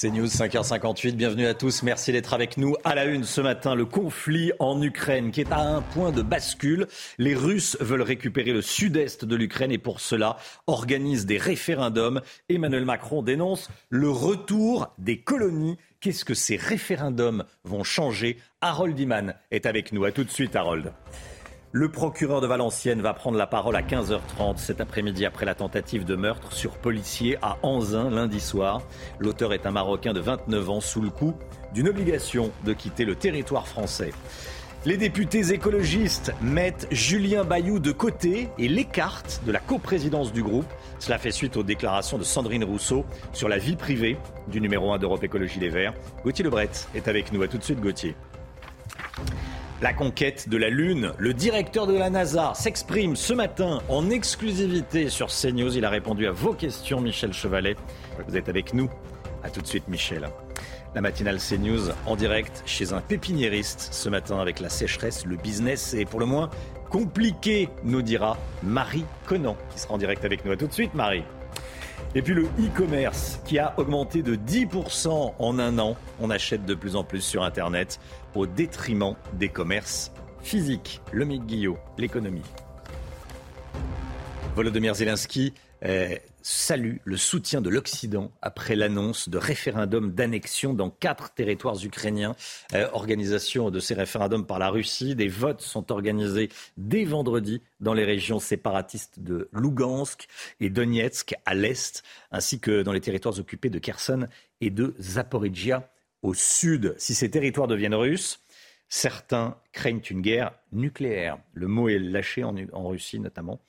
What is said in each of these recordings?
C'est News 5h58, bienvenue à tous, merci d'être avec nous. À la une ce matin, le conflit en Ukraine qui est à un point de bascule. Les Russes veulent récupérer le sud-est de l'Ukraine et pour cela organisent des référendums. Emmanuel Macron dénonce le retour des colonies. Qu'est-ce que ces référendums vont changer? Harold Iman est avec nous. À tout de suite Harold. Le procureur de Valenciennes va prendre la parole à 15h30 cet après-midi après la tentative de meurtre sur policier à Anzin lundi soir. L'auteur est un Marocain de 29 ans sous le coup d'une obligation de quitter le territoire français. Les députés écologistes mettent Julien Bayou de côté et l'écartent de la coprésidence du groupe. Cela fait suite aux déclarations de Sandrine Rousseau sur la vie privée du numéro 1 d'Europe Écologie Les Verts. Gauthier Lebret est avec nous. À tout de suite, Gauthier. La conquête de la Lune. Le directeur de la NASA s'exprime ce matin en exclusivité sur CNews. Il a répondu à vos questions, Michel Chevalet. Vous êtes avec nous. A tout de suite, Michel. La matinale CNews en direct chez un pépiniériste ce matin avec la sécheresse. Le business est pour le moins compliqué, nous dira Marie Conan, qui sera en direct avec nous. A tout de suite, Marie. Et puis le e-commerce qui a augmenté de 10% en un an. On achète de plus en plus sur Internet au détriment des commerces physiques. Le Guillot, l'économie. Zelensky salue le soutien de l'Occident après l'annonce de référendum d'annexion dans quatre territoires ukrainiens. Euh, organisation de ces référendums par la Russie. Des votes sont organisés dès vendredi dans les régions séparatistes de Lugansk et Donetsk à l'est, ainsi que dans les territoires occupés de Kherson et de Zaporizhia au sud. Si ces territoires deviennent russes, certains craignent une guerre nucléaire. Le mot est lâché en Russie notamment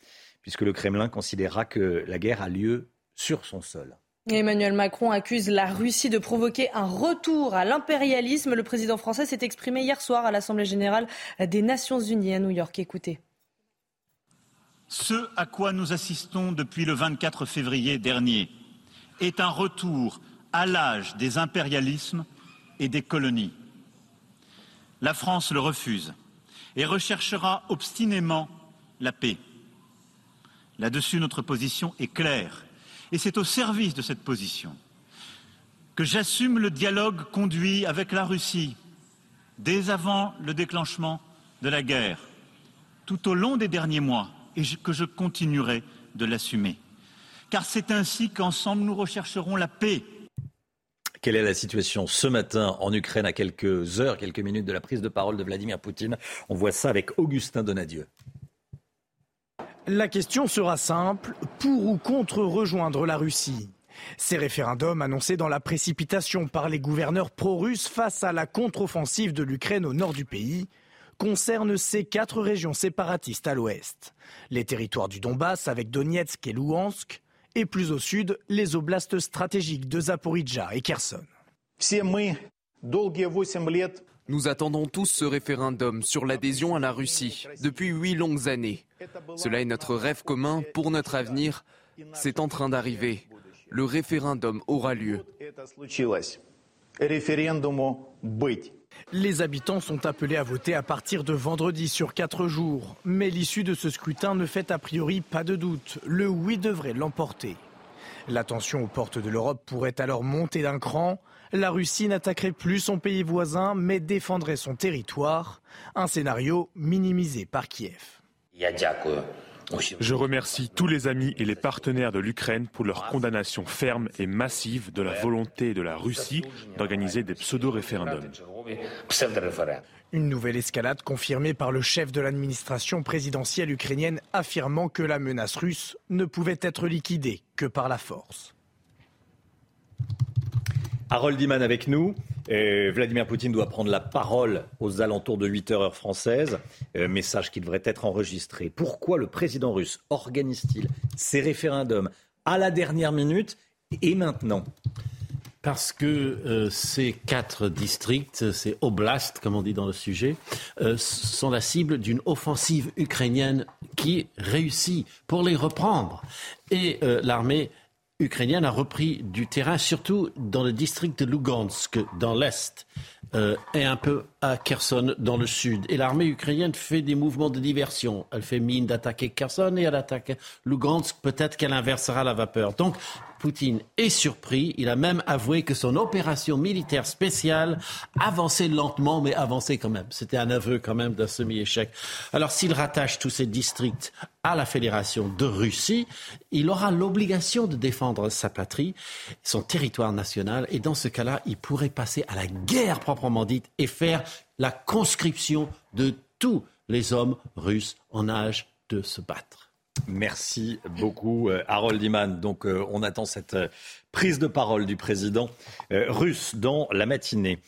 puisque le Kremlin considérera que la guerre a lieu sur son sol. Emmanuel Macron accuse la Russie de provoquer un retour à l'impérialisme. Le président français s'est exprimé hier soir à l'Assemblée générale des Nations unies à New York. Écoutez. Ce à quoi nous assistons depuis le 24 février dernier est un retour à l'âge des impérialismes et des colonies. La France le refuse et recherchera obstinément la paix. Là-dessus, notre position est claire. Et c'est au service de cette position que j'assume le dialogue conduit avec la Russie dès avant le déclenchement de la guerre, tout au long des derniers mois, et que je continuerai de l'assumer. Car c'est ainsi qu'ensemble nous rechercherons la paix. Quelle est la situation ce matin en Ukraine à quelques heures, quelques minutes de la prise de parole de Vladimir Poutine? On voit ça avec Augustin Donadieu. La question sera simple, pour ou contre rejoindre la Russie? Ces référendums annoncés dans la précipitation par les gouverneurs pro-russes face à la contre-offensive de l'Ukraine au nord du pays concernent ces quatre régions séparatistes à l'ouest. Les territoires du Donbass avec Donetsk et Luhansk et plus au sud les oblasts stratégiques de Zaporizhia et Kherson. Nous attendons tous ce référendum sur l'adhésion à la Russie depuis huit longues années. Cela est notre rêve commun pour notre avenir. C'est en train d'arriver. Le référendum aura lieu. Les habitants sont appelés à voter à partir de vendredi sur quatre jours. Mais l'issue de ce scrutin ne fait a priori pas de doute. Le oui devrait l'emporter. La tension aux portes de l'Europe pourrait alors monter d'un cran. La Russie n'attaquerait plus son pays voisin, mais défendrait son territoire. Un scénario minimisé par Kiev. Je remercie tous les amis et les partenaires de l'Ukraine pour leur condamnation ferme et massive de la volonté de la Russie d'organiser des pseudo-référendums. Une nouvelle escalade confirmée par le chef de l'administration présidentielle ukrainienne affirmant que la menace russe ne pouvait être liquidée que par la force. Harold Iman avec nous. Vladimir Poutine doit prendre la parole aux alentours de 8 heures heure française. message qui devrait être enregistré. Pourquoi le président russe organise-t-il ces référendums à la dernière minute et maintenant? Parce que euh, ces quatre districts, ces oblasts, comme on dit dans le sujet, euh, sont la cible d'une offensive ukrainienne qui réussit pour les reprendre. Et euh, l'armée ukrainienne a repris du terrain, surtout dans le district de Lugansk, dans l'est, et un peu à Kherson, dans le sud. Et l'armée ukrainienne fait des mouvements de diversion. Elle fait mine d'attaquer Kherson et elle attaque Lugansk. Peut-être qu'elle inversera la vapeur. Donc, Poutine est surpris. Il a même avoué que son opération militaire spéciale avançait lentement, mais avançait quand même. C'était un aveu quand même d'un semi-échec. Alors s'il rattache tous ces districts à la Fédération de Russie, il aura l'obligation de défendre sa patrie, son territoire national, et dans ce cas-là, il pourrait passer à la guerre proprement dite et faire la conscription de tous les hommes russes en âge de se battre. Merci beaucoup, euh, Harold Iman. Donc, euh, on attend cette euh, prise de parole du président russe dans la matinée.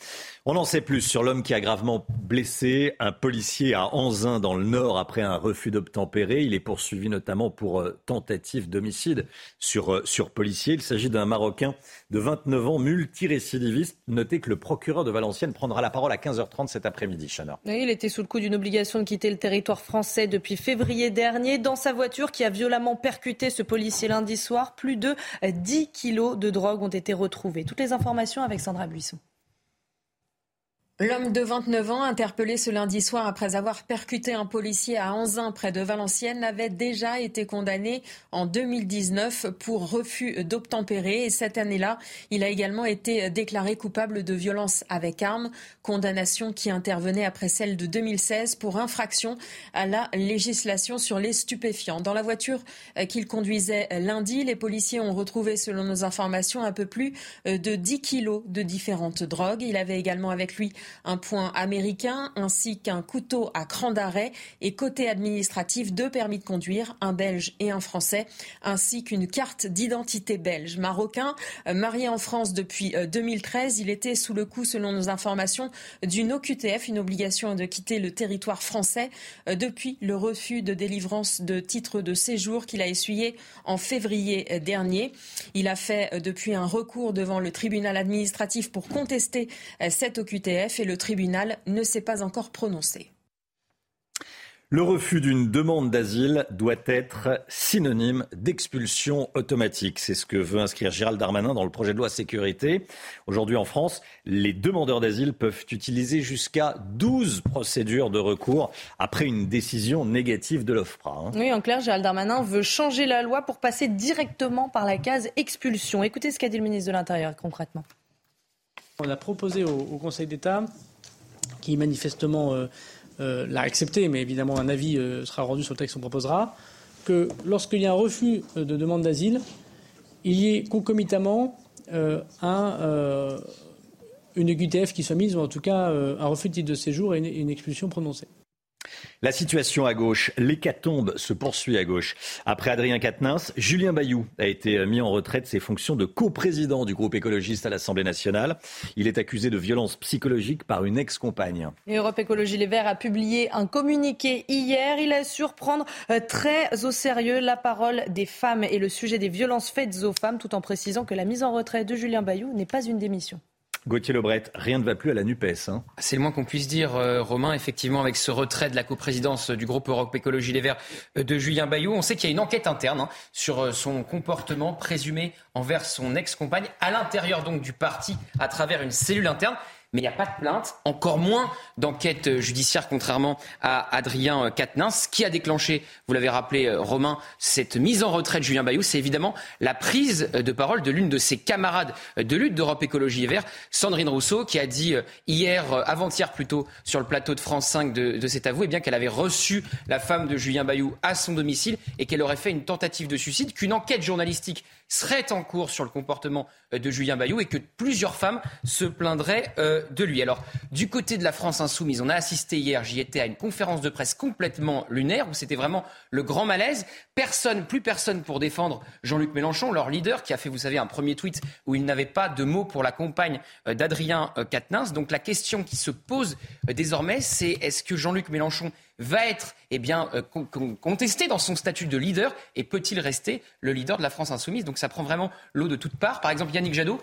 On en sait plus sur l'homme qui a gravement blessé un policier à Anzin dans le Nord après un refus d'obtempérer. Il est poursuivi notamment pour euh, tentative d'homicide sur, euh, sur policier. Il s'agit d'un Marocain de 29 ans, multirécidiviste. Notez que le procureur de Valenciennes prendra la parole à 15h30 cet après-midi, il était sous le coup d'une obligation de quitter le territoire français depuis février dernier dans sa voiture qui a violemment percuté ce policier lundi soir. Plus de 10 kilos de drogue ont été retrouvés. Toutes les informations avec Sandra Buisson. L'homme de 29 ans, interpellé ce lundi soir après avoir percuté un policier à Anzin près de Valenciennes, avait déjà été condamné en 2019 pour refus d'obtempérer. Et cette année-là, il a également été déclaré coupable de violence avec arme, condamnation qui intervenait après celle de 2016 pour infraction à la législation sur les stupéfiants. Dans la voiture qu'il conduisait lundi, les policiers ont retrouvé, selon nos informations, un peu plus de 10 kilos de différentes drogues. Il avait également avec lui un point américain ainsi qu'un couteau à cran d'arrêt et côté administratif deux permis de conduire, un belge et un français, ainsi qu'une carte d'identité belge. Marocain, euh, marié en France depuis 2013, euh, il était sous le coup, selon nos informations, d'une OQTF, une obligation de quitter le territoire français euh, depuis le refus de délivrance de titre de séjour qu'il a essuyé en février dernier. Il a fait depuis un recours devant le tribunal administratif pour contester cette OQTF et le tribunal ne s'est pas encore prononcé. Le refus d'une demande d'asile doit être synonyme d'expulsion automatique. C'est ce que veut inscrire Gérald Darmanin dans le projet de loi sécurité. Aujourd'hui en France, les demandeurs d'asile peuvent utiliser jusqu'à 12 procédures de recours après une décision négative de l'OFPRA. Hein. Oui, en clair, Gérald Darmanin veut changer la loi pour passer directement par la case expulsion. Écoutez ce qu'a dit le ministre de l'Intérieur concrètement. On a proposé au, Conseil d'État, qui manifestement euh, euh, l'a accepté, mais évidemment un avis euh, sera rendu sur le texte qu'on proposera, que lorsqu'il y a un refus de demande d'asile, il y ait concomitamment un, une QTF qui soit mise, ou en tout cas un refus de titre de séjour et une expulsion prononcée. La situation à gauche, l'hécatombe se poursuit à gauche. Après Adrien Quatennens, Julien Bayou a été mis en retraite de ses fonctions de coprésident du groupe écologiste à l'Assemblée nationale. Il est accusé de violence psychologique par une ex-compagne. Europe Écologie Les Verts a publié un communiqué hier. Il assure prendre euh, très au sérieux la parole des femmes et le sujet des violences faites aux femmes, tout en précisant que la mise en retraite de Julien Bayou n'est pas une démission. Gauthier Lebret, rien ne va plus à la NUPES. Hein. C'est le moins qu'on puisse dire, euh, Romain, effectivement, avec ce retrait de la coprésidence du groupe Europe Écologie Les Verts euh, de Julien Bayou. On sait qu'il y a une enquête interne hein, sur euh, son comportement présumé envers son ex-compagne, à l'intérieur donc du parti, à travers une cellule interne mais il n'y a pas de plainte, encore moins d'enquête judiciaire, contrairement à Adrien Quatennens. Ce qui a déclenché, vous l'avez rappelé, euh, Romain, cette mise en retrait de Julien Bayou, c'est évidemment la prise de parole de l'une de ses camarades de lutte d'Europe Écologie Vert, Sandrine Rousseau, qui a dit euh, hier, euh, avant-hier plutôt, sur le plateau de France 5 de, de cet avou, eh bien qu'elle avait reçu la femme de Julien Bayou à son domicile et qu'elle aurait fait une tentative de suicide, qu'une enquête journalistique serait en cours sur le comportement de Julien Bayou et que plusieurs femmes se plaindraient de lui. Alors, du côté de la France insoumise, on a assisté hier, j'y étais, à une conférence de presse complètement lunaire où c'était vraiment le grand malaise. Personne, plus personne pour défendre Jean-Luc Mélenchon, leur leader, qui a fait, vous savez, un premier tweet où il n'avait pas de mots pour la compagne d'Adrien Quatennens. Donc la question qui se pose désormais, c'est est-ce que Jean-Luc Mélenchon va être eh bien, euh, contesté dans son statut de leader et peut-il rester le leader de la France insoumise? Donc ça prend vraiment l'eau de toutes parts. Par exemple, Yannick Jadot,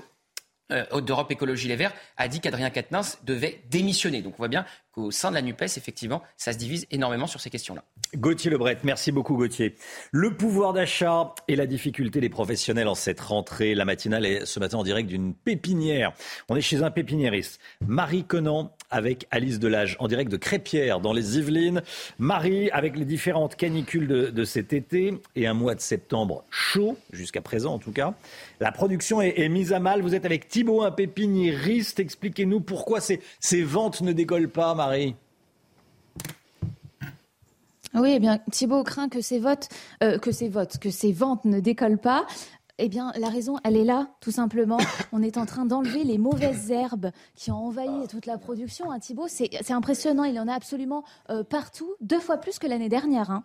euh, d'Europe Écologie Les Verts, a dit qu'Adrien Quatennens devait démissionner. Donc on voit bien qu'au sein de la NUPES, effectivement, ça se divise énormément sur ces questions-là. Gauthier Lebret, merci beaucoup Gauthier. Le pouvoir d'achat et la difficulté des professionnels en cette rentrée. La matinale est ce matin en direct d'une pépinière. On est chez un pépiniériste. Marie Conan avec Alice Delage en direct de Crépierre dans les Yvelines. Marie, avec les différentes canicules de, cet été et un mois de septembre chaud, jusqu'à présent en tout cas, la production est, mise à mal. Vous êtes avec Thibault, un pépiniériste. Expliquez-nous pourquoi ces, ventes ne décollent pas, Marie. Oui, eh bien, Thibault craint euh, que ces votes, que ces ventes ne décollent pas. Eh bien, la raison, elle est là, tout simplement. On est en train d'enlever les mauvaises herbes qui ont envahi toute la production. Hein, Thibault, c'est impressionnant. Il y en a absolument euh, partout, deux fois plus que l'année dernière. Hein.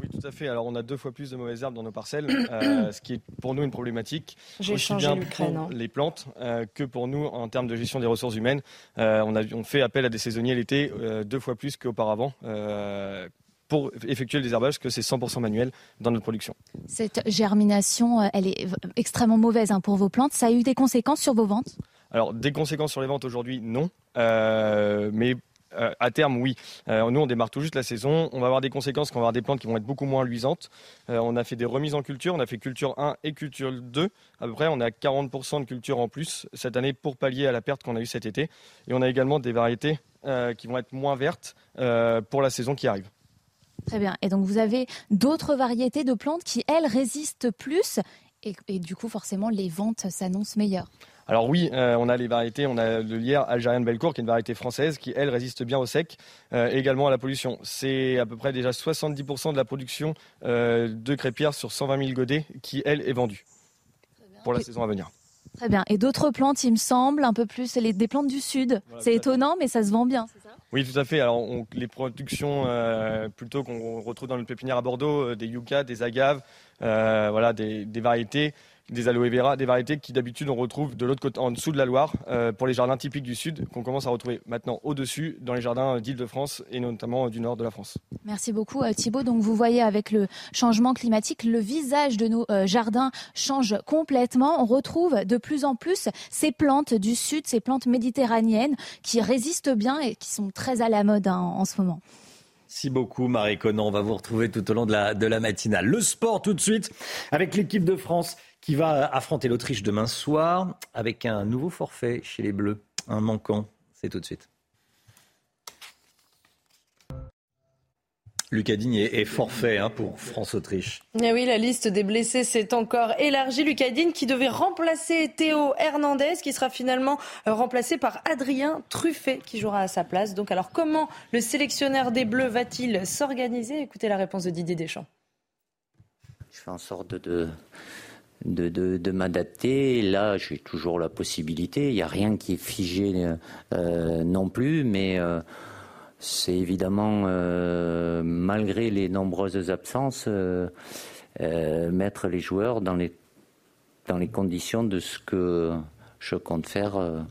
Oui, tout à fait. Alors, on a deux fois plus de mauvaises herbes dans nos parcelles, euh, ce qui est pour nous une problématique. J'ai changé l'Ukraine. Pour les plantes euh, que pour nous en termes de gestion des ressources humaines. on, a, on fait appel à des saisonniers l'été deux fois plus qu'auparavant pour effectuer le désherbage que c'est 100% manuel dans notre production. Cette germination, euh, elle est extrêmement mauvaise hein, pour vos plantes. Ça a eu des conséquences sur vos ventes? Alors, des conséquences sur les ventes aujourd'hui, non. Euh, mais euh, à terme, oui. nous, on démarre tout juste la saison. On va avoir des conséquences quand on va avoir des plantes qui vont être beaucoup moins luisantes. on a fait des remises en culture. On a fait culture 1 et culture 2. À peu près, on a 40% de culture en plus cette année pour pallier à la perte qu'on a eue cet été. Et on a également des variétés qui vont être moins vertes pour la saison qui arrive. Très bien. Et donc vous avez d'autres variétés de plantes qui, elles, résistent plus et, du coup, forcément, les ventes s'annoncent meilleures. Alors oui, euh, on a les variétés, on a le lierre algérien de Bellecour, qui est une variété française, qui elle résiste bien au sec, euh, également à la pollution. C'est à peu près déjà 70% de la production euh, de crêpières sur 120 000 godets qui elle est vendue pour la saison à venir. Très bien. Et d'autres plantes, il me semble, un peu plus, les, des plantes du sud. c'est étonnant, mais ça se vend bien, c'est ça? Oui, tout à fait. Alors, les productions euh, plutôt qu'on retrouve dans le pépinière à Bordeaux, euh, des yuccas, des agaves, euh, voilà, des, des variétés des aloe vera, des variétés qui d'habitude on retrouve de l'autre côté, en dessous de la Loire, euh, pour les jardins typiques du Sud, qu'on commence à retrouver maintenant au-dessus dans les jardins d'Île-de-France et notamment du nord de la France. Merci beaucoup euh, Thibault. Donc vous voyez avec le changement climatique, le visage de nos euh, jardins change complètement. On retrouve de plus en plus ces plantes du Sud, ces plantes méditerranéennes qui résistent bien et qui sont très à la mode hein, en ce moment. Merci beaucoup, Marie Conan. On va vous retrouver tout au long de la, de la matinale. Le sport, tout de suite, avec l'équipe de France qui va affronter l'Autriche demain soir avec un nouveau forfait chez les Bleus, un manquant. C'est tout de suite. Lucas Digne est forfait hein, pour France-Autriche. Eh oui, la liste des blessés s'est encore élargie. Lucas Digne qui devait remplacer Théo Hernandez, qui sera finalement remplacé par Adrien Truffet, qui jouera à sa place. Donc alors comment le sélectionneur des Bleus va-t-il s'organiser? Écoutez la réponse de Didier Deschamps. Je fais en sorte de de, de, m'adapter. Là, j'ai toujours la possibilité. Il n'y a rien qui est figé euh, non plus, mais euh, c'est évidemment, euh, malgré les nombreuses absences, mettre les joueurs dans les, dans les conditions de ce que je compte faire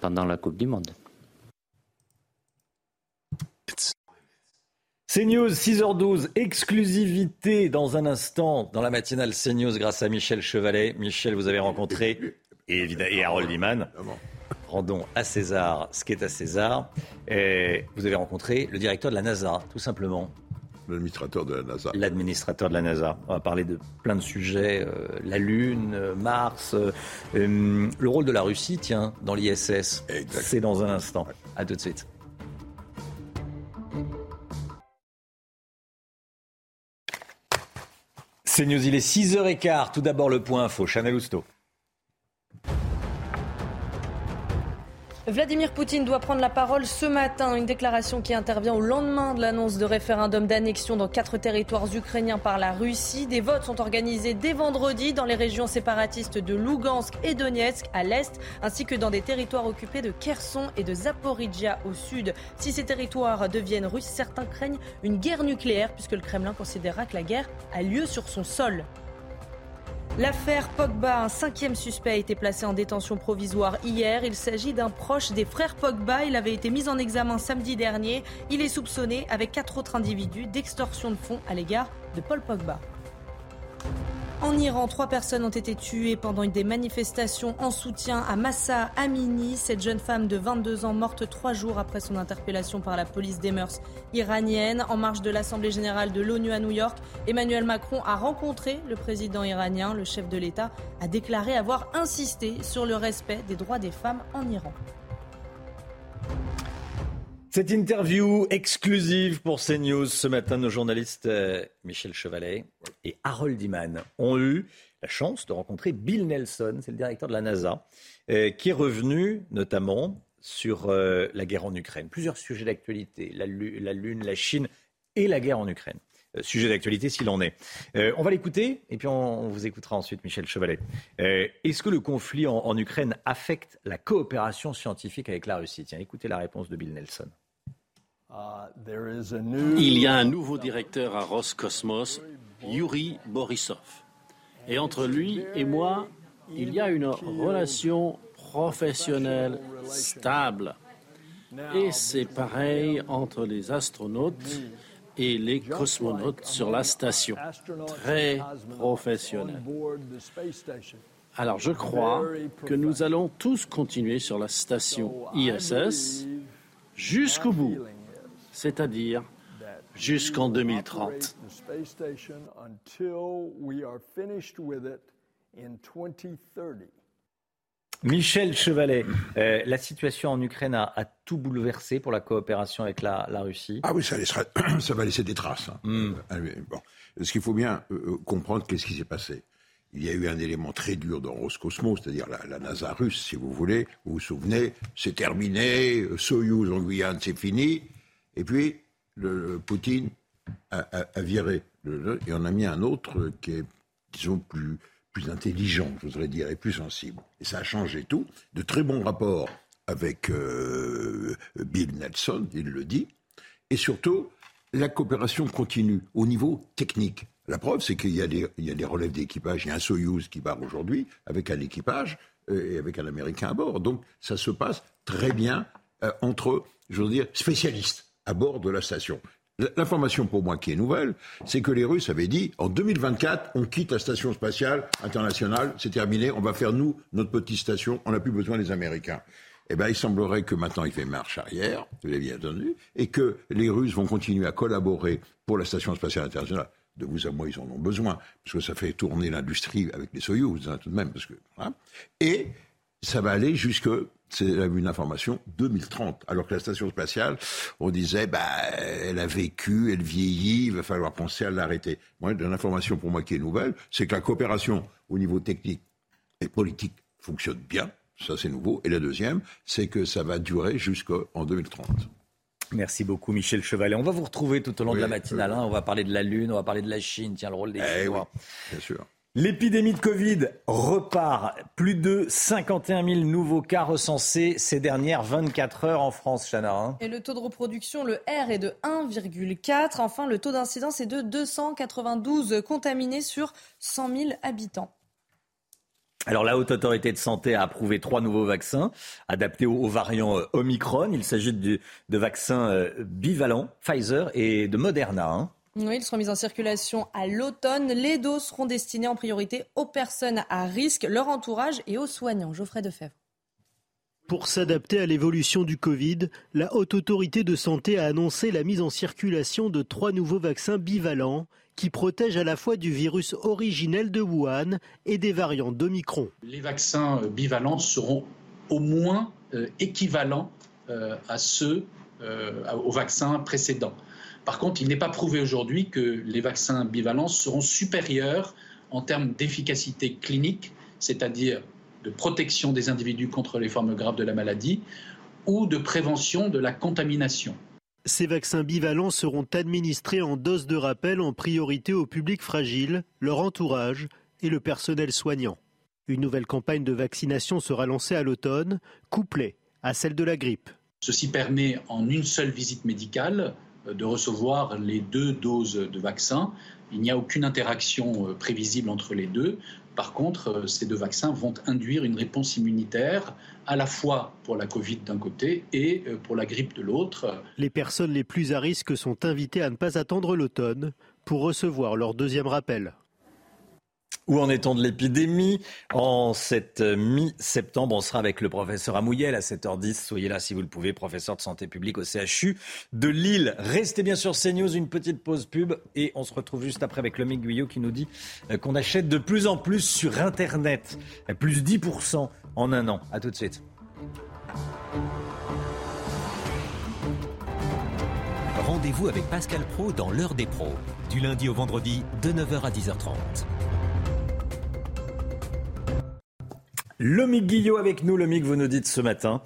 pendant la Coupe du Monde. CNews, 6h12, exclusivité dans un instant dans la matinale CNews grâce à Michel Chevalet. Michel, vous avez rencontré et, et Harold Iman. Rendons à César ce qui est à César. Et vous avez rencontré le directeur de la NASA, tout simplement. L'administrateur de la NASA. L'administrateur de la NASA. On va parler de plein de sujets. Euh, la Lune, euh, Mars, euh, le rôle de la Russie, tiens, dans l'ISS. C'est dans un instant. À tout de suite. C'est News, il est 6h15. Tout d'abord le point info, Chanel Housteau. Vladimir Poutine doit prendre la parole ce matin. Une déclaration qui intervient au lendemain de l'annonce de référendum d'annexion dans quatre territoires ukrainiens par la Russie. Des votes sont organisés dès vendredi dans les régions séparatistes de Lugansk et Donetsk à l'est, ainsi que dans des territoires occupés de Kherson et de Zaporizhia au sud. Si ces territoires deviennent russes, certains craignent une guerre nucléaire puisque le Kremlin considérera que la guerre a lieu sur son sol. L'affaire Pogba, un cinquième suspect, a été placé en détention provisoire hier. Il s'agit d'un proche des frères Pogba. Il avait été mis en examen samedi dernier. Il est soupçonné, avec quatre autres individus, d'extorsion de fonds à l'égard de Paul Pogba. En Iran, trois personnes ont été tuées pendant des manifestations en soutien à Massa Amini, cette jeune femme de 22 ans morte trois jours après son interpellation par la police des mœurs iranienne. En marge de l'Assemblée générale de l'ONU à New York, Emmanuel Macron a rencontré le président iranien. Le chef de l'État a déclaré avoir insisté sur le respect des droits des femmes en Iran. Cette interview exclusive pour CNews ce matin, nos journalistes euh, Michel Chevalet et Harold Iman ont eu la chance de rencontrer Bill Nelson, c'est le directeur de la NASA, euh, qui est revenu notamment sur euh, la guerre en Ukraine. Plusieurs sujets d'actualité, la, Lune, la Chine et la guerre en Ukraine. sujet d'actualité s'il en est. on va l'écouter et puis on, vous écoutera ensuite, Michel Chevalet. Est-ce que le conflit en, en Ukraine affecte la coopération scientifique avec la Russie? Tiens, écoutez la réponse de Bill Nelson. Il y a un nouveau directeur à Roscosmos, Yuri Borisov. Et entre lui et moi, il y a une relation professionnelle stable. Et c'est pareil entre les astronautes et les cosmonautes sur la station. Très professionnel. Alors je crois que nous allons tous continuer sur la station ISS jusqu'au bout c'est-à-dire jusqu'en 2030. Michel Chevalet, euh, la situation en Ukraine a, tout bouleversé pour la coopération avec la, Russie. Ah oui, ça, ça, va laisser des traces. Hein. Hmm. Euh, bon. Ce qu'il faut bien euh, comprendre, qu'est-ce qui s'est passé? Il y a eu un élément très dur dans Roscosmos, c'est-à-dire la, la, NASA russe, si vous voulez. Vous vous souvenez, c'est terminé, Soyouz en Guyane, c'est fini. Et puis, Poutine a, viré. et on a mis un autre qui est, disons, plus, plus intelligent, je voudrais dire, et plus sensible. Et ça a changé tout. De très bons rapports avec euh, Bill Nelson, il le dit. Et surtout, la coopération continue au niveau technique. La preuve, c'est qu'il y, a des relèves d'équipage. Il y a un Soyuz qui part aujourd'hui avec un équipage euh, et avec un Américain à bord. Donc ça se passe très bien euh, entre, je veux dire, spécialistes à bord de la station. L'information pour moi qui est nouvelle, c'est que les Russes avaient dit en 2024, on quitte la station spatiale internationale, c'est terminé, on va faire nous notre petite station, on n'a plus besoin des Américains. Eh bien, il semblerait que maintenant il fait marche arrière, vous l'avez bien entendu, et que les Russes vont continuer à collaborer pour la station spatiale internationale. De vous à moi, ils en ont besoin, parce que ça fait tourner l'industrie avec les hein, tout de même. Parce que, hein. Et ça va aller jusque c'est une information 2030. Alors que la station spatiale, on disait, bah, elle a vécu, elle vieillit, il va falloir penser à l'arrêter. Moi, une information pour moi qui est nouvelle, c'est que la coopération au niveau technique et politique fonctionne bien. Ça, c'est nouveau. Et la deuxième, c'est que ça va durer jusqu'en 2030. Merci beaucoup, Michel Chevalet. On va vous retrouver tout au long de la matinale. Hein. On va parler de la Lune, on va parler de la Chine, tiens, le rôle des eh Chinois. bien sûr. L'épidémie de Covid repart. Plus de 51 000 nouveaux cas recensés ces dernières 24 heures en France, Chana. Hein. Et le taux de reproduction, le R, est de 1,4. Enfin, le taux d'incidence est de 292 contaminés sur 100 000 habitants. Alors la Haute Autorité de Santé a approuvé trois nouveaux vaccins adaptés aux, variants euh, Omicron. Il s'agit de, vaccins euh, bivalents, Pfizer et de Moderna. Hein. Oui, ils seront mis en circulation à l'automne. Les doses seront destinées en priorité aux personnes à risque, leur entourage et aux soignants. Geoffrey Defebvre. Pour s'adapter à l'évolution du Covid, la Haute Autorité de Santé a annoncé la mise en circulation de trois nouveaux vaccins bivalents qui protègent à la fois du virus originel de Wuhan et des variants d'Omicron. Les vaccins bivalents seront au moins euh, équivalents euh, à ceux euh, aux vaccins précédents. Par contre, il n'est pas prouvé aujourd'hui que les vaccins bivalents seront supérieurs en termes d'efficacité clinique, c'est-à-dire de protection des individus contre les formes graves de la maladie, ou de prévention de la contamination. Ces vaccins bivalents seront administrés en dose de rappel en priorité au public fragile, leur entourage et le personnel soignant. Une nouvelle campagne de vaccination sera lancée à l'automne, couplée à celle de la grippe. Ceci permet en une seule visite médicale de recevoir les deux doses de vaccin. Il n'y a aucune interaction euh, prévisible entre les deux. Par contre, euh, ces deux vaccins vont induire une réponse immunitaire à la fois pour la Covid d'un côté et pour la grippe de l'autre. Les personnes les plus à risque sont invitées à ne pas attendre l'automne pour recevoir leur deuxième rappel. Où en est-on de l'épidémie? En cette mi-septembre, on sera avec le professeur Amouyel à 7h10. Soyez là si vous le pouvez, professeur de santé publique au CHU de Lille. Restez bien sur CNews, une petite pause pub et on se retrouve juste après avec Lomique Guyot qui nous dit euh, qu'on achète de plus en plus sur Internet. Plus 10% en un an. A tout de suite. Rendez-vous avec Pascal Pro dans l'heure des pros, du lundi au vendredi de 9h à 10h30. Lomique Guillot avec nous. Lomique, vous nous dites ce matin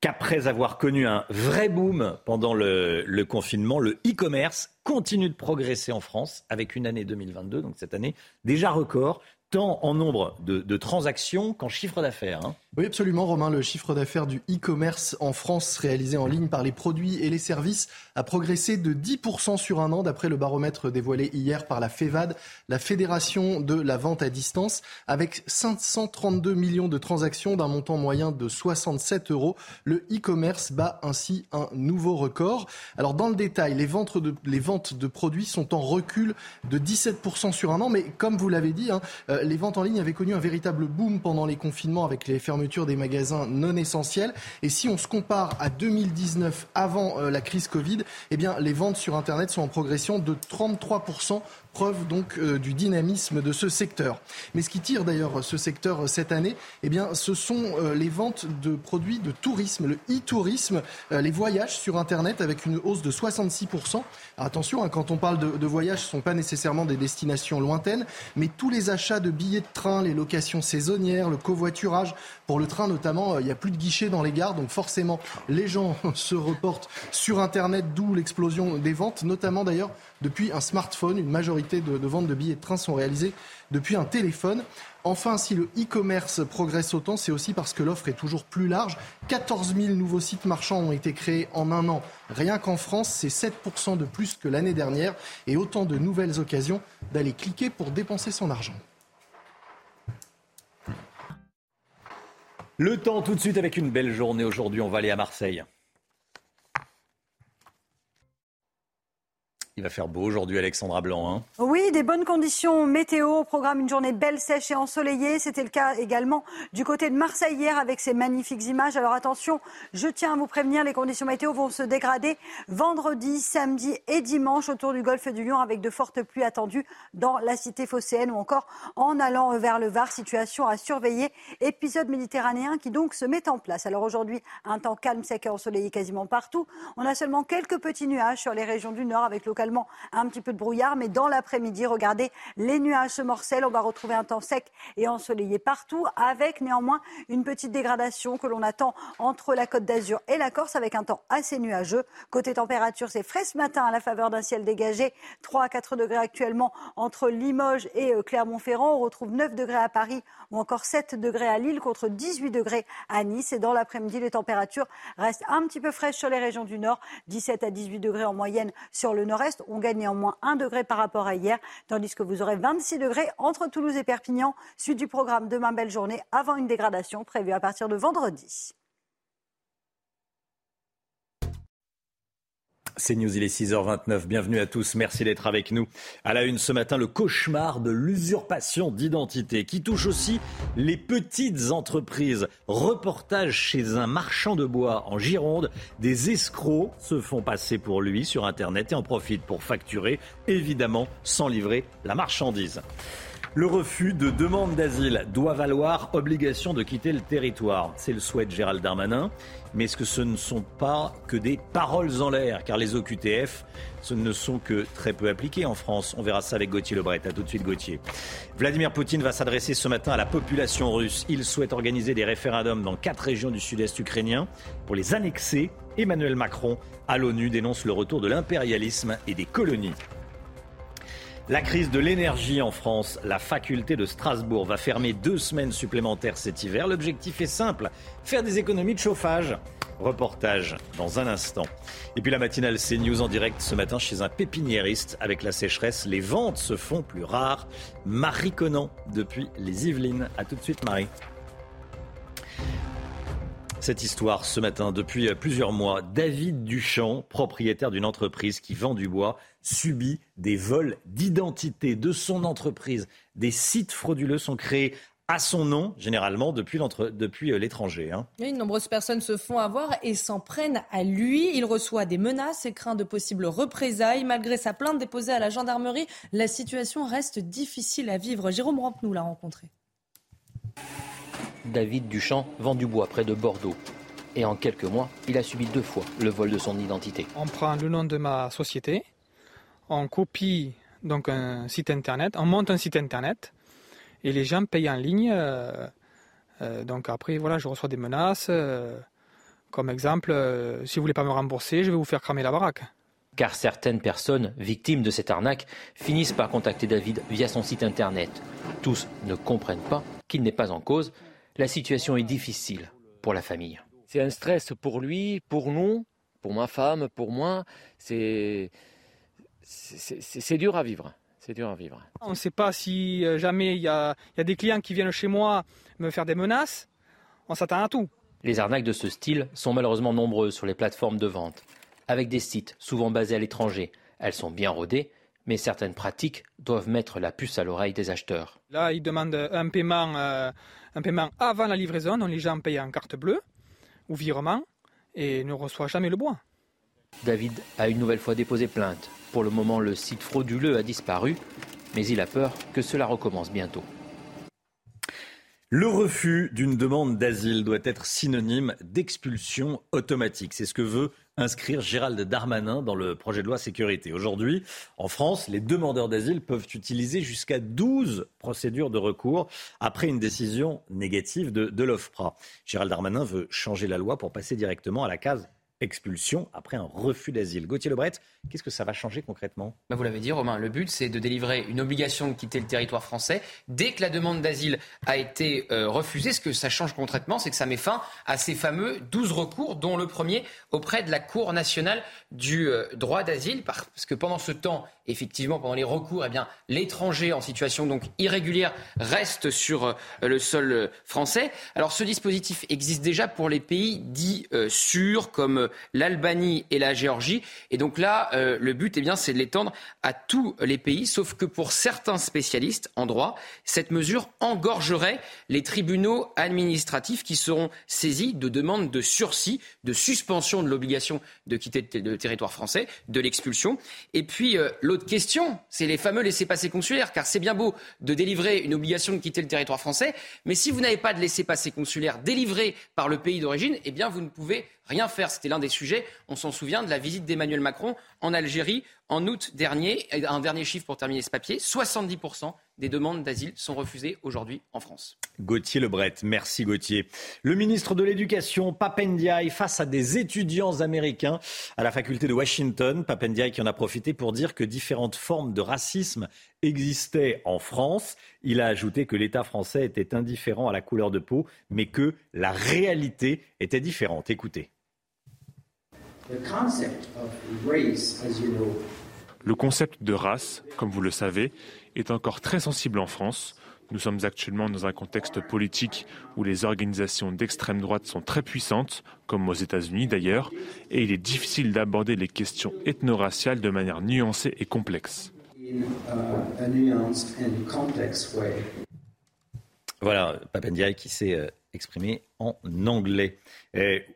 qu'après avoir connu un vrai boom pendant le, le confinement, le e-commerce continue de progresser en France avec une année 2022, donc cette année déjà record, tant en nombre de, transactions qu'en chiffre d'affaires. Hein. Oui, absolument, Romain. Le chiffre d'affaires du e-commerce en France, réalisé en ligne par les produits et les services, a progressé de 10% sur un an, d'après le baromètre dévoilé hier par la FEVAD, la Fédération de la vente à distance, avec 532 millions de transactions d'un montant moyen de 67 euros. Le e-commerce bat ainsi un nouveau record. Alors, dans le détail, les ventes de, produits sont en recul de 17% sur un an, mais comme vous l'avez dit, hein, euh, les ventes en ligne avaient connu un véritable boom pendant les confinements avec les fermetures des magasins non essentiels. Et si on se compare à 2019, avant euh, la crise Covid, eh bien, les ventes sur Internet sont en progression de 33% preuve donc euh, du dynamisme de ce secteur. Mais ce qui tire d'ailleurs ce secteur euh, cette année, eh bien, ce sont euh, les ventes de produits de tourisme, le e-tourisme, les voyages sur Internet avec une hausse de 66%. attention, hein, quand on parle de, de voyages, ce ne sont pas nécessairement des destinations lointaines, mais tous les achats de billets de train, les locations saisonnières, le covoiturage, pour le train notamment, il n'y a plus de guichets dans les gares, donc forcément les gens se reportent sur Internet, d'où l'explosion des ventes, notamment d'ailleurs depuis un smartphone. Une majorité de, ventes de billets de train sont réalisées depuis un téléphone. Enfin, si le e-commerce progresse autant, c'est aussi parce que l'offre est toujours plus large. 14 000 nouveaux sites marchands ont été créés en un an. Rien qu'en France, c'est 7% de plus que l'année dernière et autant de nouvelles occasions d'aller cliquer pour dépenser son argent. Le temps tout de suite avec une belle journée. Aujourd'hui, on va aller à Marseille. Il va faire beau aujourd'hui, Alexandra Blanc. Hein. oui, des bonnes conditions météo. Programme, une journée belle, sèche et ensoleillée. C'était le cas également du côté de Marseille hier avec ces magnifiques images. Alors attention, je tiens à vous prévenir, les conditions météo vont se dégrader vendredi, samedi et dimanche autour du golfe du Lion avec de fortes pluies attendues dans la cité phocéenne ou encore en allant vers le Var. Situation à surveiller. Épisode méditerranéen qui donc se met en place. Alors aujourd'hui, un temps calme, sec et ensoleillé quasiment partout. On a seulement quelques petits nuages sur les régions du nord avec localement un petit peu de brouillard, mais dans l'après-midi, regardez, les nuages se morcellent. On va retrouver un temps sec et ensoleillé partout, avec néanmoins une petite dégradation que l'on attend entre la Côte d'Azur et la Corse, avec un temps assez nuageux. Côté température, c'est frais ce matin à la faveur d'un ciel dégagé. 3 à 4 degrés actuellement entre Limoges et euh, Clermont-Ferrand. On retrouve 9 degrés à Paris ou encore 7 degrés à Lille contre 18 degrés à Nice. Et dans l'après-midi, les températures restent un petit peu fraîches sur les régions du nord, 17 à 18 degrés en moyenne sur le nord-est. On gagne néanmoins 1 degré par rapport à hier, tandis que vous aurez 26 degrés entre Toulouse et Perpignan. Suite du programme Demain Belle Journée avant une dégradation prévue à partir de vendredi. C'est News, il est 6h29. Bienvenue à tous. Merci d'être avec nous. À la une ce matin, le cauchemar de l'usurpation d'identité qui touche aussi les petites entreprises. Reportage chez un marchand de bois en Gironde. Des escrocs se font passer pour lui sur Internet et en profitent pour facturer, évidemment, sans livrer la marchandise. Le refus de demande d'asile doit valoir obligation de quitter le territoire. C'est le souhait de Gérald Darmanin. Mais est-ce que ce ne sont pas que des paroles en l'air? Car les OQTF, ce ne sont que très peu appliqués en France. On verra ça avec Gauthier Lebret. A tout de suite Gauthier. Vladimir Poutine va s'adresser ce matin à la population russe. Il souhaite organiser des référendums dans quatre régions du sud-est ukrainien pour les annexer. Emmanuel Macron à l'ONU dénonce le retour de l'impérialisme et des colonies. La crise de l'énergie en France, la faculté de Strasbourg va fermer deux semaines supplémentaires cet hiver. L'objectif est simple, faire des économies de chauffage. Reportage dans un instant. Et puis la matinale CNews en direct ce matin chez un pépiniériste. Avec la sécheresse, les ventes se font plus rares. Marie Conan depuis les Yvelines. A tout de suite Marie. Cette histoire ce matin, depuis plusieurs mois, David Duchamp, propriétaire d'une entreprise qui vend du bois, subit des vols d'identité de son entreprise. Des sites frauduleux sont créés à son nom, généralement depuis, euh, l'étranger. Hein. Oui, nombreuses personnes se font avoir et s'en prennent à lui. Il reçoit des menaces et craint de possibles représailles. Malgré sa plainte déposée à la gendarmerie, la situation reste difficile à vivre. Jérôme Rampenou l'a rencontré. David Duchamp vend du bois près de Bordeaux. Et en quelques mois, il a subi deux fois le vol de son identité. On prend le nom de ma société, on copie donc un site internet, on monte un site internet et les gens payent en ligne. Euh, euh, donc après, voilà, je reçois des menaces. Euh, comme exemple, si vous voulez pas me rembourser, je vais vous faire cramer la baraque. Car certaines personnes victimes de cette arnaque finissent par contacter David via son site internet. Tous ne comprennent pas qu'il n'est pas en cause. La situation est difficile pour la famille. C'est un stress pour lui, pour nous, pour ma femme, pour moi. C'est c'est dur à vivre. C'est dur à vivre. On ne sait pas si euh, jamais il y, a, des clients qui viennent chez moi me faire des menaces. On s'attend à tout. Les arnaques de ce style sont malheureusement nombreuses sur les plateformes de vente. Avec des sites souvent basés à l'étranger, elles sont bien rodées, mais certaines pratiques doivent mettre la puce à l'oreille des acheteurs. Là, ils demandent un paiement, euh, un paiement avant la livraison, donc les gens payent en carte bleue ou virement et ne reçoivent jamais le bois. David a une nouvelle fois déposé plainte. Pour le moment, le site frauduleux a disparu, mais il a peur que cela recommence bientôt. Le refus d'une demande d'asile doit être synonyme d'expulsion automatique. C'est ce que veut inscrire Gérald Darmanin dans le projet de loi sécurité. Aujourd'hui, en France, les demandeurs d'asile peuvent utiliser jusqu'à 12 procédures de recours après une décision négative de, de l'OFPRA. Gérald Darmanin veut changer la loi pour passer directement à la case expulsion après un refus d'asile. Gauthier Lebret, qu'est-ce que ça va changer concrètement? Bah Vous l'avez dit, Romain, le but, c'est de délivrer une obligation de quitter le territoire français dès que la demande d'asile a été euh, refusée. Ce que ça change concrètement, c'est que ça met fin à ces fameux 12 recours, dont le premier auprès de la Cour nationale du euh, droit d'asile, parce que pendant ce temps, effectivement, pendant les recours, eh bien, l'étranger en situation donc irrégulière reste sur euh, le sol français. Alors, ce dispositif existe déjà pour les pays dits sûrs, comme l'Albanie et la Géorgie. Et donc là, euh, le but, eh bien, c'est de l'étendre à tous les pays, sauf que pour certains spécialistes en droit, cette mesure engorgerait les tribunaux administratifs qui seront saisis de demandes de sursis, de suspension de l'obligation de quitter le territoire français, de l'expulsion. Et puis, euh, l'autre question, c'est les fameux laissés-passer consulaires, car c'est bien beau de délivrer une obligation de quitter le territoire français, mais si vous n'avez pas de laissés-passer consulaires délivrés par le pays d'origine, eh bien, vous ne pouvez rien faire. C'était l'un des sujets, on s'en souvient, de la visite d'Emmanuel Macron en Algérie en août dernier. Un dernier chiffre pour terminer ce papier, 70% des demandes d'asile sont refusées aujourd'hui en France. Gauthier Lebret, merci Gauthier. Le ministre de l'Éducation, Papendiaï, face à des étudiants américains à la faculté de Washington. Papendiaï qui en a profité pour dire que différentes formes de racisme existaient en France. Il a ajouté que l'État français était indifférent à la couleur de peau, mais que la réalité était différente. Écoutez. Le concept de race, comme vous le savez, est encore très sensible en France. Nous sommes actuellement dans un contexte politique où les organisations d'extrême droite sont très puissantes, comme aux États-Unis d'ailleurs, et il est difficile d'aborder les questions ethno-raciales de manière nuancée et complexe. Voilà, Papendiaï qui s'est exprimé en anglais.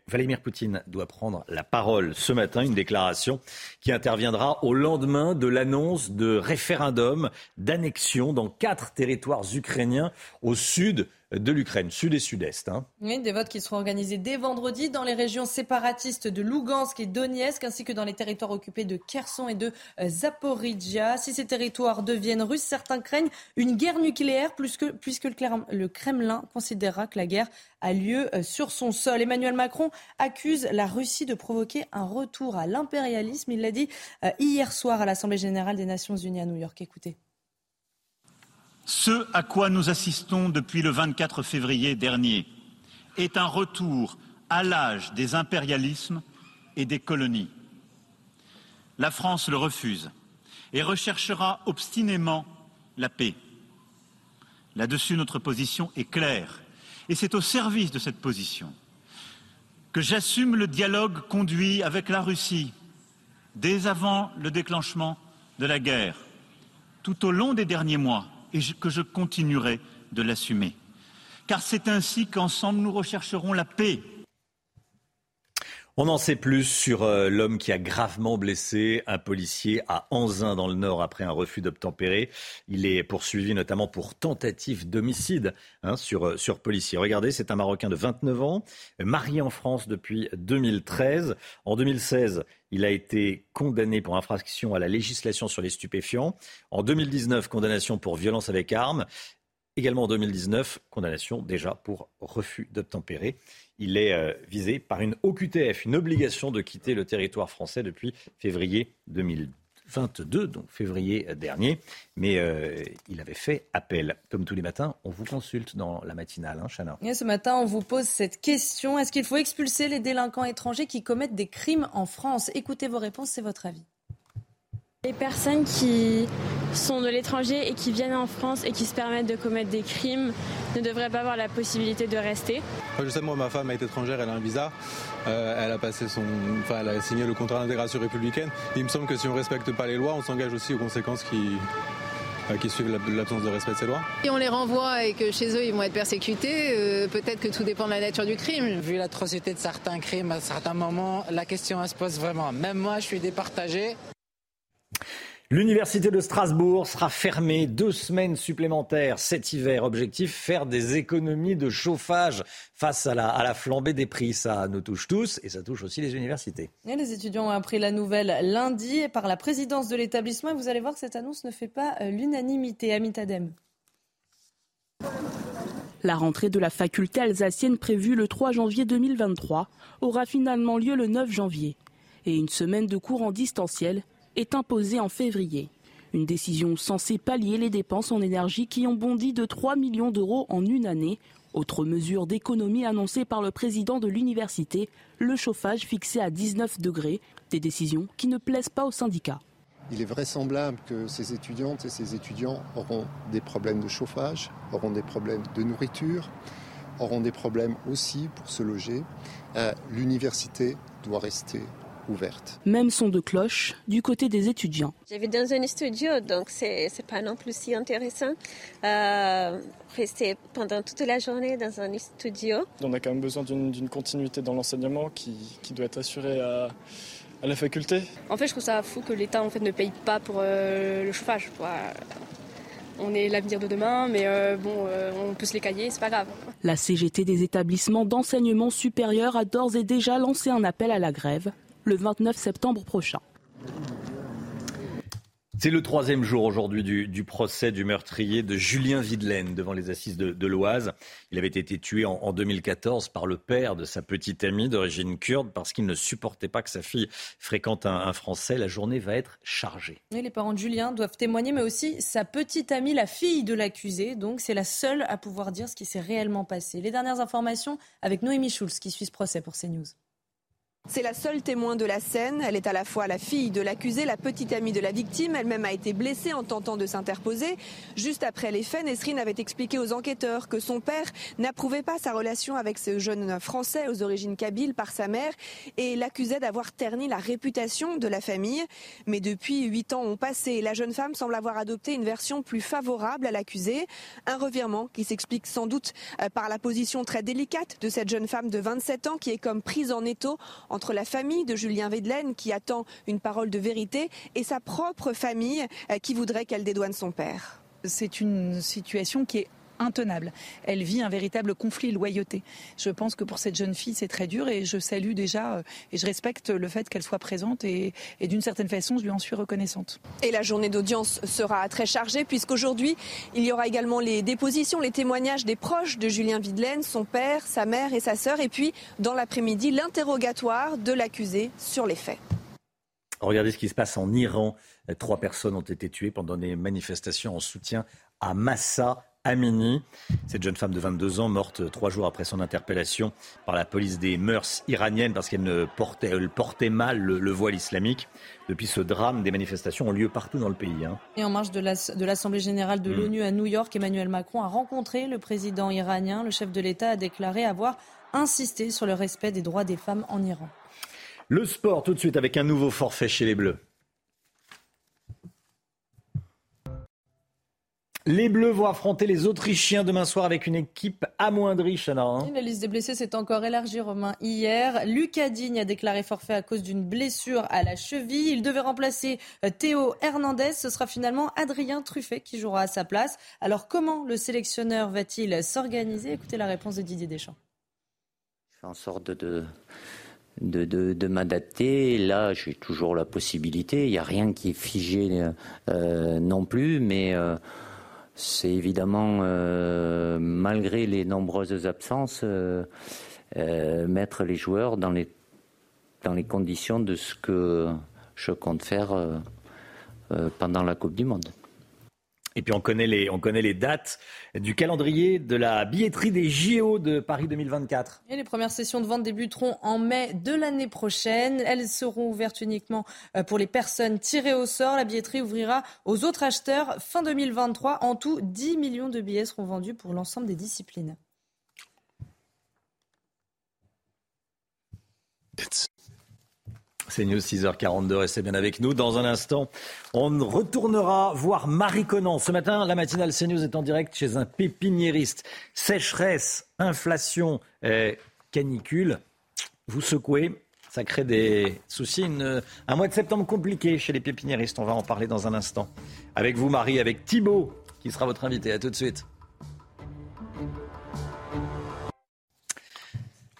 Vladimir Poutine doit prendre la parole ce matin, une déclaration qui interviendra au lendemain de l'annonce de référendum d'annexion dans quatre territoires ukrainiens au sud de l'Ukraine, sud et sud-est. Hein. Oui, des votes qui seront organisés dès vendredi dans les régions séparatistes de Lugansk et Donetsk, ainsi que dans les territoires occupés de Kherson et de euh, Zaporizhia. Si ces territoires deviennent russes, certains craignent une guerre nucléaire, puisque le Kremlin considérera que la guerre a lieu euh, sur son sol. Emmanuel Macron accuse la Russie de provoquer un retour à l'impérialisme. Il l'a dit euh, hier soir à l'Assemblée générale des Nations unies à New York. Écoutez. Ce à quoi nous assistons depuis le 24 février dernier est un retour à l'âge des impérialismes et des colonies. La France le refuse et recherchera obstinément la paix. Là-dessus, notre position est claire et c'est au service de cette position que j'assume le dialogue conduit avec la Russie dès avant le déclenchement de la guerre, tout au long des derniers mois et que je continuerai de l'assumer. Car c'est ainsi qu'ensemble nous rechercherons la paix. On en sait plus sur euh, l'homme qui a gravement blessé un policier à Anzin dans le Nord après un refus d'obtempérer. Il est poursuivi notamment pour tentative d'homicide hein, sur, euh, sur policier. Regardez, c'est un Marocain de 29 ans, marié en France depuis 2013. En 2016, il a été condamné pour infraction à la législation sur les stupéfiants. En 2019, condamnation pour violence avec arme. Également en 2019, condamnation déjà pour refus d'obtempérer. Il est euh, visé par une OQTF, une obligation de quitter le territoire français depuis février 2022, donc février dernier. Mais euh, il avait fait appel. Comme tous les matins, on vous consulte dans la matinale, hein, ce matin, on vous pose cette question. Est-ce qu'il faut expulser les délinquants étrangers qui commettent des crimes en France? Écoutez vos réponses, c'est votre avis. Les personnes qui sont de l'étranger et qui viennent en France et qui se permettent de commettre des crimes ne devraient pas avoir la possibilité de rester. Je sais, moi, ma femme est étrangère, elle a un visa. Euh, elle a passé son, enfin, elle a signé le contrat d'intégration républicaine. Il me semble que si on ne respecte pas les lois, on s'engage aussi aux conséquences qui, euh, qui suivent l'absence de respect de ces lois. Si on les renvoie et que chez eux ils vont être persécutés, euh, peut-être que tout dépend de la nature du crime. Vu l'atrocité de certains crimes à certains moments, la question se pose vraiment. Même moi, je suis départagé. L'université de Strasbourg sera fermée deux semaines supplémentaires cet hiver. Objectif, faire des économies de chauffage face à la, flambée des prix. Ça nous touche tous et ça touche aussi les universités. les étudiants ont appris la nouvelle lundi par la présidence de l'établissement. Et vous allez voir que cette annonce ne fait pas euh, l'unanimité. Amitadem. La rentrée de la faculté alsacienne prévue le 3 janvier 2023 aura finalement lieu le 9 janvier. Et une semaine de cours en distanciel est imposée en février. Une décision censée pallier les dépenses en énergie qui ont bondi de 3 millions d'euros en une année. Autre mesure d'économie annoncée par le président de l'université, le chauffage fixé à 19 degrés. Des décisions qui ne plaisent pas aux syndicats. Il est vraisemblable que ces étudiantes et ces étudiants auront des problèmes de chauffage, auront des problèmes de nourriture, auront des problèmes aussi pour se loger. Euh, l'université doit rester ouverte. Même son de cloche du côté des étudiants. J'avais dans un studio, donc c'est pas non plus si intéressant. Euh, rester pendant toute la journée dans un studio. On a quand même besoin d'une continuité dans l'enseignement qui, qui, doit être assurée à, à, la faculté. En fait, je trouve ça fou que l'État en fait, ne paye pas pour euh, le chauffage. On est l'avenir de demain, mais euh, bon, euh, on peut se les cailler, c'est pas grave. La CGT des établissements d'enseignement supérieur a d'ores et déjà lancé un appel à la grève le 29 septembre prochain. C'est le troisième jour aujourd'hui du, procès du meurtrier de Julien Videlaine devant les assises de, l'Oise. Il avait été tué en, 2014 par le père de sa petite amie d'origine kurde parce qu'il ne supportait pas que sa fille fréquente un, Français. La journée va être chargée. les parents de Julien doivent témoigner, mais aussi sa petite amie, la fille de l'accusé. Donc c'est la seule à pouvoir dire ce qui s'est réellement passé. Les dernières informations avec Noémie Schulz qui suit ce procès pour CNews. C'est la seule témoin de la scène. Elle est à la fois la fille de l'accusé, la petite amie de la victime. Elle-même a été blessée en tentant de s'interposer. Juste après les faits, Nesrine avait expliqué aux enquêteurs que son père n'approuvait pas sa relation avec ce jeune Français aux origines kabyles par sa mère et l'accusait d'avoir terni la réputation de la famille. Mais depuis huit ans ont passé la jeune femme semble avoir adopté une version plus favorable à l'accusé. Un revirement qui s'explique sans doute euh, par la position très délicate de cette jeune femme de 27 ans qui est comme prise en étau entre la famille de Julien Vedelaine qui attend une parole de vérité et sa propre famille euh, qui voudrait qu'elle dédouane son père. C'est une situation qui est intenable. Elle vit un véritable conflit loyauté. Je pense que pour cette jeune fille, c'est très dur et je salue déjà euh, et je respecte le fait qu'elle soit présente et, et d'une certaine façon, je lui en suis reconnaissante. Et la journée d'audience sera très chargée puisqu'aujourd'hui, il y aura également les dépositions, les témoignages des proches de Julien Videlaine, son père, sa mère et sa sœur. Et puis, dans l'après-midi, l'interrogatoire de l'accusé sur les faits. Regardez ce qui se passe en Iran. Trois personnes ont été tuées pendant des manifestations en soutien à Massa Amini. Cette jeune femme de 22 ans, morte trois jours après son interpellation par la police des mœurs iraniennes parce qu'elle portait, elle portait mal le, le, voile islamique. Depuis ce drame, des manifestations ont lieu partout dans le pays. Hein. Et en marge de l'Assemblée la, générale de mmh. l'ONU à New York, Emmanuel Macron a rencontré le président iranien. Le chef de l'État a déclaré avoir insisté sur le respect des droits des femmes en Iran. Le sport tout de suite avec un nouveau forfait chez les Bleus. Les Bleus vont affronter les Autrichiens demain soir avec une équipe amoindrie, Chana. Hein. La liste des blessés s'est encore élargie, Romain, hier. Lucas Digne a déclaré forfait à cause d'une blessure à la cheville. Il devait remplacer euh, Théo Hernandez. Ce sera finalement Adrien Truffet qui jouera à sa place. Alors comment le sélectionneur va-t-il s'organiser? Écoutez la réponse de Didier Deschamps. Je fais en sorte de de, de, de m'adapter. Là, j'ai toujours la possibilité. Il n'y a rien qui est figé euh, non plus, mais euh, c'est évidemment, euh, malgré les nombreuses absences, euh, euh, mettre les joueurs dans les, dans les conditions de ce que je compte faire pendant la Coupe du Monde. Et puis on connaît les, on connaît les dates du calendrier de la billetterie des JO de Paris 2024. Et les premières sessions de vente débuteront en mai de l'année prochaine. Elles seront ouvertes uniquement euh, pour les personnes tirées au sort. La billetterie ouvrira aux autres acheteurs fin 2023. En tout, 10 millions de billets seront vendus pour l'ensemble des disciplines. C'est News 6h42, restez bien avec nous. Dans un instant, on retournera voir Marie Conan. Ce matin, la matinale CNews est en direct chez un pépiniériste. Sécheresse, inflation, canicule, vous secouez, ça crée des soucis. Un mois de septembre compliqué chez les pépiniéristes. On va en parler dans un instant. Avec vous, Marie, avec Thibault, qui sera votre invité. À tout de suite.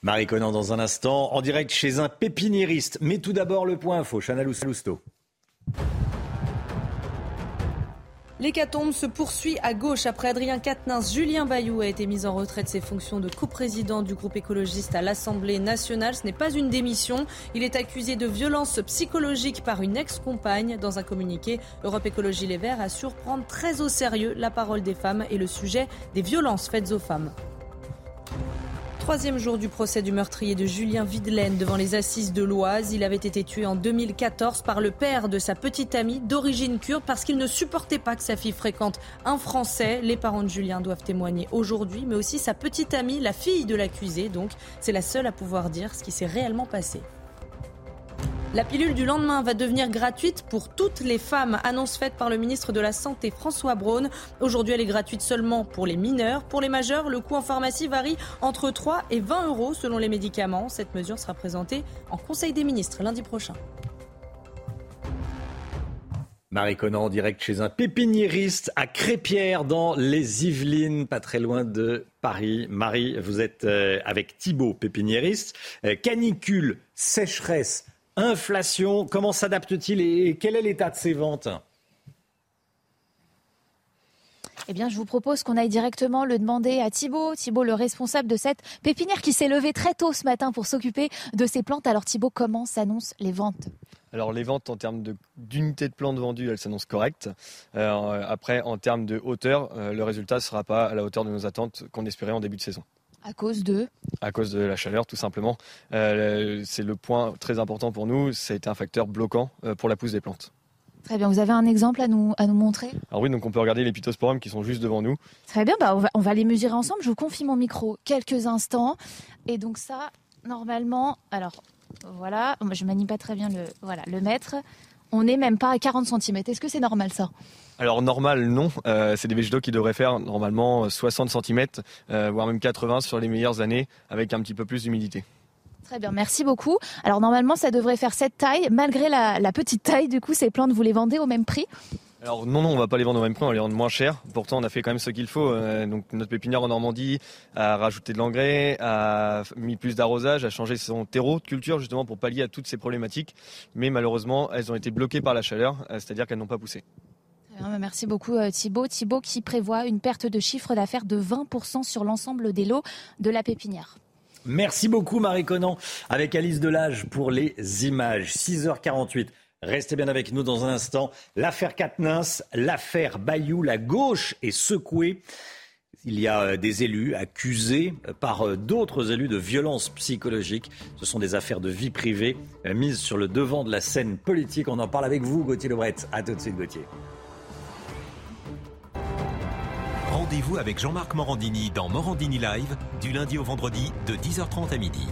Marie Conan dans un instant, en direct chez un pépiniériste. Mais tout d'abord le point info, Chana Lousteau. L'hécatombe se poursuit à gauche après Adrien Quatennens. Julien Bayou a été mis en retrait de ses fonctions de coprésident du groupe écologiste à l'Assemblée nationale. Ce n'est pas une démission. Il est accusé de violence psychologique par une ex-compagne. Dans un communiqué, Europe Écologie Les Verts assure prendre très au sérieux la parole des femmes et le sujet des violences faites aux femmes. Troisième jour du procès du meurtrier de Julien Videlaine devant les assises de l'Oise. Il avait été tué en 2014 par le père de sa petite amie d'origine kurde parce qu'il ne supportait pas que sa fille fréquente un Français. Les parents de Julien doivent témoigner aujourd'hui, mais aussi sa petite amie, la fille de l'accusé. Donc, c'est la seule à pouvoir dire ce qui s'est réellement passé. La pilule du lendemain va devenir gratuite pour toutes les femmes, annonce faite par le ministre de la Santé François Braun. Aujourd'hui, elle est gratuite seulement pour les mineurs. Pour les majeurs, le coût en pharmacie varie entre 3 et 20 euros selon les médicaments. Cette mesure sera présentée en Conseil des ministres lundi prochain. Marie Conan en direct chez un pépiniériste à Crépierre dans les Yvelines, pas très loin de Paris. Marie, vous êtes euh, avec Thibault, pépiniériste. Euh, canicule, sécheresse, Inflation, comment s'adapte-t-il et quel est l'état de ces ventes? Eh bien, je vous propose qu'on aille directement le demander à Thibault. Thibault, le responsable de cette pépinière qui s'est levé très tôt ce matin pour s'occuper de ces plantes. Alors, Thibault, comment s'annoncent les ventes? Alors les ventes en termes d'unités de, plantes vendues, elles s'annoncent correctes. Euh, après, en termes de hauteur, euh, le résultat ne sera pas à la hauteur de nos attentes qu'on espérait en début de saison. À cause de À cause de la chaleur, tout simplement. Euh, c'est le point très important pour nous. Ça a été un facteur bloquant euh, pour la pousse des plantes. Très bien. Vous avez un exemple à nous, à nous montrer? Alors oui, donc on peut regarder les pittosporums qui sont juste devant nous. Très bien. Bah, on, va, on va les mesurer ensemble. Je vous confie mon micro quelques instants. Et donc ça, normalement, alors voilà, je manie pas très bien le, voilà, le mètre. On n'est même pas à 40 cm. Est-ce que c'est normal ça? Alors normal, non. Euh, c'est des végétaux qui devraient faire normalement 60 cm, euh, voire même 80 sur les meilleures années, avec un petit peu plus d'humidité. Très bien, merci beaucoup. Alors normalement, ça devrait faire cette taille. Malgré la, la petite taille, du coup, ces plantes, vous les vendez au même prix? Alors non, non, on va pas les vendre au même prix, on va les vendre moins cher. Pourtant, on a fait quand même ce qu'il faut. Euh, donc notre pépinière en Normandie a rajouté de l'engrais, a mis plus d'arrosage, a changé son terreau de culture justement pour pallier à toutes ces problématiques. Mais malheureusement, elles ont été bloquées par la chaleur, c'est-à-dire qu'elles n'ont pas poussé. Bah, Merci beaucoup euh, Thibaut. Thibaut qui prévoit une perte de chiffre d'affaires de 20% sur l'ensemble des lots de la pépinière. Merci beaucoup Marie Conan avec Alice Delage pour les images. 6h48. Restez bien avec nous dans un instant. L'affaire Katnins, l'affaire Bayou, la gauche est secouée. Il y a euh, des élus accusés euh, par d'autres élus de violences psychologiques. Ce sont des affaires de vie privée mises sur le devant de la scène politique. On en parle avec vous, Gauthier Lebret. À tout de suite, Gauthier. Rendez-vous avec Jean-Marc Morandini dans Morandini Live du lundi au vendredi de 10h30 à midi.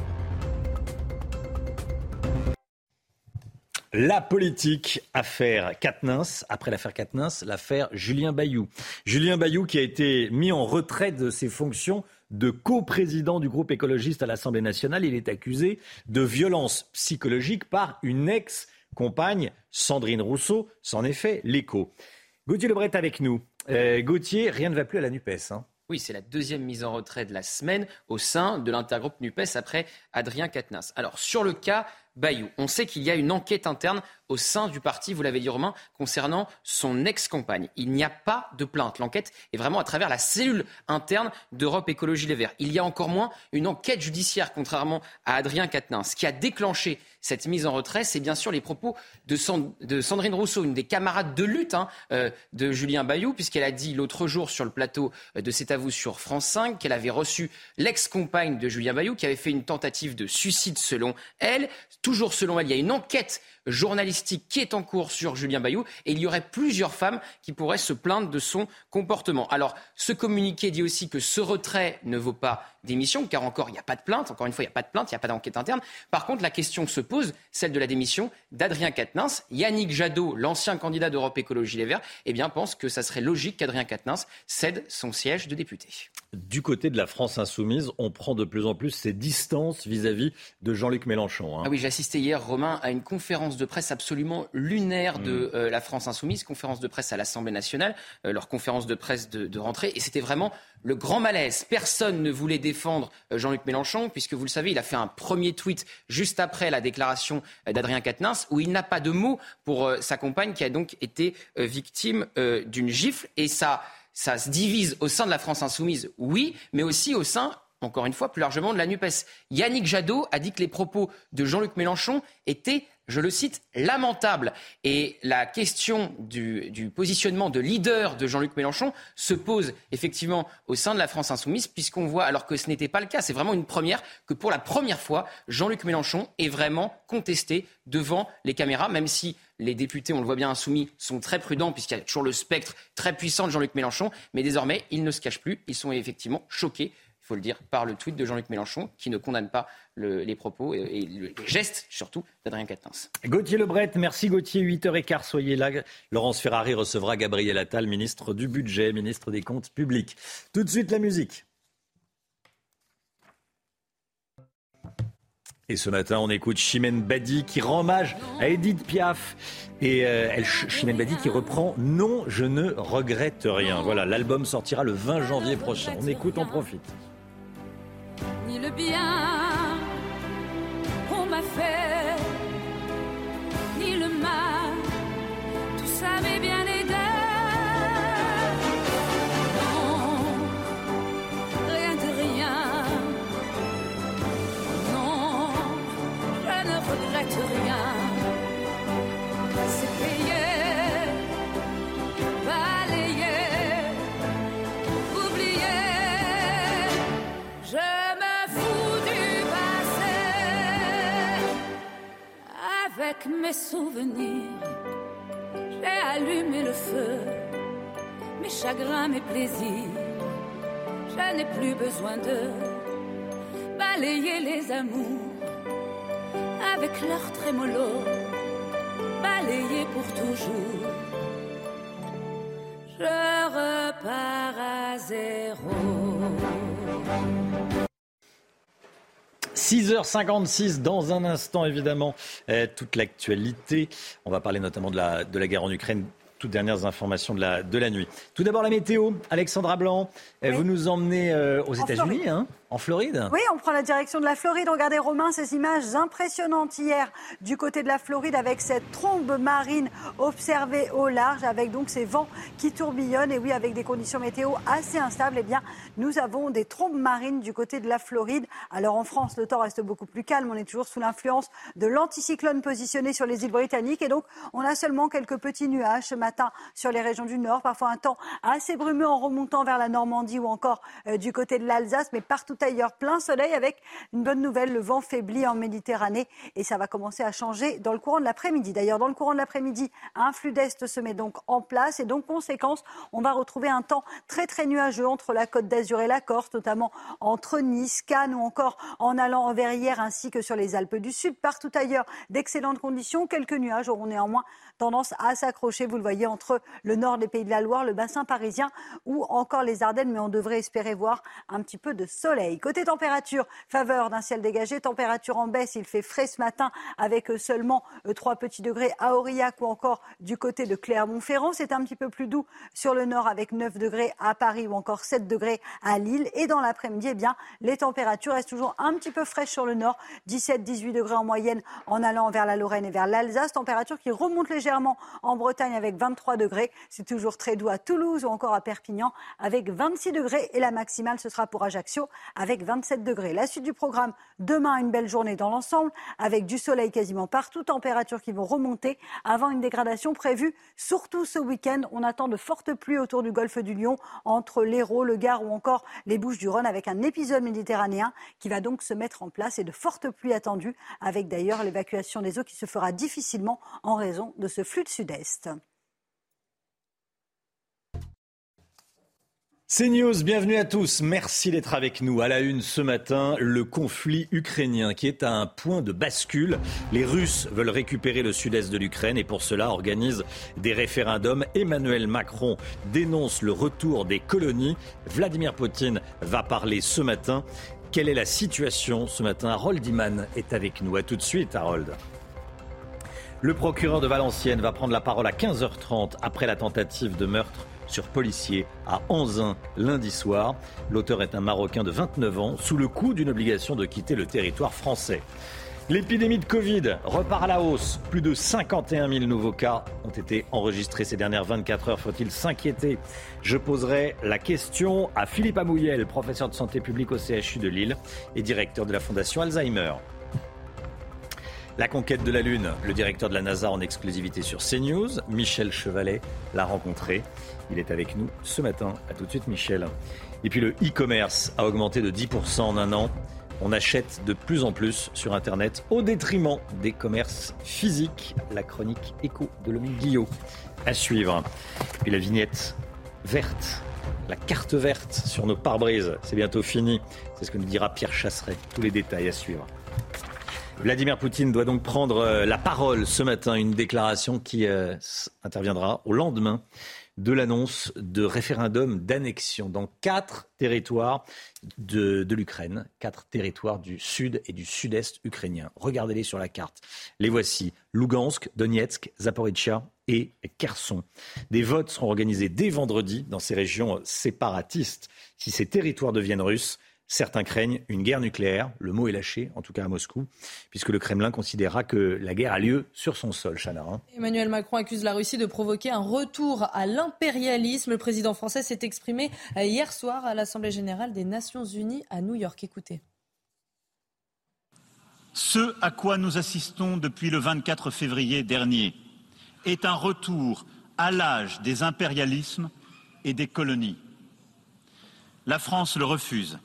La politique, affaire Katnins. Après l'affaire Katnins, l'affaire Julien Bayou. Julien Bayou qui a été mis en retrait de ses fonctions de coprésident du groupe écologiste à l'Assemblée nationale. Il est accusé de violence psychologique par une ex-compagne, Sandrine Rousseau. C'en est fait l'écho. Gauthier Lebret avec nous. Euh, Gauthier, rien ne va plus à la NUPES. Hein. Oui, c'est la deuxième mise en retrait de la semaine au sein de l'intergroupe NUPES après Adrien Quatennens. Alors, sur le cas Bayou, on sait qu'il y a une enquête interne au sein du parti, vous l'avez dit Romain, concernant son ex-compagne. Il n'y a pas de plainte. L'enquête est vraiment à travers la cellule interne d'Europe Écologie Les Verts. Il y a encore moins une enquête judiciaire, contrairement à Adrien Quatennens. Ce qui a déclenché cette mise en retrait, c'est bien sûr les propos de, Sand- de Sandrine Rousseau, une des camarades de lutte hein, euh, de Julien Bayou, puisqu'elle a dit l'autre jour sur le plateau de C'est à vous sur France 5 qu'elle avait reçu l'ex-compagne de Julien Bayou qui avait fait une tentative de suicide selon elle. Toujours selon elle, il y a une enquête journalistique qui est en cours sur Julien Bayou et il y aurait plusieurs femmes qui pourraient se plaindre de son comportement. Alors, ce communiqué dit aussi que ce retrait ne vaut pas démission, car encore, il n'y a pas de plainte. Encore une fois, il n'y a pas de plainte, il n'y a pas d'enquête interne. Par contre, la question se pose, celle de la démission d'Adrien Quatennens. Yannick Jadot, l'ancien candidat d'Europe Écologie Les Verts, eh bien, pense que ça serait logique qu'Adrien Quatennens cède son siège de député. Du côté de la France insoumise, on prend de plus en plus ses distances vis-à-vis de Jean-Luc Mélenchon. hein. Ah oui, j'ai assisté hier, Romain, à une conférence de presse absolument lunaire de euh, la France Insoumise, conférence de presse à l'Assemblée nationale, euh, leur conférence de presse de, de rentrée, et c'était vraiment le grand malaise. Personne ne voulait défendre euh, Jean-Luc Mélenchon, puisque vous le savez, il a fait un premier tweet juste après la déclaration d'Adrien Quatennens, où il n'a pas de mots pour sa compagne qui a donc été victime d'une gifle, et ça, ça se divise au sein de la France Insoumise, oui, mais aussi au sein encore une fois, plus largement de la NUPES. Yannick Jadot a dit que les propos de Jean-Luc Mélenchon étaient, je le cite, lamentables. Et la question du, positionnement de leader de Jean-Luc Mélenchon se pose effectivement au sein de la France insoumise, puisqu'on voit, alors que ce n'était pas le cas, c'est vraiment une première, que pour la première fois, Jean-Luc Mélenchon est vraiment contesté devant les caméras, même si les députés, on le voit bien insoumis, sont très prudents puisqu'il y a toujours le spectre très puissant de Jean-Luc Mélenchon. Mais désormais, ils ne se cachent plus. Ils sont effectivement choqués, faut le dire, par le tweet de Jean-Luc Mélenchon qui ne condamne pas le- les propos et, le- les gestes surtout d'Adrien Quatennens. Gauthier Lebret, merci Gauthier, 8h15, soyez là. Laurence Ferrari recevra Gabriel Attal, ministre du Budget, ministre des Comptes Publics. Tout de suite la musique. Et ce matin, on écoute Chimène Badi qui rend hommage à Edith Piaf. Et euh, Chimène Badi qui reprend Non, je ne regrette rien. Voilà, l'album sortira le 20 janvier prochain. On écoute, on profite. Le bien qu'on m'a fait, avec mes souvenirs. J'ai allumé le feu, mes chagrins, mes plaisirs. Je n'ai plus besoin de balayer les amours avec leur trémolo, balayer pour toujours. Je repars à zéro. 6h56 dans un instant évidemment euh, toute l'actualité. On va parler notamment de la, de la guerre en Ukraine toutes dernières informations de la, de la nuit. Tout d'abord la météo. Alexandra Blanc, euh, vous nous emmenez euh, aux États-Unis, hein, en Floride? Oui, on prend la direction de la Floride. Regardez Romain, ces images impressionnantes hier du côté de la Floride avec cette trombe marine observée au large, avec donc ces vents qui tourbillonnent. Et oui, avec des conditions météo assez instables, eh bien, nous avons des trombes marines du côté de la Floride. Alors en France, le temps reste beaucoup plus calme. On est toujours sous l'influence de l'anticyclone positionné sur les îles britanniques. Et donc, on a seulement quelques petits nuages ce matin sur les régions du Nord. Parfois un temps assez brumeux en remontant vers la Normandie ou encore euh, du côté de l'Alsace. Mais partout ailleurs, plein soleil avec une bonne nouvelle. Le vent faiblit en Méditerranée et ça va commencer à changer dans le courant de l'après-midi. D'ailleurs, dans le courant de l'après-midi, un flux d'Est se met donc en place et donc, conséquence, on va retrouver un temps très très nuageux entre la côte d'Azur et la Corse, notamment entre Nice, Cannes ou encore en allant en Verrières ainsi que sur les Alpes du Sud. Partout ailleurs, d'excellentes conditions. Quelques nuages auront néanmoins tendance à s'accrocher, vous le voyez, entre le nord des Pays de la Loire, le bassin parisien ou encore les Ardennes, mais on devrait espérer voir un petit peu de soleil. Côté température, faveur d'un ciel dégagé, température en baisse, il fait frais ce matin avec seulement 3 euh, petits degrés à Aurillac ou encore du côté de Clermont-Ferrand. C'est un petit peu plus doux sur le nord avec 9 degrés à Paris ou encore 7 degrés à Lille. Et dans l'après-midi, eh bien, les températures restent toujours un petit peu fraîches sur le nord, 17-18 degrés en moyenne en allant vers la Lorraine et vers l'Alsace, température qui remonte légèrement en Bretagne avec 23 degrés. C'est toujours très doux à Toulouse ou encore à Perpignan avec 26 degrés et la maximale ce sera pour Ajaccio avec 27 degrés. La suite du programme, demain une belle journée dans l'ensemble avec du soleil quasiment partout, températures qui vont remonter avant une dégradation prévue surtout ce week-end. On attend de fortes pluies autour du golfe du Lion entre l'Hérault, le Gard ou encore les Bouches du Rhône avec un épisode méditerranéen qui va donc se mettre en place et de fortes pluies attendues avec d'ailleurs l'évacuation des eaux qui se fera difficilement en raison de ce flux de sud-est. C'est News, bienvenue à tous. Merci d'être avec nous. À la une ce matin, le conflit ukrainien qui est à un point de bascule. Les Russes veulent récupérer le sud-est de l'Ukraine et pour cela organisent des référendums. Emmanuel Macron dénonce le retour des colonies. Vladimir Poutine va parler ce matin. Quelle est la situation ce matin? Harold Iman est avec nous. À tout de suite, Harold. Le procureur de Valenciennes va prendre la parole à 15h30 après la tentative de meurtre sur policier à Anzin lundi soir. L'auteur est un Marocain de 29 ans, sous le coup d'une obligation de quitter le territoire français. L'épidémie de Covid repart à la hausse. Plus de 51 000 nouveaux cas ont été enregistrés ces dernières 24 heures. Faut-il s'inquiéter? Je poserai la question à Philippe Amouyel, professeur de santé publique au CHU de Lille et directeur de la Fondation Alzheimer. La conquête de la Lune, le directeur de la NASA en exclusivité sur CNews, Michel Chevalet, l'a rencontré. Il est avec nous ce matin. A tout de suite, Michel. Et puis le e-commerce a augmenté de 10% en un an. On achète de plus en plus sur Internet au détriment des commerces physiques. La chronique écho de Lomine Guillot à suivre. Puis la vignette verte, la carte verte sur nos pare-brises. C'est bientôt fini. C'est ce que nous dira Pierre Chasseret. Tous les détails à suivre. Vladimir Poutine doit donc prendre euh, la parole ce matin, une déclaration qui euh, interviendra au lendemain de l'annonce de référendum d'annexion dans quatre territoires de, l'Ukraine, quatre territoires du sud et du sud-est ukrainien. Regardez-les sur la carte. Les voici Lugansk, Donetsk, Zaporizhia et Kherson. Des votes seront organisés dès vendredi dans ces régions séparatistes. Si ces territoires deviennent russes, Certains craignent une guerre nucléaire. Le mot est lâché, en tout cas à Moscou, puisque le Kremlin considérera que la guerre a lieu sur son sol, Chana. Hein. Emmanuel Macron accuse la Russie de provoquer un retour à l'impérialisme. Le président français s'est exprimé euh, hier soir à l'Assemblée générale des Nations unies à New York. Écoutez. Ce à quoi nous assistons depuis le 24 février dernier est un retour à l'âge des impérialismes et des colonies. La France le refuse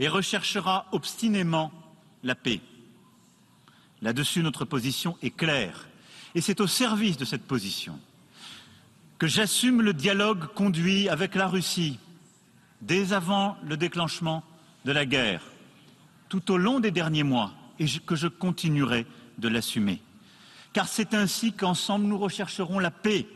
et recherchera obstinément la paix. Là-dessus, notre position est claire. Et c'est au service de cette position que j'assume le dialogue conduit avec la Russie dès avant le déclenchement de la guerre, tout au long des derniers mois, et que je continuerai de l'assumer. Car c'est ainsi qu'ensemble nous rechercherons la paix.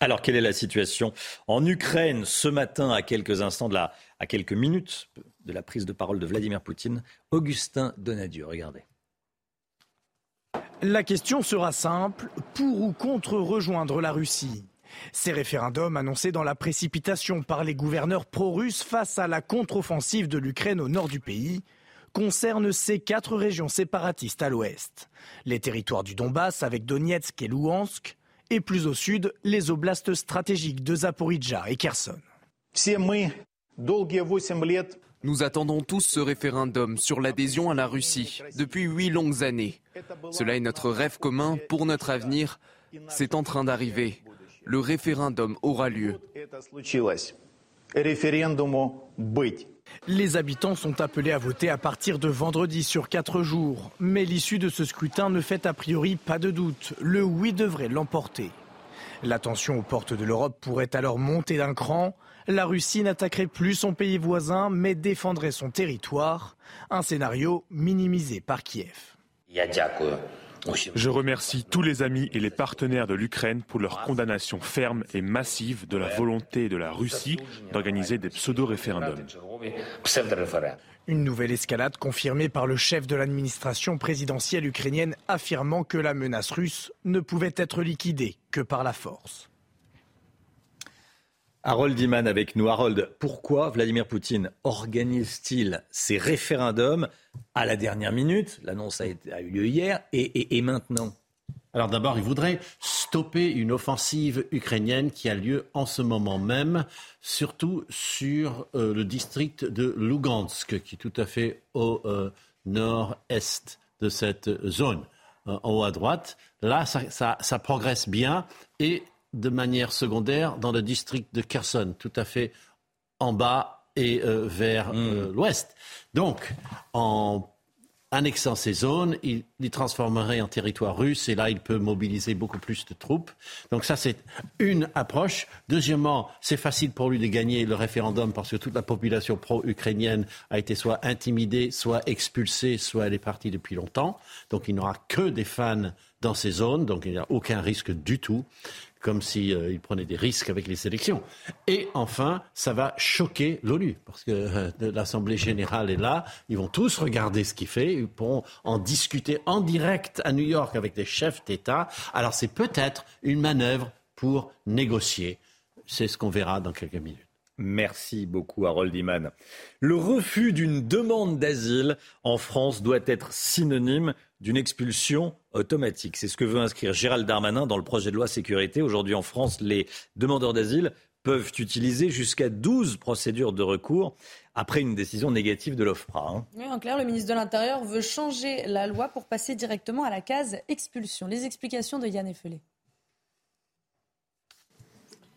Alors, quelle est la situation en Ukraine ce matin, à quelques instants de la, à quelques minutes de la prise de parole de Vladimir Poutine Augustin Donadieu, regardez. La question sera simple, pour ou contre rejoindre la Russie? Ces référendums annoncés dans la précipitation par les gouverneurs pro-russes face à la contre-offensive de l'Ukraine au nord du pays concernent ces quatre régions séparatistes à l'ouest. Les territoires du Donbass avec Donetsk et Louhansk, et plus au sud, les oblasts stratégiques de Zaporizhzhia et Kherson. Nous attendons tous ce référendum sur l'adhésion à la Russie depuis huit longues années. Cela est notre rêve commun pour notre avenir. C'est en train d'arriver. Le référendum aura lieu. Les habitants sont appelés à voter à partir de vendredi sur quatre jours. Mais l'issue de ce scrutin ne fait a priori pas de doute. Le oui devrait l'emporter. La tension aux portes de l'Europe pourrait alors monter d'un cran. La Russie n'attaquerait plus son pays voisin, mais défendrait son territoire. Un scénario minimisé par Kiev. Je remercie tous les amis et les partenaires de l'Ukraine pour leur condamnation ferme et massive de la volonté de la Russie d'organiser des pseudo-référendums. Une nouvelle escalade confirmée par le chef de l'administration présidentielle ukrainienne affirmant que la menace russe ne pouvait être liquidée que par la force. Harold Iman avec nous. Harold, pourquoi Vladimir Poutine organise-t-il ces référendums à la dernière minute? L'annonce a, eu lieu hier et, maintenant alors d'abord, il voudrait stopper une offensive ukrainienne qui a lieu en ce moment même, surtout sur euh, le district de Lugansk, qui est tout à fait au euh, nord-est de cette zone, euh, en haut à droite. Là, ça, ça progresse bien et de manière secondaire dans le district de Kherson, tout à fait en bas et euh, vers hmm. euh, l'ouest. Donc, en annexant ces zones, il les transformerait en territoire russe et là, il peut mobiliser beaucoup plus de troupes. Donc ça, c'est une approche. Deuxièmement, c'est facile pour lui de gagner le référendum parce que toute la population pro-ukrainienne a été soit intimidée, soit expulsée, soit elle est partie depuis longtemps. Donc il n'aura que des fans dans ces zones, donc il n'y a aucun risque du tout comme s'il euh, prenait des risques avec les élections. Et enfin, ça va choquer l'ONU, parce que euh, l'Assemblée générale est là, ils vont tous regarder ce qu'il fait, ils pourront en discuter en direct à New York avec des chefs d'État. Alors c'est peut-être une manœuvre pour négocier. C'est ce qu'on verra dans quelques minutes. Merci beaucoup, Harold Iman. Le refus d'une demande d'asile en France doit être synonyme d'une expulsion automatique. C'est ce que veut inscrire Gérald Darmanin dans le projet de loi sécurité. Aujourd'hui en France, les demandeurs d'asile peuvent utiliser jusqu'à 12 procédures de recours après une décision négative de l'OFPRA. Hein. Oui, en clair, le ministre de l'Intérieur veut changer la loi pour passer directement à la case expulsion. Les explications de Yann Effelé.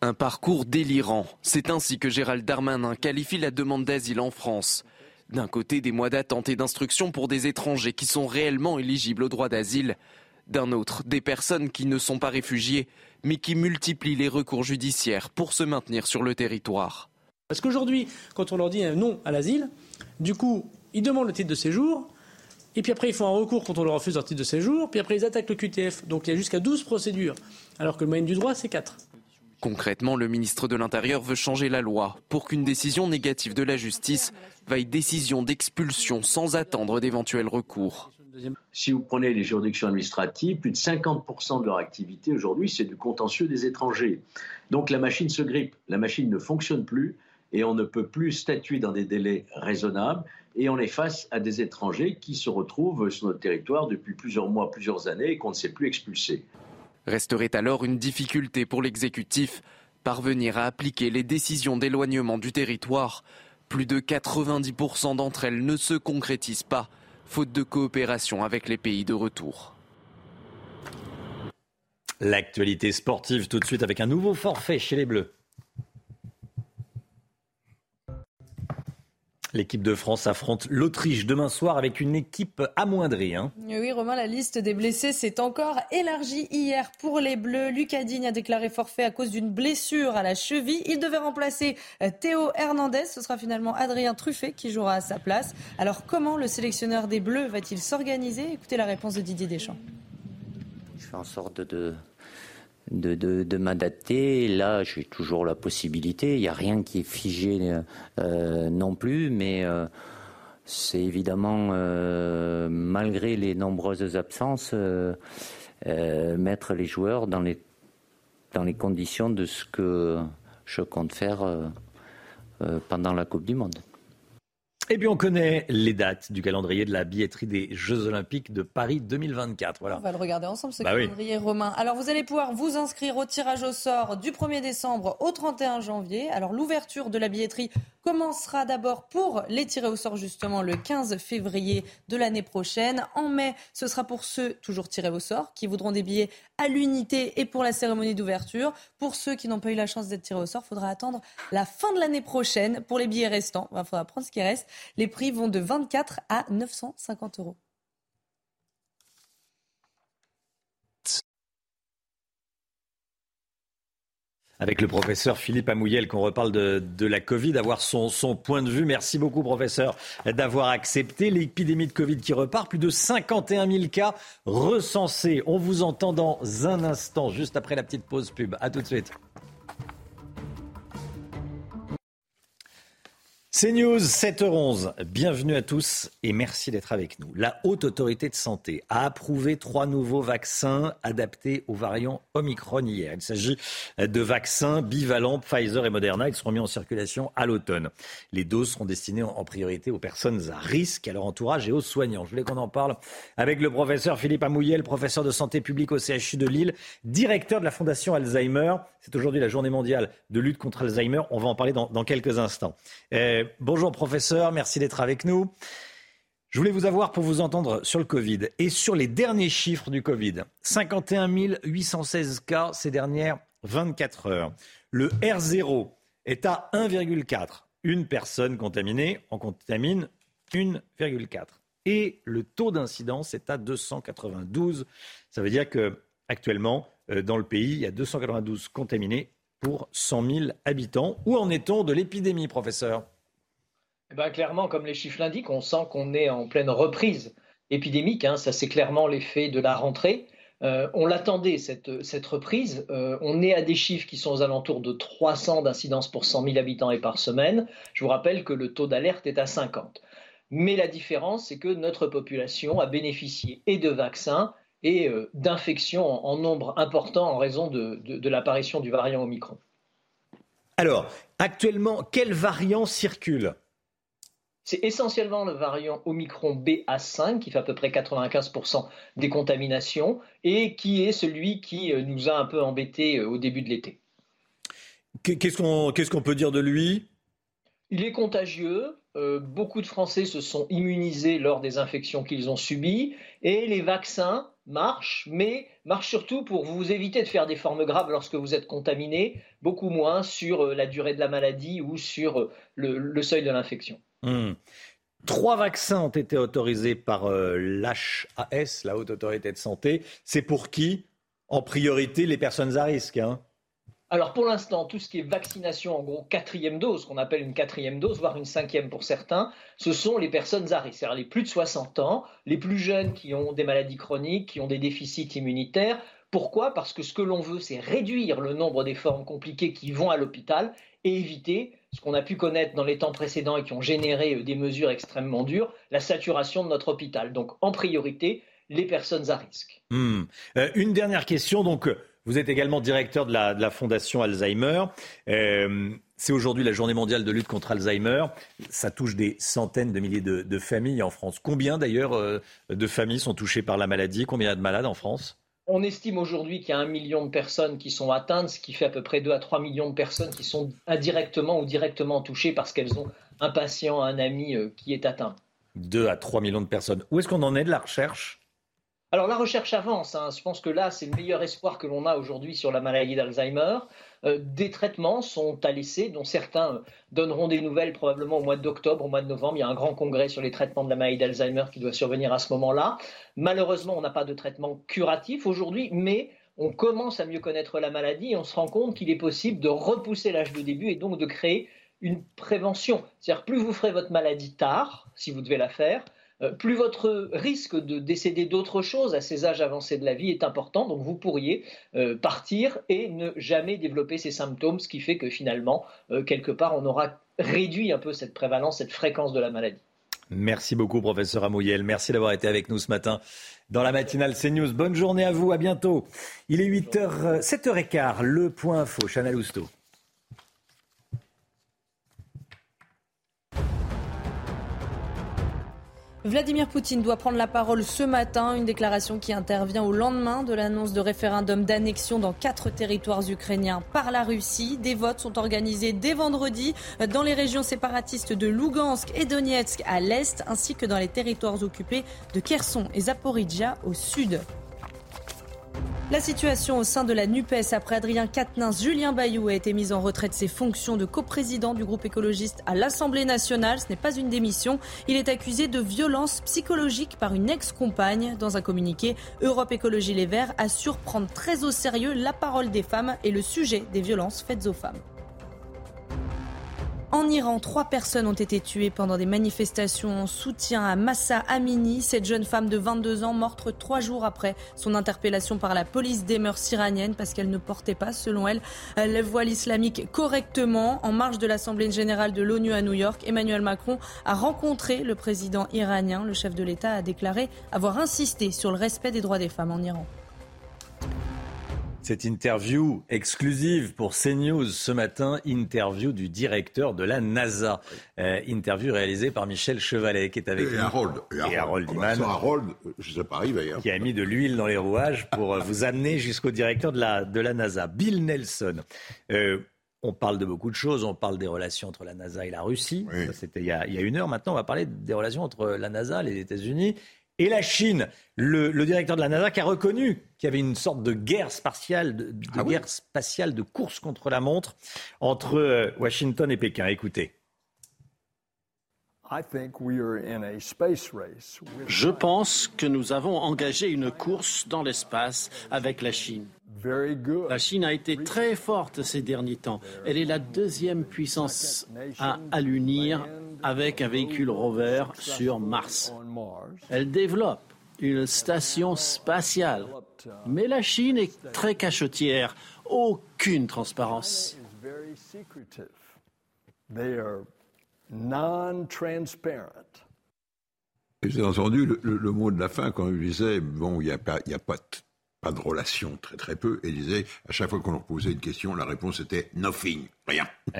Un parcours délirant. C'est ainsi que Gérald Darmanin qualifie la demande d'asile en France. D'un côté, des mois d'attente et d'instruction pour des étrangers qui sont réellement éligibles au droit d'asile. D'un autre, des personnes qui ne sont pas réfugiées, mais qui multiplient les recours judiciaires pour se maintenir sur le territoire. Parce qu'aujourd'hui, quand on leur dit un non à l'asile, du coup, ils demandent le titre de séjour, et puis après, ils font un recours quand on leur refuse leur titre de séjour, puis après, ils attaquent le QTF. Donc il y a jusqu'à 12 procédures, alors que le moyen du droit, c'est 4. Concrètement, le ministre de l'Intérieur veut changer la loi pour qu'une décision négative de la justice vaille décision d'expulsion sans attendre d'éventuels recours. Si vous prenez les juridictions administratives, plus de 50% de leur activité aujourd'hui, c'est du contentieux des étrangers. Donc la machine se grippe, la machine ne fonctionne plus et on ne peut plus statuer dans des délais raisonnables et on est face à des étrangers qui se retrouvent sur notre territoire depuis plusieurs mois, plusieurs années et qu'on ne sait plus expulser. Resterait alors une difficulté pour l'exécutif, parvenir à appliquer les décisions d'éloignement du territoire. Plus de 90% d'entre elles ne se concrétisent pas, faute de coopération avec les pays de retour. L'actualité sportive tout de suite avec un nouveau forfait chez les Bleus. L'équipe de France affronte l'Autriche demain soir avec une équipe amoindrie. Hein. Oui, Romain, la liste des blessés s'est encore élargie hier pour les Bleus. Lucas Digne a déclaré forfait à cause d'une blessure à la cheville. Il devait remplacer euh, Théo Hernandez. Ce sera finalement Adrien Truffet qui jouera à sa place. Alors comment le sélectionneur des Bleus va-t-il s'organiser? Écoutez la réponse de Didier Deschamps. Je fais en sorte de, de, de, m'adapter. Là, j'ai toujours la possibilité. Il n'y a rien qui est figé euh, non plus, mais euh, c'est évidemment, euh, malgré les nombreuses absences, mettre les joueurs dans les, dans les conditions de ce que je compte faire pendant la Coupe du Monde. Et puis on connaît les dates du calendrier de la billetterie des Jeux Olympiques de Paris 2024. Voilà. On va le regarder ensemble, ce bah calendrier romain. Alors vous allez pouvoir vous inscrire au tirage au sort du 1er décembre au 31 janvier. Alors l'ouverture de la billetterie commencera d'abord pour les tirés au sort justement le 15 février de l'année prochaine. En mai, ce sera pour ceux toujours tirés au sort qui voudront des billets à l'unité et pour la cérémonie d'ouverture. Pour ceux qui n'ont pas eu la chance d'être tirés au sort, il faudra attendre la fin de l'année prochaine pour les billets restants. Il faudra prendre ce qui reste. Les prix vont de 24 à 950 euros. avec le professeur Philippe Amouyel qu'on reparle de, la Covid, avoir son, son, point de vue. Merci beaucoup, professeur, d'avoir accepté l'épidémie de Covid qui repart. Plus de 51 000 cas recensés. On vous entend dans un instant, juste après la petite pause pub. À tout de suite. C'est News 7h11. Bienvenue à tous et merci d'être avec nous. La Haute Autorité de Santé a approuvé trois nouveaux vaccins adaptés aux variants Omicron hier. Il s'agit de vaccins bivalents Pfizer et Moderna qui seront mis en circulation à l'automne. Les doses seront destinées en priorité aux personnes à risque, à leur entourage et aux soignants. Je voulais qu'on en parle avec le professeur Philippe Amouyel, professeur de santé publique au CHU de Lille, directeur de la Fondation Alzheimer. C'est aujourd'hui la journée mondiale de lutte contre Alzheimer. On va en parler dans, quelques instants. Euh, bonjour professeur, merci d'être avec nous. Je voulais vous avoir pour vous entendre sur le Covid et sur les derniers chiffres du Covid. 51 816 cas ces dernières 24 heures. Le R0 est à 1,4. Une personne contaminée en contamine 1,4. Et le taux d'incidence est à 292. Ça veut dire que actuellement, dans le pays. Il y a 292 contaminés pour 100 000 habitants. Où en est-on de l'épidémie, professeur? Eh ben, Clairement, comme les chiffres l'indiquent, on sent qu'on est en pleine reprise épidémique. Hein. Ça, c'est clairement l'effet de la rentrée. Euh, on l'attendait, cette, cette reprise. Euh, on est à des chiffres qui sont aux alentours de 300 d'incidence pour 100 000 habitants et par semaine. Je vous rappelle que le taux d'alerte est à 50. Mais la différence, c'est que notre population a bénéficié et de vaccins et euh, d'infections en, nombre important en raison de, l'apparition du variant Omicron. Alors, actuellement, quel variant circule? C'est essentiellement le variant Omicron BA5 qui fait à peu près 95% des contaminations et qui est celui qui euh, nous a un peu embêtés euh, au début de l'été. Qu'est-ce qu'on peut dire de lui? Il est contagieux. beaucoup de Français se sont immunisés lors des infections qu'ils ont subies et les vaccins marche, mais marche surtout pour vous éviter de faire des formes graves lorsque vous êtes contaminé, beaucoup moins sur euh, la durée de la maladie ou sur euh, le, seuil de l'infection. Hmm. Trois vaccins ont été autorisés par euh, l'HAS, la Haute Autorité de Santé. C'est pour qui? En priorité, les personnes à risque. Hein alors pour l'instant, tout ce qui est vaccination, en gros quatrième dose, qu'on appelle une quatrième dose, voire une cinquième pour certains, ce sont les personnes à risque, c'est-à-dire les plus de 60 ans, les plus jeunes qui ont des maladies chroniques, qui ont des déficits immunitaires. Pourquoi? Parce que ce que l'on veut, c'est réduire le nombre des formes compliquées qui vont à l'hôpital et éviter ce qu'on a pu connaître dans les temps précédents et qui ont généré euh, des mesures extrêmement dures, la saturation de notre hôpital. Donc en priorité, les personnes à risque. Hmm. Euh, une dernière question, donc vous êtes également directeur de la, Fondation Alzheimer. Euh, c'est aujourd'hui la journée mondiale de lutte contre Alzheimer. Ça touche des centaines de milliers de, familles en France. Combien d'ailleurs euh, de familles sont touchées par la maladie? Combien il y a de malades en France? On estime aujourd'hui qu'il y a un million de personnes qui sont atteintes, ce qui fait à peu près 2 à 3 millions de personnes qui sont indirectement ou directement touchées parce qu'elles ont un patient, un ami euh, qui est atteint. 2 à 3 millions de personnes. Où est-ce qu'on en est de la recherche? Alors la recherche avance. Hein. Je pense que là, c'est le meilleur espoir que l'on a aujourd'hui sur la maladie d'Alzheimer. des traitements sont à laisser, dont certains donneront des nouvelles probablement au mois d'octobre, au mois de novembre. Il y a un grand congrès sur les traitements de la maladie d'Alzheimer qui doit survenir à ce moment-là. Malheureusement, on n'a pas de traitement curatif aujourd'hui, mais on commence à mieux connaître la maladie et on se rend compte qu'il est possible de repousser l'âge de début et donc de créer une prévention. C'est-à-dire plus vous ferez votre maladie tard, si vous devez la faire, euh, plus votre risque de décéder d'autres choses à ces âges avancés de la vie est important. Donc vous pourriez euh, partir et ne jamais développer ces symptômes, ce qui fait que finalement, euh, quelque part, on aura réduit un peu cette prévalence, cette fréquence de la maladie. Merci beaucoup, professeur Amouyel. Merci d'avoir été avec nous ce matin dans la matinale CNews. Bonne journée à vous, à bientôt. Il est 8h, 7h15, le point info, Chanel Housteau. Vladimir Poutine doit prendre la parole ce matin, une déclaration qui intervient au lendemain de l'annonce de référendum d'annexion dans quatre territoires ukrainiens par la Russie. Des votes sont organisés dès vendredi dans les régions séparatistes de Lugansk et Donetsk à l'est, ainsi que dans les territoires occupés de Kherson et Zaporizhia au sud. La situation au sein de la NUPES après Adrien Quatennens, Julien Bayou a été mis en retraite de ses fonctions de coprésident du groupe écologiste à l'Assemblée nationale. Ce n'est pas une démission. Il est accusé de violence psychologique par une ex-compagne. Dans un communiqué, Europe Écologie Les Verts assure prendre très au sérieux la parole des femmes et le sujet des violences faites aux femmes. En Iran, trois personnes ont été tuées pendant des manifestations en soutien à Massa Amini, cette jeune femme de 22 ans morte trois jours après son interpellation par la police des mœurs iraniennes parce qu'elle ne portait pas, selon elle, le voile islamique correctement. En marge de l'Assemblée générale de l'ONU à New York, Emmanuel Macron a rencontré le président iranien. Le chef de l'État a déclaré avoir insisté sur le respect des droits des femmes en Iran. Cette interview exclusive pour CNews ce matin, interview du directeur de la NASA. Euh, interview réalisée par Michel Chevalet qui est avec et nous. Harold. Et Harold Iman. Sans Harold, je ne sais pas arriver. Hein. Qui a mis de l'huile dans les rouages pour euh, vous amener jusqu'au directeur de la, de la NASA, Bill Nelson. Euh, on parle de beaucoup de choses. On parle des relations entre la NASA et la Russie. Ça, C'était il, y a- il y a une heure. Maintenant, on va parler des relations entre la NASA, les États-Unis et la Chine. Le, le directeur de la NASA qui a reconnu qu'il y avait une sorte de guerre spatiale, de, de guerre spatiale, de course contre la montre entre euh, Washington et Pékin. Écoutez. Je pense que nous avons engagé une course dans l'espace avec la Chine. La Chine a été très forte ces derniers temps. Elle est la deuxième puissance à, l'unir avec un véhicule rover sur Mars. Elle développe une station spatiale. Mais la Chine est très cachetière. Aucune transparence. Et Vous avez entendu le, le- le mot de la fin quand il disait bon, il n'y a pas, il y a pas, de- pas de relation, très très peu. Et il disait à chaque fois qu'on leur posait une question, la réponse était nothing, rien.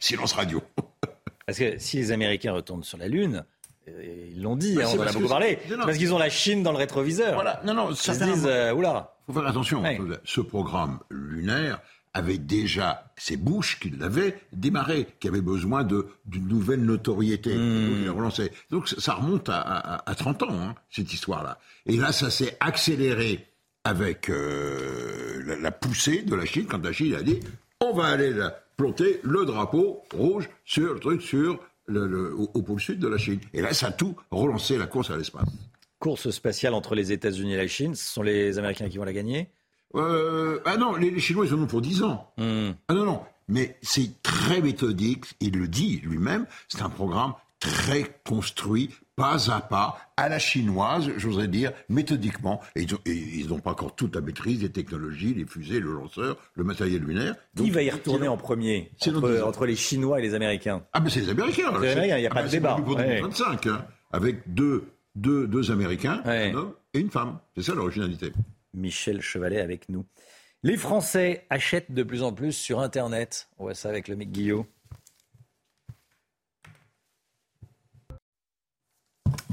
Silence radio. Parce que si les Américains retournent sur la Lune, euh, ils l'ont dit, Bah, hein, on en a beaucoup parlé, non, c'est non. parce qu'ils ont la Chine dans le rétroviseur. Voilà, non, non, Ils se disent, euh, oula. faut faire attention. Ce programme lunaire avait déjà, c'est Bush qui l'avait démarré, qui avait besoin d'une nouvelle notoriété. Donc, a relancé. Donc ça- ça remonte à, à- à 30 ans, hein, cette histoire-là. Et là, ça s'est accéléré avec euh, la, la poussée de la Chine, quand la Chine a dit on va aller là, planter le drapeau rouge sur le truc sur le, le- au, au pôle sud de la Chine. Et là, ça a tout relancé la course à l'espace. Course spatiale entre les États-Unis et la Chine, ce sont les Américains qui vont la gagner Euh, ah non, les, les Chinois, ils en ont pour 10 ans. Hmm. Ah non, non. Mais c'est très méthodique, il le dit lui-même, c'est un programme très construit, pas à pas, à la chinoise, j'oserais dire, méthodiquement. Et ils n'ont pas encore toute la maîtrise, les technologies, les fusées, le lanceur, le matériel lunaire. Qui va y retourner en premier entre, 10 ans. entre les Chinois et les Américains? Ah, mais c'est les Américains. C'est les Américains, il n'y a Ah, pas de débat. pour Ouais. 2025, hein, avec deux, deux, deux Américains, un homme et une femme. C'est ça l'originalité. Michel Chevalet avec nous. Les Français achètent de plus en plus sur Internet. On voit ça avec le mec Guillot.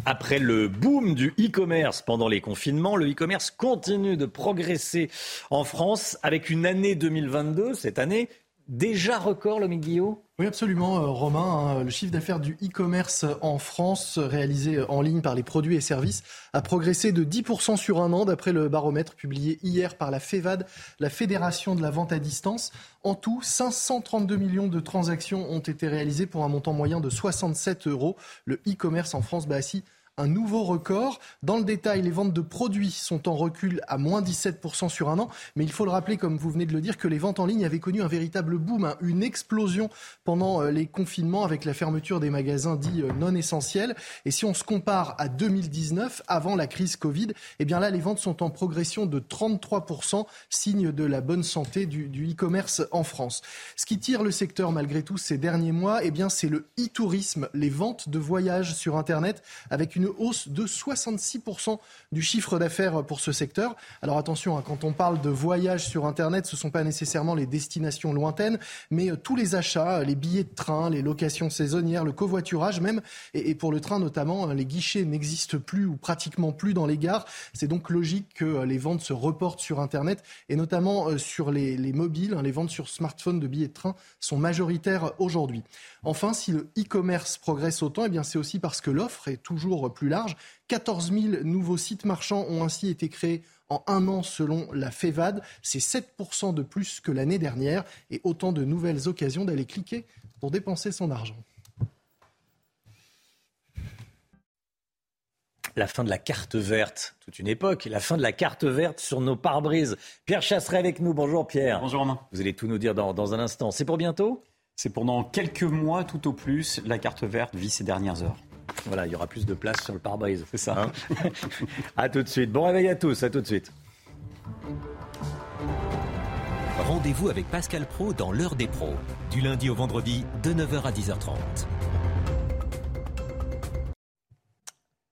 Après le boom du e-commerce pendant les confinements, le e-commerce continue de progresser en France avec une année 2022, cette année, déjà record, le Guillot? Oui, absolument, euh, Romain. Hein. le chiffre d'affaires du e-commerce en France, réalisé en ligne par les produits et services, a progressé de 10% sur un an, d'après le baromètre publié hier par la FEVAD, la Fédération de la vente à distance. En tout, 532 millions de transactions ont été réalisées pour un montant moyen de 67 euros. Le e-commerce en France bat ainsi un nouveau record. Dans le détail, les ventes de produits sont en recul à moins 17% sur un an. Mais il faut le rappeler, comme vous venez de le dire, que les ventes en ligne avaient connu un véritable boom, hein, une explosion pendant euh, les confinements avec la fermeture des magasins dits euh, non essentiels. Et si on se compare à 2019, avant la crise Covid, eh bien là, les ventes sont en progression de 33%, signe de la bonne santé du, e-commerce en France. Ce qui tire le secteur malgré tout ces derniers mois, eh bien c'est le e-tourisme, les ventes de voyages sur Internet avec une hausse de 66% du chiffre d'affaires pour ce secteur. Alors attention, hein, quand on parle de voyages sur Internet, ce ne sont pas nécessairement les destinations lointaines, mais euh, tous les achats, les billets de train, les locations saisonnières, le covoiturage même, et, pour le train notamment, hein, les guichets n'existent plus ou pratiquement plus dans les gares. C'est donc logique que euh, les ventes se reportent sur Internet, et notamment euh, sur les, mobiles. Hein, les ventes sur smartphone de billets de train sont majoritaires aujourd'hui. Enfin, si le e-commerce progresse autant, eh bien c'est aussi parce que l'offre est toujours plus large. 14 000 nouveaux sites marchands ont ainsi été créés en un an selon la FEVAD. C'est 7% de plus que l'année dernière et autant de nouvelles occasions d'aller cliquer pour dépenser son argent. la fin de la carte verte, toute une époque, la fin de la carte verte sur nos pare-brises. Pierre Chasseret avec nous. Bonjour Pierre. Bonjour Romain. Vous allez tout nous dire dans, dans un instant. C'est pour bientôt? C'est pendant quelques mois tout au plus. La carte verte vit ses dernières heures. Voilà, il y aura plus de place sur le pare-brise. C'est ça. Hein à tout de suite. Bon réveil à tous. À tout de suite. Rendez-vous avec Pascal Pro dans l'heure des pros, du lundi au vendredi de 9h à 10h30.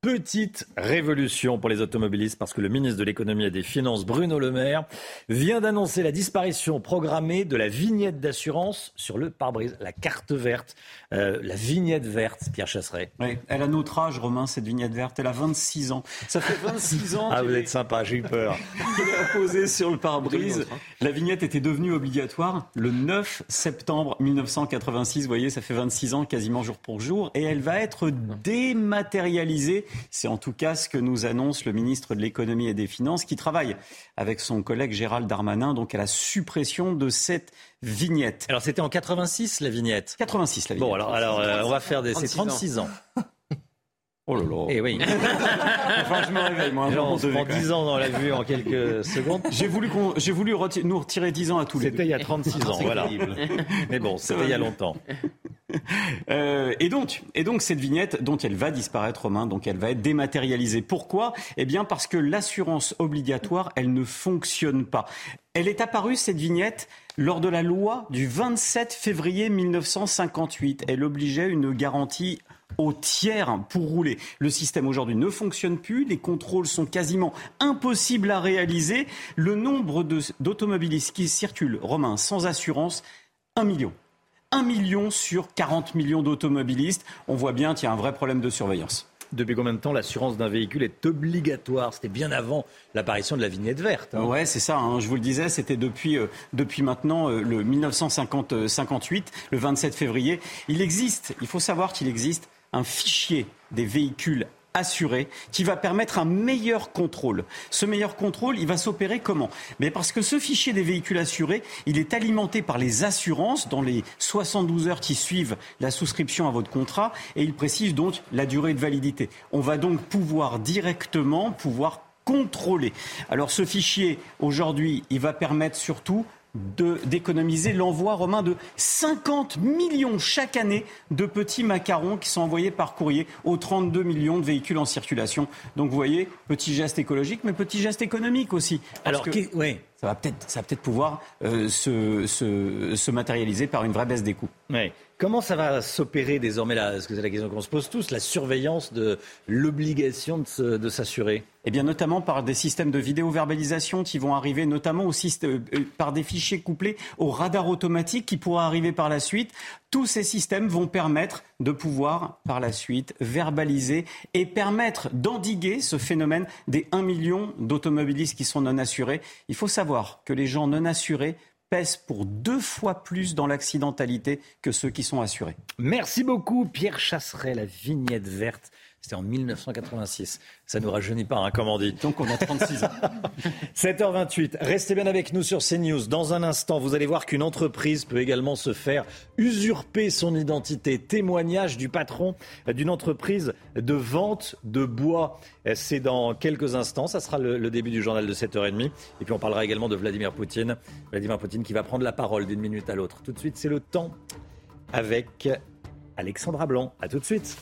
Petite révolution pour les automobilistes parce que le ministre de l'économie et des finances, Bruno Le Maire, vient d'annoncer la disparition programmée de la vignette d'assurance sur le pare-brise, la carte verte, euh, la vignette verte, Pierre Chasseret. Oui, elle a notre âge, Romain, cette vignette verte. Elle a 26 ans. Ça fait 26 ans. ah, vous êtes sympa, j'ai eu peur. est sur le pare-brise. La vignette était devenue obligatoire le 9 septembre 1986. Vous voyez, ça fait 26 ans, quasiment jour pour jour. Et elle va être dématérialisée c'est en tout cas ce que nous annonce le ministre de l'économie et des finances qui travaille avec son collègue Gérald Darmanin donc à la suppression de cette vignette. Alors c'était en 86 la vignette? 86 la vignette. Bon alors, alors euh, on va faire des... C'est 36 ans. Oh là là. Eh oui. enfin, je me réveille, moi. on se prend 10 ans dans la vue en quelques secondes. J'ai voulu, j'ai voulu nous retirer 10 ans à tous les C'était il y a 36 ans, voilà. Mais bon, c'était il y a longtemps. Euh, et donc, et donc cette vignette, dont elle va disparaître, Romain, donc elle va être dématérialisée. Pourquoi? Eh bien, parce que l'assurance obligatoire, elle ne fonctionne pas. Elle est apparue cette vignette lors de la loi du 27 février 1958. Elle obligeait une garantie au tiers pour rouler. Le système aujourd'hui ne fonctionne plus, les contrôles sont quasiment impossibles à réaliser. Le nombre d'automobilistes qui circulent, Romain, sans assurance, un million. Un million sur 40 millions d'automobilistes. On voit bien qu'il y a un vrai problème de surveillance. Depuis combien de temps l'assurance d'un véhicule est obligatoire? C'était bien avant l'apparition de la vignette verte. Hein. Ouais, c'est ça. Hein. je vous le disais, c'était depuis, euh, depuis maintenant euh, le 1958, le 27 février. Il existe, il faut savoir qu'il existe un fichier des véhicules assurés qui va permettre un meilleur contrôle. Ce meilleur contrôle, il va s'opérer comment? Mais parce que ce fichier des véhicules assurés, il est alimenté par les assurances dans les 72 heures qui suivent la souscription à votre contrat et il précise donc la durée de validité. On va donc pouvoir directement pouvoir contrôler. Alors ce fichier, aujourd'hui, il va permettre surtout d'économiser l'envoi romain de 50 millions chaque année de petits macarons qui sont envoyés par courrier aux 32 millions de véhicules en circulation. Donc vous voyez, petit geste écologique, mais petit geste économique aussi. Alors, que, ça va peut-être peut pouvoir euh, se, se, se, matérialiser par une vraie baisse des coûts. Oui. Comment ça va s'opérer désormais là Parce que c'est la question qu'on se pose tous, la surveillance de l'obligation de s'assurer? Eh bien, notamment par des systèmes de vidéo-verbalisation qui vont arriver, notamment aussi euh, par des fichiers couplés au radar automatique qui pourra arriver par la suite. Tous ces systèmes vont permettre de pouvoir, par la suite, verbaliser et permettre d'endiguer ce phénomène des 1 million d'automobilistes qui sont non assurés. Il faut savoir que les gens non assurés pèsent pour deux fois plus dans l'accidentalité que ceux qui sont assurés. Merci beaucoup Pierre Chasseret, la vignette verte. C'était en 1986. Ça nous rajeunit pas, hein, comme on dit. Donc on a 36 ans. 7h28. Restez bien avec nous sur CNews. Dans un instant, vous allez voir qu'une entreprise peut également se faire usurper son identité. Témoignage du patron d'une entreprise de vente de bois. C'est dans quelques instants. Ça sera le, le début du journal de 7h30. Et puis on parlera également de Vladimir Poutine. Vladimir Poutine qui va prendre la parole d'une minute à l'autre. Tout de suite, c'est le temps avec Alexandra Blanc. À tout de suite.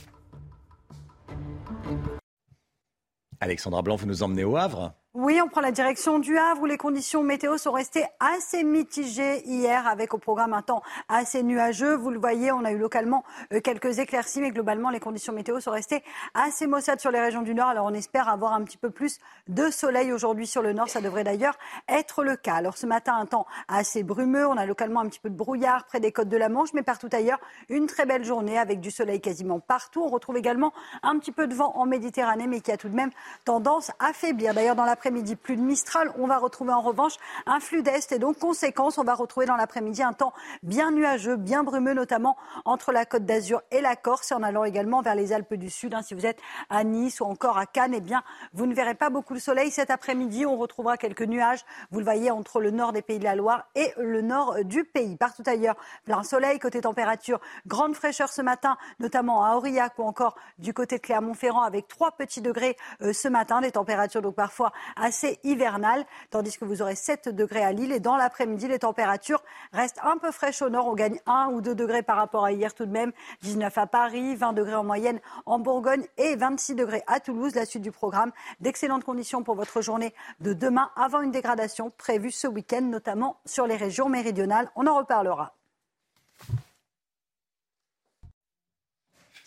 Alexandra Blanc, vous nous emmenez au Havre oui, on prend la direction du Havre où les conditions météo sont restées assez mitigées hier avec au programme un temps assez nuageux. Vous le voyez, on a eu localement euh, quelques éclaircies, mais globalement les conditions météo sont restées assez maussades sur les régions du Nord. Alors on espère avoir un petit peu plus de soleil aujourd'hui sur le Nord. Ça devrait d'ailleurs être le cas. Alors ce matin, un temps assez brumeux. On a localement un petit peu de brouillard près des côtes de la Manche, mais partout ailleurs, une très belle journée avec du soleil quasiment partout. On retrouve également un petit peu de vent en Méditerranée, mais qui a tout de même tendance à faiblir. D'ailleurs, dans la midi plus de Mistral. On va retrouver en revanche un flux d'Est et donc conséquence, on va retrouver dans l'après-midi un temps bien nuageux, bien brumeux, notamment entre la Côte d'Azur et la Corse et en allant également vers les Alpes du Sud. Hein. si vous êtes à Nice ou encore à Cannes, eh bien, vous ne verrez pas beaucoup de soleil cet après-midi. On retrouvera quelques nuages. Vous le voyez entre le nord des Pays de la Loire et le nord du pays. Partout ailleurs, plein soleil. Côté température, grande fraîcheur ce matin, notamment à Aurillac ou encore du côté de Clermont-Ferrand avec 3 petits degrés euh, ce matin. Des températures donc parfois assez hivernales, tandis que vous aurez 7 degrés à Lille. Et dans l'après-midi, les températures restent un peu fraîches au nord. On gagne 1 ou 2 degrés par rapport à hier tout de même. 19 à Paris, 20 degrés en moyenne en Bourgogne et 26 degrés à Toulouse. La suite du programme, d'excellentes conditions pour votre journée de demain avant une dégradation prévue ce week-end, notamment sur les régions méridionales. On en reparlera.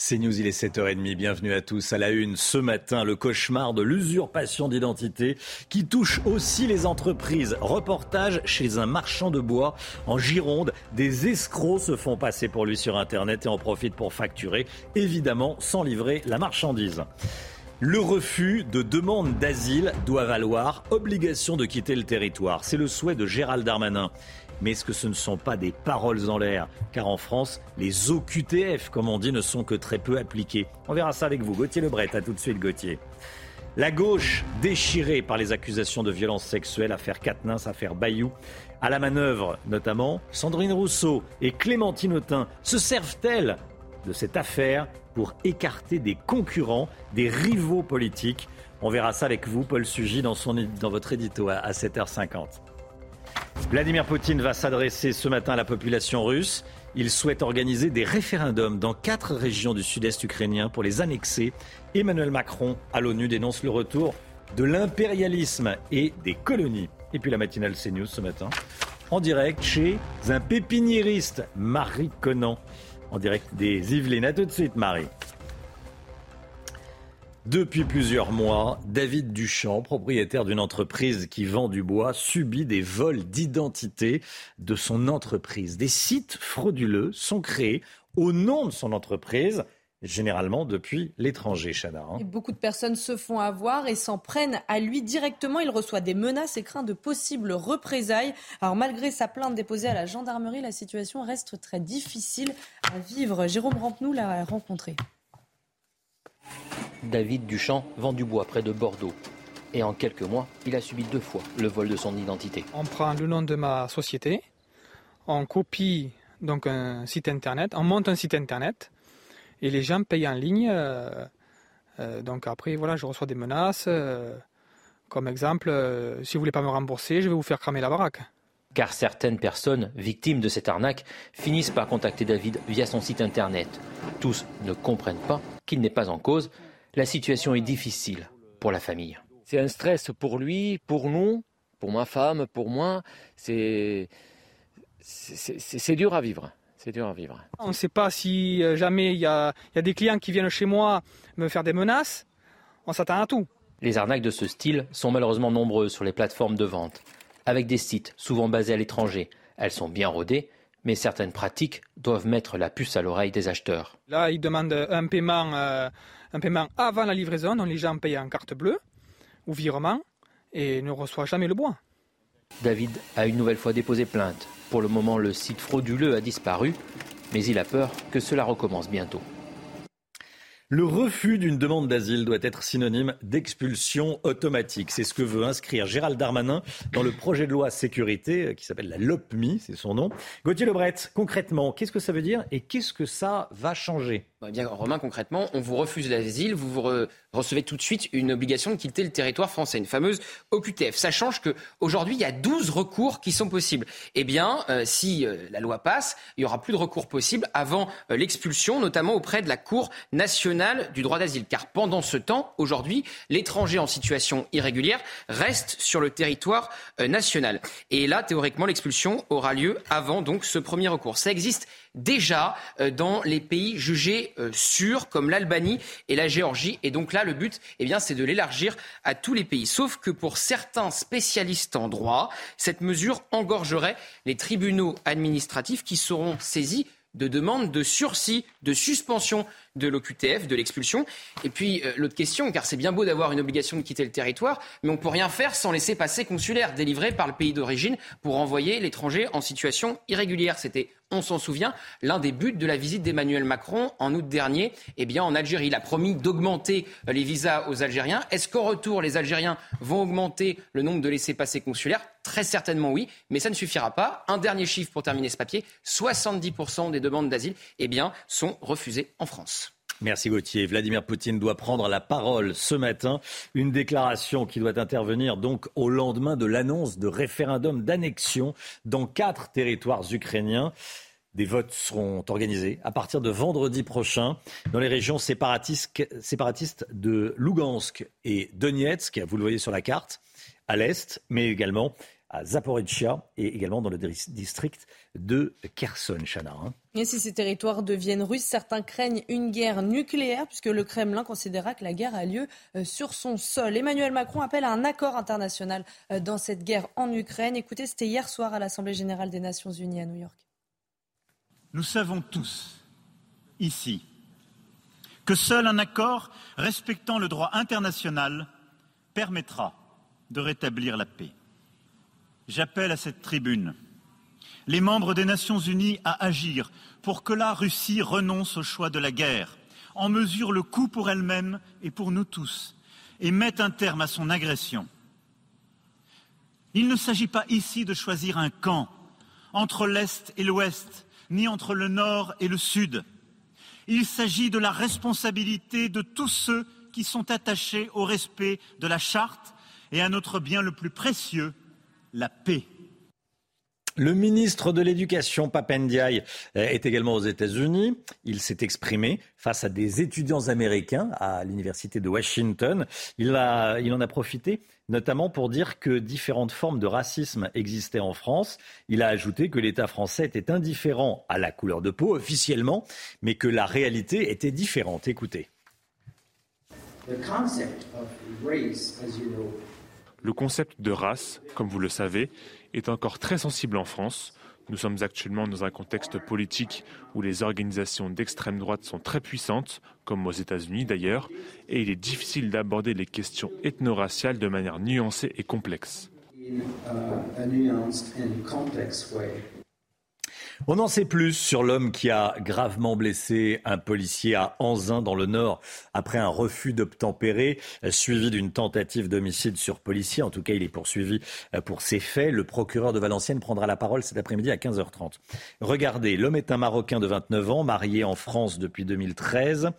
C'est News, il est 7h30. Bienvenue à tous. À la une, ce matin, le cauchemar de l'usurpation d'identité qui touche aussi les entreprises. Reportage chez un marchand de bois en Gironde. Des escrocs se font passer pour lui sur Internet et en profitent pour facturer, évidemment sans livrer la marchandise. Le refus de demande d'asile doit valoir obligation de quitter le territoire. C'est le souhait de Gérald Darmanin. Mais est-ce que ce ne sont pas des paroles en l'air? Car en France, les OQTF, comme on dit, ne sont que très peu appliqués. On verra ça avec vous. Gauthier Lebret, à tout de suite Gauthier. La gauche déchirée par les accusations de violence sexuelle, affaire Quatennens, affaire Bayou. À la manœuvre, notamment, Sandrine Rousseau et Clémentine Autain se servent-elles de cette affaire pour écarter des concurrents, des rivaux politiques? On verra ça avec vous, Paul Sugy, dans, son, dans votre édito à 7h50. Vladimir Poutine va s'adresser ce matin à la population russe. Il souhaite organiser des référendums dans quatre régions du sud-est ukrainien pour les annexer. Emmanuel Macron à l'ONU dénonce le retour de l'impérialisme et des colonies. Et puis la matinale CNews ce matin, en direct chez un pépiniériste, Marie Conan, en direct des Yvelines. A tout de suite, Marie. Depuis plusieurs mois, David Duchamp, propriétaire d'une entreprise qui vend du bois, subit des vols d'identité de son entreprise. Des sites frauduleux sont créés au nom de son entreprise généralement depuis l'étranger, Chana. Hein. Beaucoup de personnes se font avoir et s'en prennent à lui directement. Il reçoit des menaces et craint de possibles représailles. Alors malgré sa plainte déposée à la gendarmerie, la situation reste très difficile à vivre. Jérôme Rampenou l'a rencontré. David Duchamp vend du bois près de Bordeaux. Et en quelques mois, il a subi deux fois le vol de son identité. On prend le nom de ma société, on copie donc un site internet, on monte un site internet et les gens payent en ligne. Euh, euh, donc après, voilà, je reçois des menaces. Euh, comme exemple, si vous voulez pas me rembourser, je vais vous faire cramer la baraque. Car certaines personnes victimes de cette arnaque finissent par contacter David via son site internet. Tous ne comprennent pas qu'il n'est pas en cause la situation est difficile pour la famille. C'est un stress pour lui, pour nous, pour ma femme, pour moi. C'est c'est dur à vivre. C'est dur à vivre. On ne sait pas si euh, jamais il y, a, des clients qui viennent chez moi me faire des menaces. On s'attend à tout. Les arnaques de ce style sont malheureusement nombreuses sur les plateformes de vente. Avec des sites souvent basés à l'étranger, elles sont bien rodées, mais certaines pratiques doivent mettre la puce à l'oreille des acheteurs. Là, ils demandent un paiement euh, un paiement avant la livraison, donc les gens payent en carte bleue ou virement et ne reçoivent jamais le bois. David a une nouvelle fois déposé plainte. Pour le moment, le site frauduleux a disparu, mais il a peur que cela recommence bientôt. Le refus d'une demande d'asile doit être synonyme d'expulsion automatique. C'est ce que veut inscrire Gérald Darmanin dans le projet de loi sécurité euh, qui s'appelle la LOPMI, c'est son nom. Gauthier Lebret, concrètement, qu'est-ce que ça veut dire et qu'est-ce que ça va changer? Bah, bien, Romain, concrètement, on vous refuse l'asile, vous vous recevez tout de suite une obligation de quitter le territoire français, une fameuse OQTF. Ça change qu'aujourd'hui, il y a 12 recours qui sont possibles. Eh bien, euh, si euh, la loi passe, il y aura plus de recours possibles avant l'expulsion, notamment auprès de la Cour nationale du droit d'asile. Car pendant ce temps, aujourd'hui, l'étranger en situation irrégulière reste sur le territoire national. Et là, théoriquement, l'expulsion aura lieu avant donc ce premier recours. Ça existe déjà euh, dans les pays jugés euh, sûrs comme l'Albanie et la Géorgie. Et donc là, le but, eh bien, c'est de l'élargir à tous les pays. Sauf que pour certains spécialistes en droit, cette mesure engorgerait les tribunaux administratifs qui seront saisis de demandes de sursis, de suspension de l'OQTF, de l'expulsion. Et puis euh, l'autre question, car c'est bien beau d'avoir une obligation de quitter le territoire, mais on ne peut rien faire sans laisser passer consulaire délivré par le pays d'origine pour envoyer l'étranger en situation irrégulière. C'était on s'en souvient, l'un des buts de la visite d'Emmanuel Macron en août dernier eh bien, en Algérie. Il a promis d'augmenter les visas aux Algériens. Est-ce qu'au retour, les Algériens vont augmenter le nombre de laissés-passer consulaires? Très certainement oui, mais ça ne suffira pas. Un dernier chiffre pour terminer ce papier 70% des demandes d'asile eh sont refusées en France. Merci Gauthier. Vladimir Poutine doit prendre la parole ce matin. Une déclaration qui doit intervenir donc au lendemain de l'annonce de référendum d'annexion dans quatre territoires ukrainiens. Des votes seront organisés à partir de vendredi prochain dans les régions séparatistes, de Lugansk et Donetsk, vous le voyez sur la carte, à l'est, mais également à Zaporizhia et également dans le district de Kherson, Chana. Hein. Et si ces territoires deviennent russes, certains craignent une guerre nucléaire puisque le Kremlin considéra que la guerre a lieu euh, sur son sol. Emmanuel Macron appelle à un accord international euh, dans cette guerre en Ukraine. Écoutez, c'était hier soir à l'Assemblée générale des Nations unies à New York. Nous savons tous, ici, que seul un accord respectant le droit international permettra de rétablir la paix j'appelle à cette tribune les membres des Nations Unies à agir pour que la Russie renonce au choix de la guerre, en mesure le coût pour elle-même et pour nous tous, et mette un terme à son agression. Il ne s'agit pas ici de choisir un camp entre l'Est et l'Ouest, ni entre le Nord et le Sud. Il s'agit de la responsabilité de tous ceux qui sont attachés au respect de la charte et à notre bien le plus précieux, la paix. Le ministre de l'Éducation, Papendiaï, est également aux États-Unis. Il s'est exprimé face à des étudiants américains à l'Université de Washington. Il, il, en a profité notamment pour dire que différentes formes de racisme existaient en France. Il a ajouté que l'État français était indifférent à la couleur de peau officiellement, mais que la réalité était différente. Écoutez. Le concept de race, comme vous le savez, est encore très sensible en France. Nous sommes actuellement dans un contexte politique où les organisations d'extrême droite sont très puissantes, comme aux États-Unis d'ailleurs, et il est difficile d'aborder les questions ethno-raciales de manière nuancée et complexe. On en sait plus sur l'homme qui a gravement blessé un policier à Anzin dans le Nord après un refus d'obtempérer suivi d'une tentative d'homicide sur policier. En tout cas, il est poursuivi euh, pour ces faits. Le procureur de Valenciennes prendra la parole cet après-midi à 15h30. Regardez, l'homme est un Marocain de 29 ans, marié en France depuis 2013.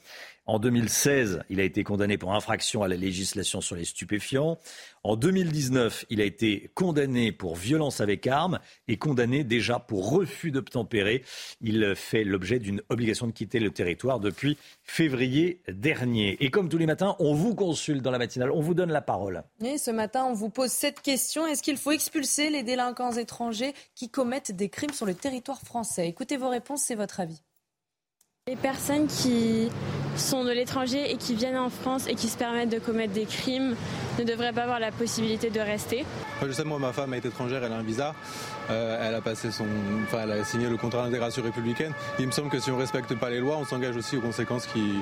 En 2016, il a été condamné pour infraction à la législation sur les stupéfiants. En 2019, il a été condamné pour violence avec arme et condamné déjà pour refus d'obtempérer. Il fait l'objet d'une obligation de quitter le territoire depuis février dernier. Et comme tous les matins, on vous consulte dans la matinale, on vous donne la parole. Et ce matin, on vous pose cette question. Est-ce qu'il faut expulser les délinquants étrangers qui commettent des crimes sur le territoire français? Écoutez vos réponses, c'est votre avis. Les personnes qui sont de l'étranger et qui viennent en France et qui se permettent de commettre des crimes ne devraient pas avoir la possibilité de rester. Je sais, moi, ma femme est étrangère, elle a un visa, euh, elle a passé son, enfin, elle a signé le contrat d'intégration républicaine. Il me semble que si on respecte pas les lois, on s'engage aussi aux conséquences qui,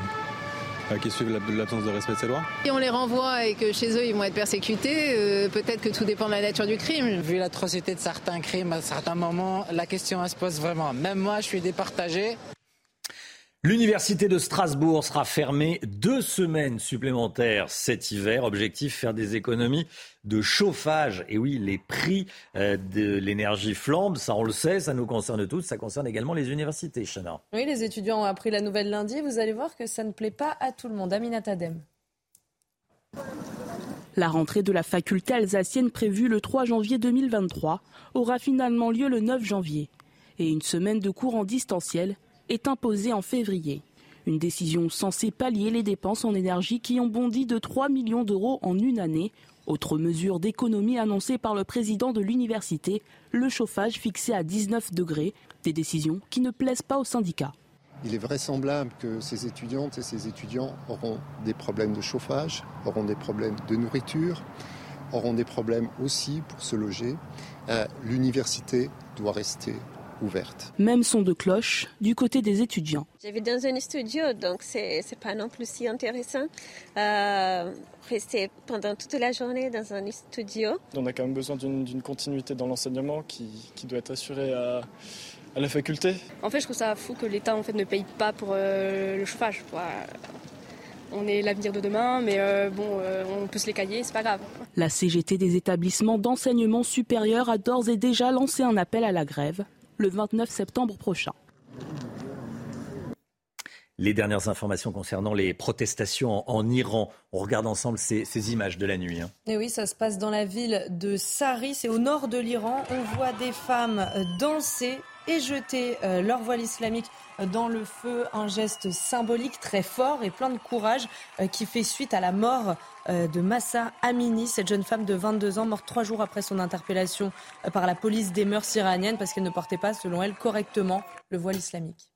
qui suivent l'absence de respect de ces lois. Si on les renvoie et que chez eux ils vont être persécutés, peut-être que tout dépend de la nature du crime. Vu l'atrocité de certains crimes à certains moments, la question se pose vraiment. Même moi, je suis départagé. L'université de Strasbourg sera fermée deux semaines supplémentaires cet hiver. Objectif faire des économies de chauffage. Et oui, les prix euh, de l'énergie flambent, ça on le sait, ça nous concerne tous, ça concerne également les universités, Chana. Oui, les étudiants ont appris la nouvelle lundi. Vous allez voir que ça ne plaît pas à tout le monde. Aminat Adem. La rentrée de la faculté alsacienne prévue le 3 janvier 2023 aura finalement lieu le 9 janvier. Et une semaine de cours en distanciel est imposée en février. Une décision censée pallier les dépenses en énergie qui ont bondi de 3 millions d'euros en une année. Autre mesure d'économie annoncée par le président de l'université, le chauffage fixé à 19 degrés. Des décisions qui ne plaisent pas aux syndicats. Il est vraisemblable que ces étudiantes et ces étudiants auront des problèmes de chauffage, auront des problèmes de nourriture, auront des problèmes aussi pour se loger. Euh, l'université doit rester ouverte. Même son de cloche du côté des étudiants. J'habite dans un studio, donc c'est n'est pas non plus si intéressant. Euh, rester pendant toute la journée dans un studio. On a quand même besoin d'une continuité dans l'enseignement qui, qui, doit être assurée à, à, la faculté. En fait, je trouve ça fou que l'État en fait, ne paye pas pour euh, le chauffage. On est l'avenir de demain, mais euh, bon, euh, on peut se les cailler, c'est pas grave. La CGT des établissements d'enseignement supérieur a d'ores et déjà lancé un appel à la grève le 29 septembre prochain. Les dernières informations concernant les protestations en, Iran. On regarde ensemble ces, images de la nuit. Hein. Et oui, ça se passe dans la ville de Sari, c'est au nord de l'Iran. On voit des femmes danser et jeter euh, leur voile islamique dans le feu, un geste symbolique très fort et plein de courage euh, qui fait suite à la mort euh, de Massa Amini, cette jeune femme de 22 ans morte trois jours après son interpellation par la police des mœurs iraniennes parce qu'elle ne portait pas, selon elle, correctement le voile islamique.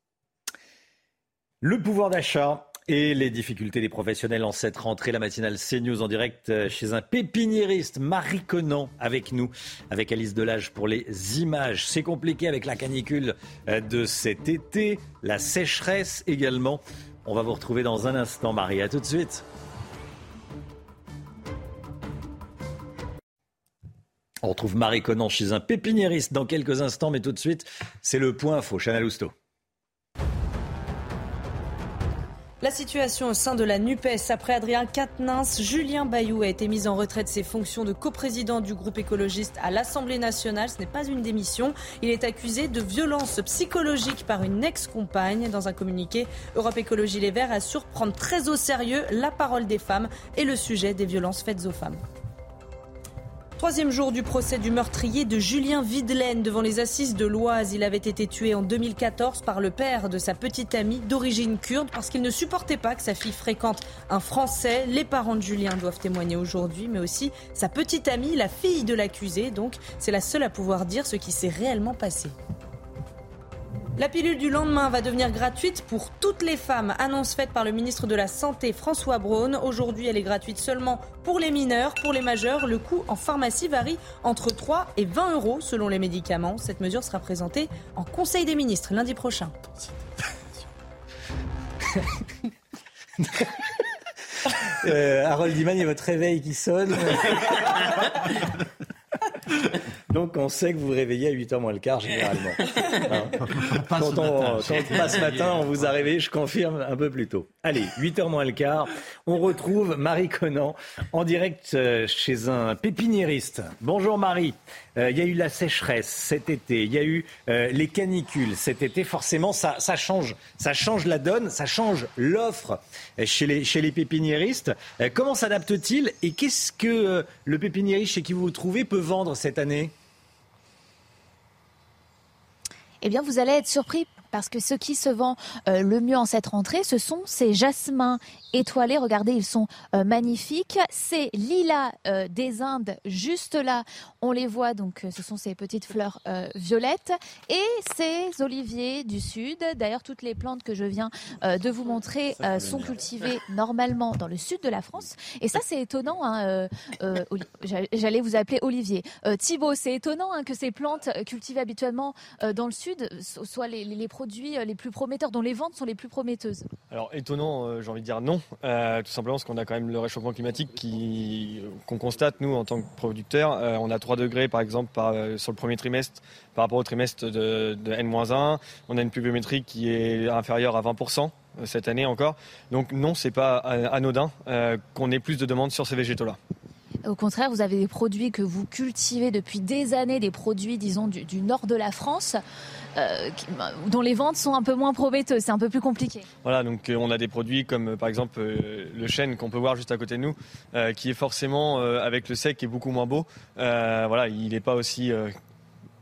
Le pouvoir d'achat et les difficultés des professionnels en cette rentrée. La matinale CNews en direct euh, chez un pépiniériste, Marie Conan, avec nous, avec Alice Delage pour les images. C'est compliqué avec la canicule euh, de cet été, la sécheresse également. On va vous retrouver dans un instant, Marie. À tout de suite. On retrouve Marie Conan chez un pépiniériste dans quelques instants, mais tout de suite, c'est le point info. Chanel Housteau. La situation au sein de la NUPES, après Adrien Quatennens, Julien Bayou a été mis en retraite de ses fonctions de coprésident du groupe écologiste à l'Assemblée nationale. Ce n'est pas une démission. Il est accusé de violence psychologique par une ex-compagne. Dans un communiqué, Europe Écologie Les Verts assure prendre très au sérieux la parole des femmes et le sujet des violences faites aux femmes. Troisième jour du procès du meurtrier de Julien Videlaine devant les assises de l'Oise. Il avait été tué en 2014 par le père de sa petite amie d'origine kurde parce qu'il ne supportait pas que sa fille fréquente un Français. Les parents de Julien doivent témoigner aujourd'hui, mais aussi sa petite amie, la fille de l'accusé. Donc c'est la seule à pouvoir dire ce qui s'est réellement passé. La pilule du lendemain va devenir gratuite pour toutes les femmes. Annonce faite par le ministre de la Santé François Braun. Aujourd'hui, elle est gratuite seulement pour les mineurs. Pour les majeurs, le coût en pharmacie varie entre 3 et 20 euros selon les médicaments. Cette mesure sera présentée en Conseil des ministres lundi prochain. euh, Harold Diman, il y a votre réveil qui sonne. Donc on sait que vous vous réveillez à 8h moins le quart généralement. Hein. quand, on, passe matin, on vous a réveillé, je confirme, un peu plus tôt. Allez, 8h moins le quart, on retrouve Marie Conan en direct euh, chez un pépiniériste. Bonjour Marie. Euh, il y a eu la sécheresse cet été, il y a eu euh, les canicules cet été. Forcément, ça, ça, change, ça change la donne, ça change l'offre chez les, chez les pépiniéristes. comment s'adapte-t-il et qu'est-ce que le pépiniériste chez qui vous vous trouvez peut vendre cette année eh bien, vous allez être surpris parce que ce qui se vend euh, le mieux en cette rentrée, ce sont ces jasmins étoilés. Regardez, ils sont euh, magnifiques. Ces lilas euh, des Indes, juste là, on les voit. Donc, ce sont ces petites fleurs violettes et ces oliviers du sud. D'ailleurs, toutes les plantes que je viens de vous montrer sont cultivées normalement dans le sud de la France. Et ça, c'est étonnant. Hein, J'allais vous appeler Olivier. Thibaut, c'est étonnant hein, que ces plantes cultivées habituellement dans le sud soient les, les, les produits les plus prometteurs, dont les ventes sont les plus prometteuses Alors étonnant, j'ai envie de dire non, tout simplement parce qu'on a quand même le réchauffement climatique qui qu'on constate nous en tant que producteurs. on a 3 degrés par exemple sur le premier trimestre par rapport au trimestre de, de N-1. On a une pluviométrie qui est inférieure à 20% cette année encore. Donc non, c'est pas anodin qu'on ait plus de demandes sur ces végétaux-là. Au contraire, vous avez des produits que vous cultivez depuis des années, des produits, disons, du, nord de la France, euh, dont les ventes sont un peu moins prometteuses. C'est un peu plus compliqué. Voilà, donc euh, on a des produits comme euh, par exemple le chêne qu'on peut voir juste à côté de nous, qui est forcément avec le sec est beaucoup moins beau. voilà, il n'est pas aussi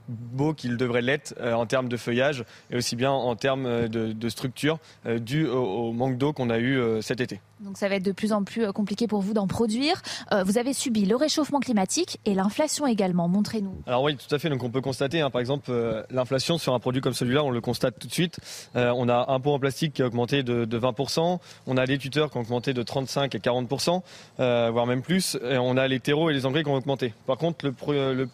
beau qu'il devrait l'être euh, en termes de feuillage et aussi bien en termes euh, de, structure euh, dû au, manque d'eau qu'on a eu cet été. Donc ça va être de plus en plus compliqué pour vous d'en produire. vous avez subi le réchauffement climatique et l'inflation également. Montrez-nous. Alors oui, tout à fait. Donc on peut constater, hein, par exemple, l'inflation sur un produit comme celui-là, on le constate tout de suite. on a un pot en plastique qui a augmenté de, 20%. On a les tuteurs qui ont augmenté de 35 à 40%, voire même plus. Et on a les terreaux et les engrais qui ont augmenté. Par contre, le, le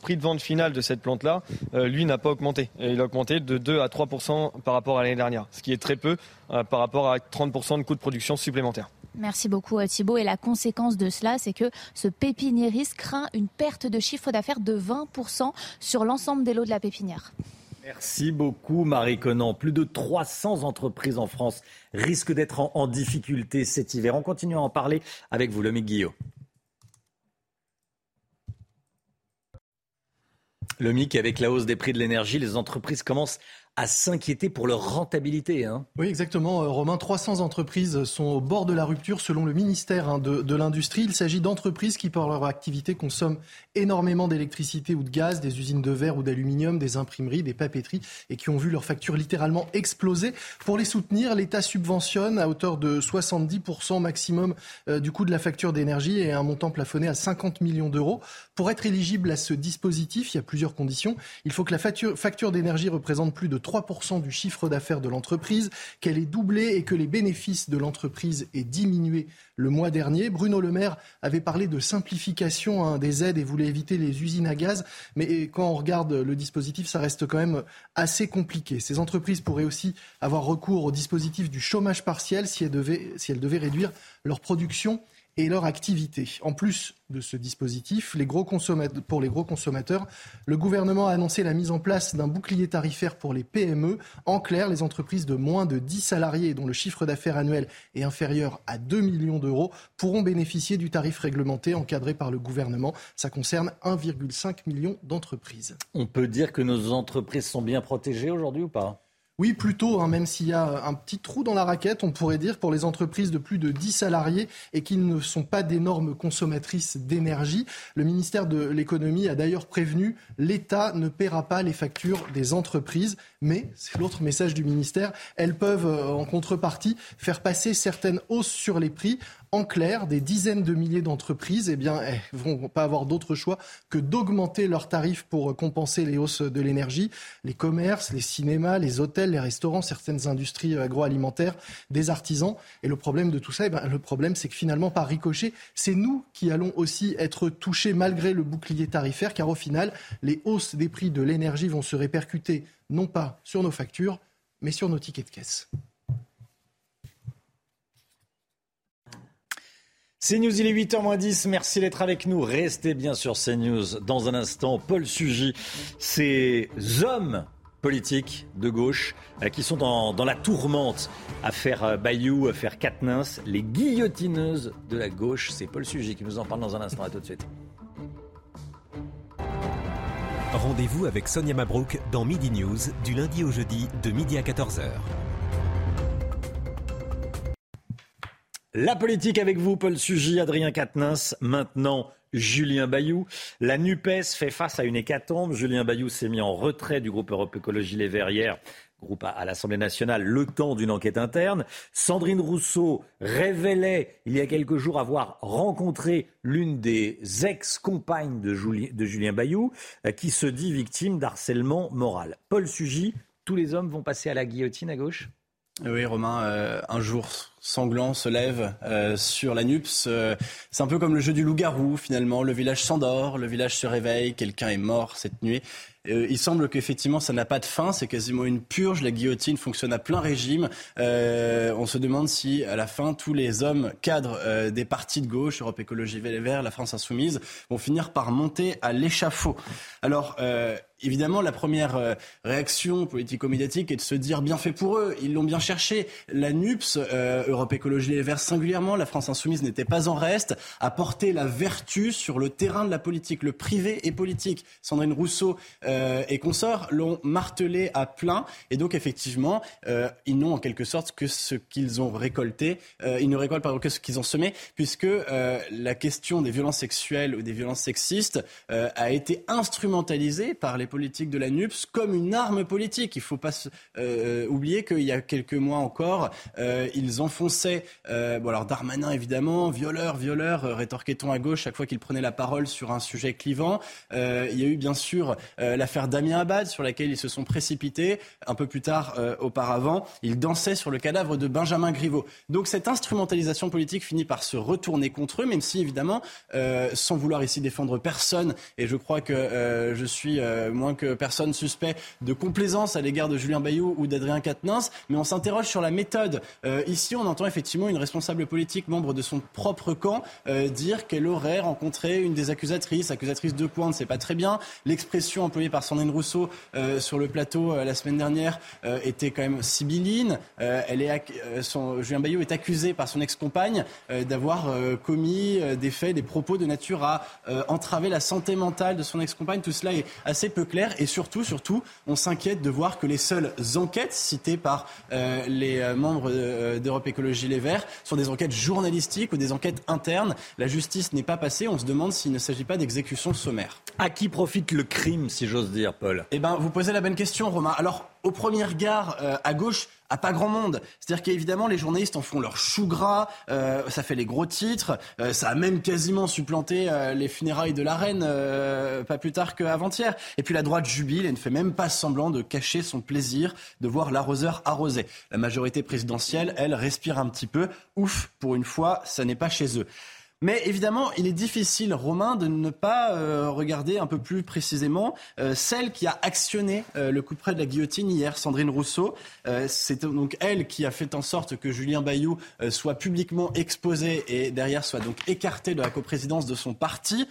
prix de vente final de cette plante-là, euh, lui, n'a pas augmenté. il a augmenté de 2 à 3% par rapport à l'année dernière, ce qui est très peu euh, par rapport à 30 de coûts de production supplémentaires. Merci beaucoup euh, Thibault. Et la conséquence de cela, c'est que ce pépiniériste craint une perte de chiffre d'affaires de 20% sur l'ensemble des lots de la pépinière. Merci beaucoup Marie Conan. Plus de 300 entreprises en France risquent d'être en, difficulté cet hiver. On continue à en parler avec vous, Lomique Guillot. Le MIC, avec la hausse des prix de l'énergie, les entreprises commencent à s'inquiéter pour leur rentabilité. Hein. Oui, exactement. Euh, Romain, 300 entreprises sont au bord de la rupture selon le ministère hein, de, l'Industrie. Il s'agit d'entreprises qui, par leur activité, consomment énormément d'électricité ou de gaz, des usines de verre ou d'aluminium, des imprimeries, des papeteries, et qui ont vu leurs factures littéralement exploser. Pour les soutenir, l'État subventionne à hauteur de 70% maximum euh, du coût de la facture d'énergie et un montant plafonné à 50 millions d'euros. Pour être éligible à ce dispositif, il y a plusieurs conditions. Il faut que la facture, facture d'énergie représente plus de 3% du chiffre d'affaires de l'entreprise, qu'elle est doublée et que les bénéfices de l'entreprise aient diminué le mois dernier. Bruno Le Maire avait parlé de simplification hein, des aides et voulait éviter les usines à gaz. Mais quand on regarde le dispositif, ça reste quand même assez compliqué. Ces entreprises pourraient aussi avoir recours au dispositif du chômage partiel si elles devaient, si elles devaient réduire leur production et leur activité. En plus de ce dispositif, pour les gros consommateurs, le gouvernement a annoncé la mise en place d'un bouclier tarifaire pour les PME. En clair, les entreprises de moins de 10 salariés dont le chiffre d'affaires annuel est inférieur à 2 millions d'euros pourront bénéficier du tarif réglementé encadré par le gouvernement. Ça concerne 1,5 million d'entreprises. On peut dire que nos entreprises sont bien protégées aujourd'hui ou pas? Oui, plutôt, hein, même s'il y a un petit trou dans la raquette, on pourrait dire, pour les entreprises de plus de 10 salariés et qui ne sont pas d'énormes consommatrices d'énergie. Le ministère de l'économie a d'ailleurs prévenu, l'État ne paiera pas les factures des entreprises, mais, c'est l'autre message du ministère, elles peuvent, euh, en contrepartie, faire passer certaines hausses sur les prix en clair, des dizaines de milliers d'entreprises eh bien, eh, vont pas avoir d'autre choix que d'augmenter leurs tarifs pour compenser les hausses de l'énergie. Les commerces, les cinémas, les hôtels, les restaurants, certaines industries agroalimentaires, des artisans. Et le problème de tout ça, eh ben, le problème, c'est que finalement, par ricochet, c'est nous qui allons aussi être touchés malgré le bouclier tarifaire, car au final, les hausses des prix de l'énergie vont se répercuter non pas sur nos factures, mais sur nos tickets de caisse. CNews, il est 8h10. Merci d'être avec nous. Restez bien sur CNews. Dans un instant, Paul Sugy, ces hommes politiques de gauche euh, qui sont dans, la tourmente. Affaire euh, Bayou, affaire Katnins, les guillotineuses de la gauche. C'est Paul Sugy qui nous en parle dans un instant. À tout de suite. Rendez-vous avec Sonia Mabrouk dans Midi News du lundi au jeudi de midi à 14h. La politique avec vous, Paul Sugy, Adrien Quatennens, maintenant Julien Bayou. La NUPES fait face à une hécatombe. Julien Bayou s'est mis en retrait du groupe Europe Écologie Les Verrières, groupe à, l'Assemblée nationale, le temps d'une enquête interne. Sandrine Rousseau révélait il y a quelques jours avoir rencontré l'une des ex-compagnes de, Julien Bayou, euh, qui se dit victime d'harcèlement moral. Paul Sugy, tous les hommes vont passer à la guillotine à gauche? Oui, Romain, euh, un jour sanglant se lève euh, sur la NUPS. Euh, c'est un peu comme le jeu du loup-garou finalement. Le village s'endort, le village se réveille, quelqu'un est mort cette nuit. Euh, il semble qu'effectivement, ça n'a pas de fin. C'est quasiment une purge. La guillotine fonctionne à plein régime. On se demande si, à la fin, tous les hommes cadres des partis de gauche, Europe Écologie Les Verts, la France Insoumise, vont finir par monter à l'échafaud. Alors, évidemment, la première réaction politico-médiatique est de se dire bien fait pour eux. Ils l'ont bien cherché. La NUPS, Europe Écologie Les Verts singulièrement, la France Insoumise n'était pas en reste, a porté la vertu sur le terrain de la politique, le privé et politique. Sandrine Rousseau euh, et consorts l'ont martelé à plein. Et donc, effectivement, ils n'ont en quelque sorte que ce qu'ils ont récolté. ils ne récoltent pas que ce qu'ils ont semé, puisque la question des violences sexuelles ou des violences sexistes a été instrumentalisée par les politique de la NUPS comme une arme politique. Il ne faut pas euh, oublier qu'il y a quelques mois encore, euh, ils enfonçaient, euh, bon alors Darmanin évidemment, violeur, violeur, rétorquait-on à gauche chaque fois qu'il prenait la parole sur un sujet clivant. il y a eu bien sûr l'affaire Damien Abad sur laquelle ils se sont précipités. Un peu plus tard, auparavant, ils dansaient sur le cadavre de Benjamin Griveaux. Donc cette instrumentalisation politique finit par se retourner contre eux, même si évidemment, sans vouloir ici défendre personne, et je crois que je suis moins que personne suspect de complaisance à l'égard de Julien Bayou ou d'Adrien Quatennens, mais on s'interroge sur la méthode. Euh, ici, on entend effectivement une responsable politique, membre de son propre camp, euh, dire qu'elle aurait rencontré une des accusatrices, accusatrice de pointe, c'est pas très bien. L'expression employée par Sandrine Rousseau euh, sur le plateau la semaine dernière était quand même sibylline. elle est, Julien Bayou est accusé par son ex-compagne d'avoir commis des faits, des propos de nature à entraver la santé mentale de son ex-compagne. Tout cela est assez peu clair. Et surtout, surtout, on s'inquiète de voir que les seules enquêtes citées par euh, les euh, membres euh, d'Europe Écologie Les Verts sont des enquêtes journalistiques ou des enquêtes internes. La justice n'est pas passée. On se demande s'il ne s'agit pas d'exécution sommaire. À qui profite le crime, si j'ose dire, Paul? Eh bien, vous posez la bonne question, Romain. Alors, au premier regard, à gauche, à pas grand monde. C'est-à-dire qu'évidemment, les journalistes en font leur chou gras, euh, ça fait les gros titres, euh, ça a même quasiment supplanté euh, les funérailles de la reine, pas plus tard qu'avant-hier. Et puis la droite jubile et ne fait même pas semblant de cacher son plaisir de voir l'arroseur arroser. La majorité présidentielle, elle, respire un petit peu. Ouf, pour une fois, ça n'est pas chez eux. Mais évidemment, il est difficile, Romain, de ne pas euh, regarder un peu plus précisément euh, celle qui a actionné euh, le coup près de la guillotine hier, Sandrine Rousseau. C'est donc elle qui a fait en sorte que Julien Bayou soit publiquement exposé et derrière soit donc écarté de la coprésidence de son parti.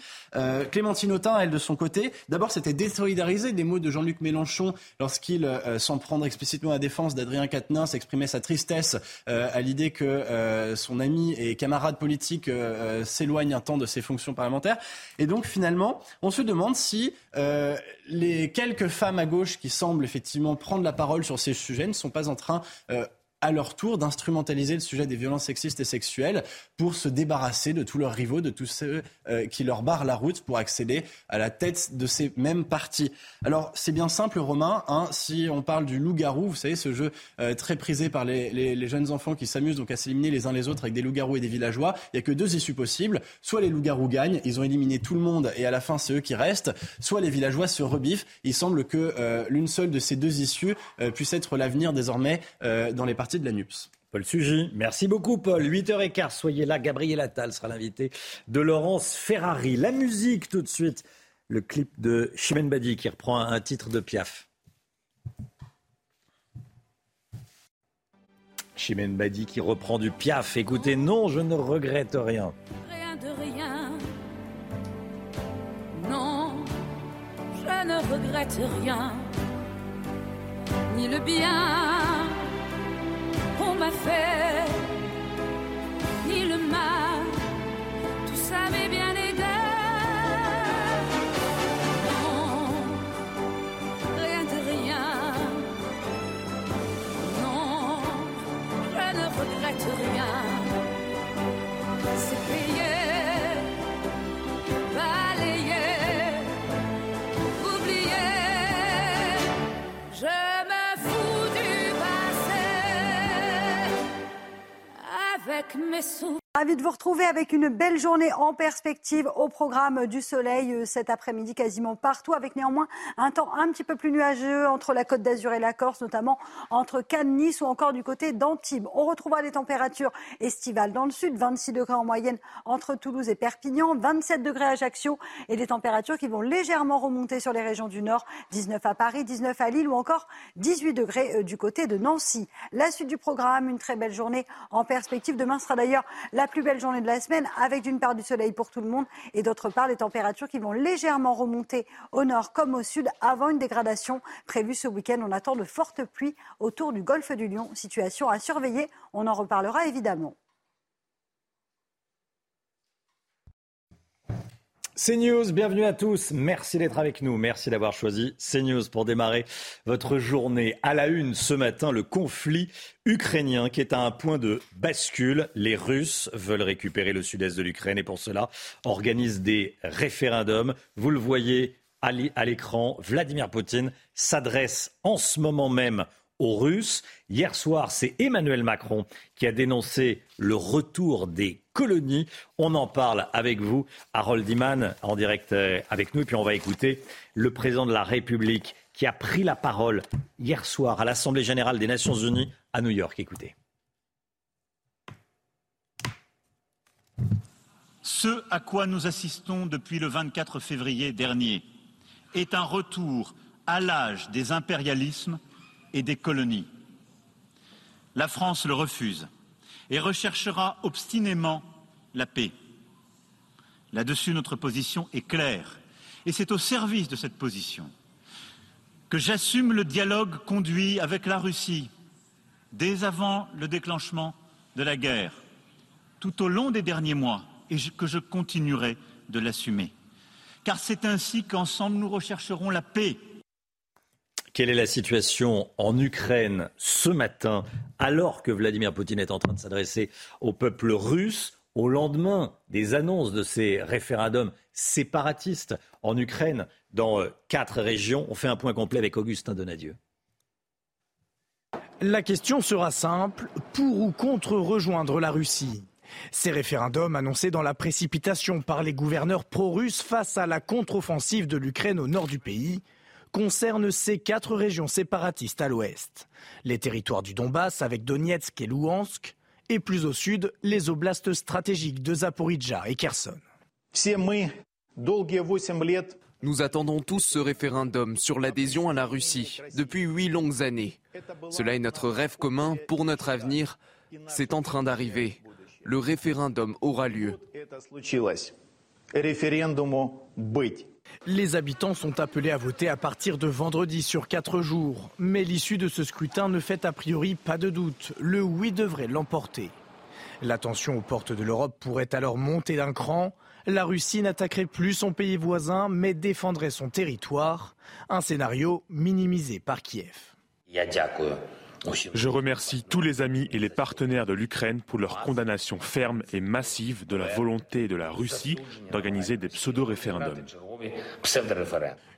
Clémentine Autain, elle de son côté, d'abord c'était désolidarisé des mots de Jean-Luc Mélenchon lorsqu'il, sans prendre explicitement la défense d'Adrien Quatennens, exprimait sa tristesse à l'idée que son ami et camarade politique euh, s'éloigne un temps de ses fonctions parlementaires. Et donc finalement, on se demande si euh, les quelques femmes à gauche qui semblent effectivement prendre la parole sur ces sujets ne sont pas en train euh, à leur tour d'instrumentaliser le sujet des violences sexistes et sexuelles pour se débarrasser de tous leurs rivaux, de tous ceux euh, qui leur barrent la route pour accéder à la tête de ces mêmes partis. Alors c'est bien simple, Romain. Hein, si on parle du loup-garou, vous savez, ce jeu euh, très prisé par les, jeunes enfants qui s'amusent donc à s'éliminer les uns les autres avec des loups-garous et des villageois, il n'y a que deux issues possibles. Soit les loups-garous gagnent, ils ont éliminé tout le monde et à la fin c'est eux qui restent. Soit les villageois se rebiffent. Il semble que euh, l'une seule de ces deux issues puisse être l'avenir désormais dans les partis de la NUPS. Paul Sugy, merci beaucoup Paul. 8h15, soyez là. Gabriel Attal sera l'invité de Laurence Ferrari. La musique tout de suite. Le clip de Chimène Badi qui reprend un titre de Piaf. Chimène Badi qui reprend du Piaf. Écoutez, non, je ne regrette rien. Rien de rien. Non, je ne regrette rien. Ni le bien on m'a avec mes sous. Ravi de vous retrouver avec une belle journée en perspective au programme du soleil euh, cet après-midi quasiment partout avec néanmoins un temps un petit peu plus nuageux entre la côte d'Azur et la Corse, notamment entre Cannes, Nice ou encore du côté d'Antibes. On retrouvera des températures estivales dans le sud, 26 degrés en moyenne entre Toulouse et Perpignan, 27 degrés à Ajaccio et des températures qui vont légèrement remonter sur les régions du nord, 19 à Paris, 19 à Lille ou encore 18 degrés euh, du côté de Nancy. La suite du programme, une très belle journée en perspective. Demain sera d'ailleurs la plus belle journée de la semaine avec d'une part du soleil pour tout le monde et d'autre part des températures qui vont légèrement remonter au nord comme au sud avant une dégradation prévue ce week-end. On attend de fortes pluies autour du golfe du Lion. Situation à surveiller. On en reparlera évidemment. CNews, bienvenue à tous. Merci d'être avec nous. Merci d'avoir choisi CNews pour démarrer votre journée. À la une ce matin, le conflit ukrainien qui est à un point de bascule. Les Russes veulent récupérer le sud-est de l'Ukraine et pour cela organisent des référendums. Vous le voyez à l'écran, Vladimir Poutine s'adresse en ce moment même aux Russes. Hier soir, c'est Emmanuel Macron qui a dénoncé le retour des colonies. On en parle avec vous, Harold Iman, en direct euh, avec nous. Et puis on va écouter le président de la République qui a pris la parole hier soir à l'Assemblée générale des Nations unies à New York. Écoutez. Ce à quoi nous assistons depuis le 24 février dernier est un retour à l'âge des impérialismes et des colonies. La France le refuse et recherchera obstinément la paix. Là-dessus, notre position est claire et c'est au service de cette position que j'assume le dialogue conduit avec la Russie dès avant le déclenchement de la guerre, tout au long des derniers mois, et que je continuerai de l'assumer. Car c'est ainsi qu'ensemble nous rechercherons la paix quelle est la situation en Ukraine ce matin, alors que Vladimir Poutine est en train de s'adresser au peuple russe, au lendemain des annonces de ces référendums séparatistes en Ukraine dans euh, quatre régions. On fait un point complet avec Augustin Donadieu. La question sera simple, pour ou contre rejoindre la Russie? Ces référendums annoncés dans la précipitation par les gouverneurs pro-russes face à la contre-offensive de l'Ukraine au nord du pays concerne ces quatre régions séparatistes à l'ouest. Les territoires du Donbass avec Donetsk et Luhansk, et plus au sud, les oblasts stratégiques de Zaporizhzhia et Kherson. Nous attendons tous ce référendum sur l'adhésion à la Russie depuis huit longues années. Cela est notre rêve commun pour notre avenir. C'est en train d'arriver. Le référendum aura lieu. Les habitants sont appelés à voter à partir de vendredi sur quatre jours. Mais l'issue de ce scrutin ne fait a priori pas de doute. Le oui devrait l'emporter. La tension aux portes de l'Europe pourrait alors monter d'un cran. La Russie n'attaquerait plus son pays voisin, mais défendrait son territoire. Un scénario minimisé par Kiev. Je remercie tous les amis et les partenaires de l'Ukraine pour leur condamnation ferme et massive de la volonté de la Russie d'organiser des pseudo-référendums.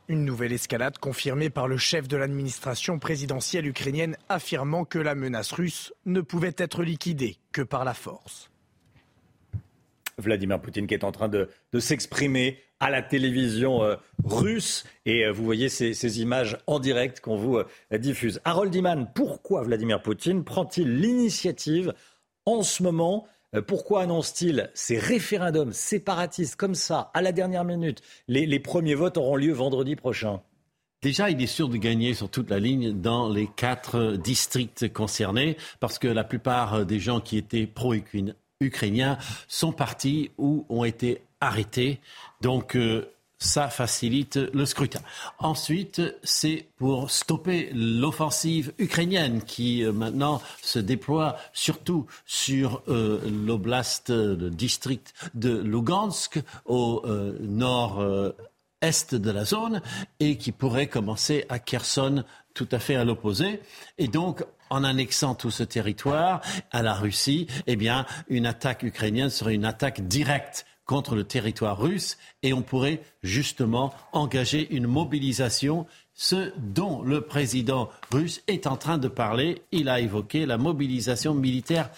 Une nouvelle escalade confirmée par le chef de l'administration présidentielle ukrainienne affirmant que la menace russe ne pouvait être liquidée que par la force. Vladimir Poutine qui est en train de, s'exprimer à la télévision euh, russe. Et euh, vous voyez ces, images en direct qu'on vous euh, diffuse. Harold Iman, pourquoi Vladimir Poutine prend-il l'initiative en ce moment pourquoi annonce-t-il ces référendums séparatistes comme ça, à la dernière minute? Les, premiers votes auront lieu vendredi prochain. Déjà, il est sûr de gagner sur toute la ligne dans les quatre districts concernés, parce que la plupart des gens qui étaient pro-ukrainiens ukrainiens sont partis ou ont été arrêtés. Donc, euh, ça facilite le scrutin. Ensuite, c'est pour stopper l'offensive ukrainienne qui euh, maintenant se déploie surtout sur euh, l'oblast, le district de Lugansk au nord-est de la zone et qui pourrait commencer à Kherson tout à fait à l'opposé. Et donc, en annexant tout ce territoire à la Russie, eh bien, une attaque ukrainienne serait une attaque directe contre le territoire russe et on pourrait justement engager une mobilisation, ce dont le président russe est en train de parler. Il a évoqué la mobilisation militaire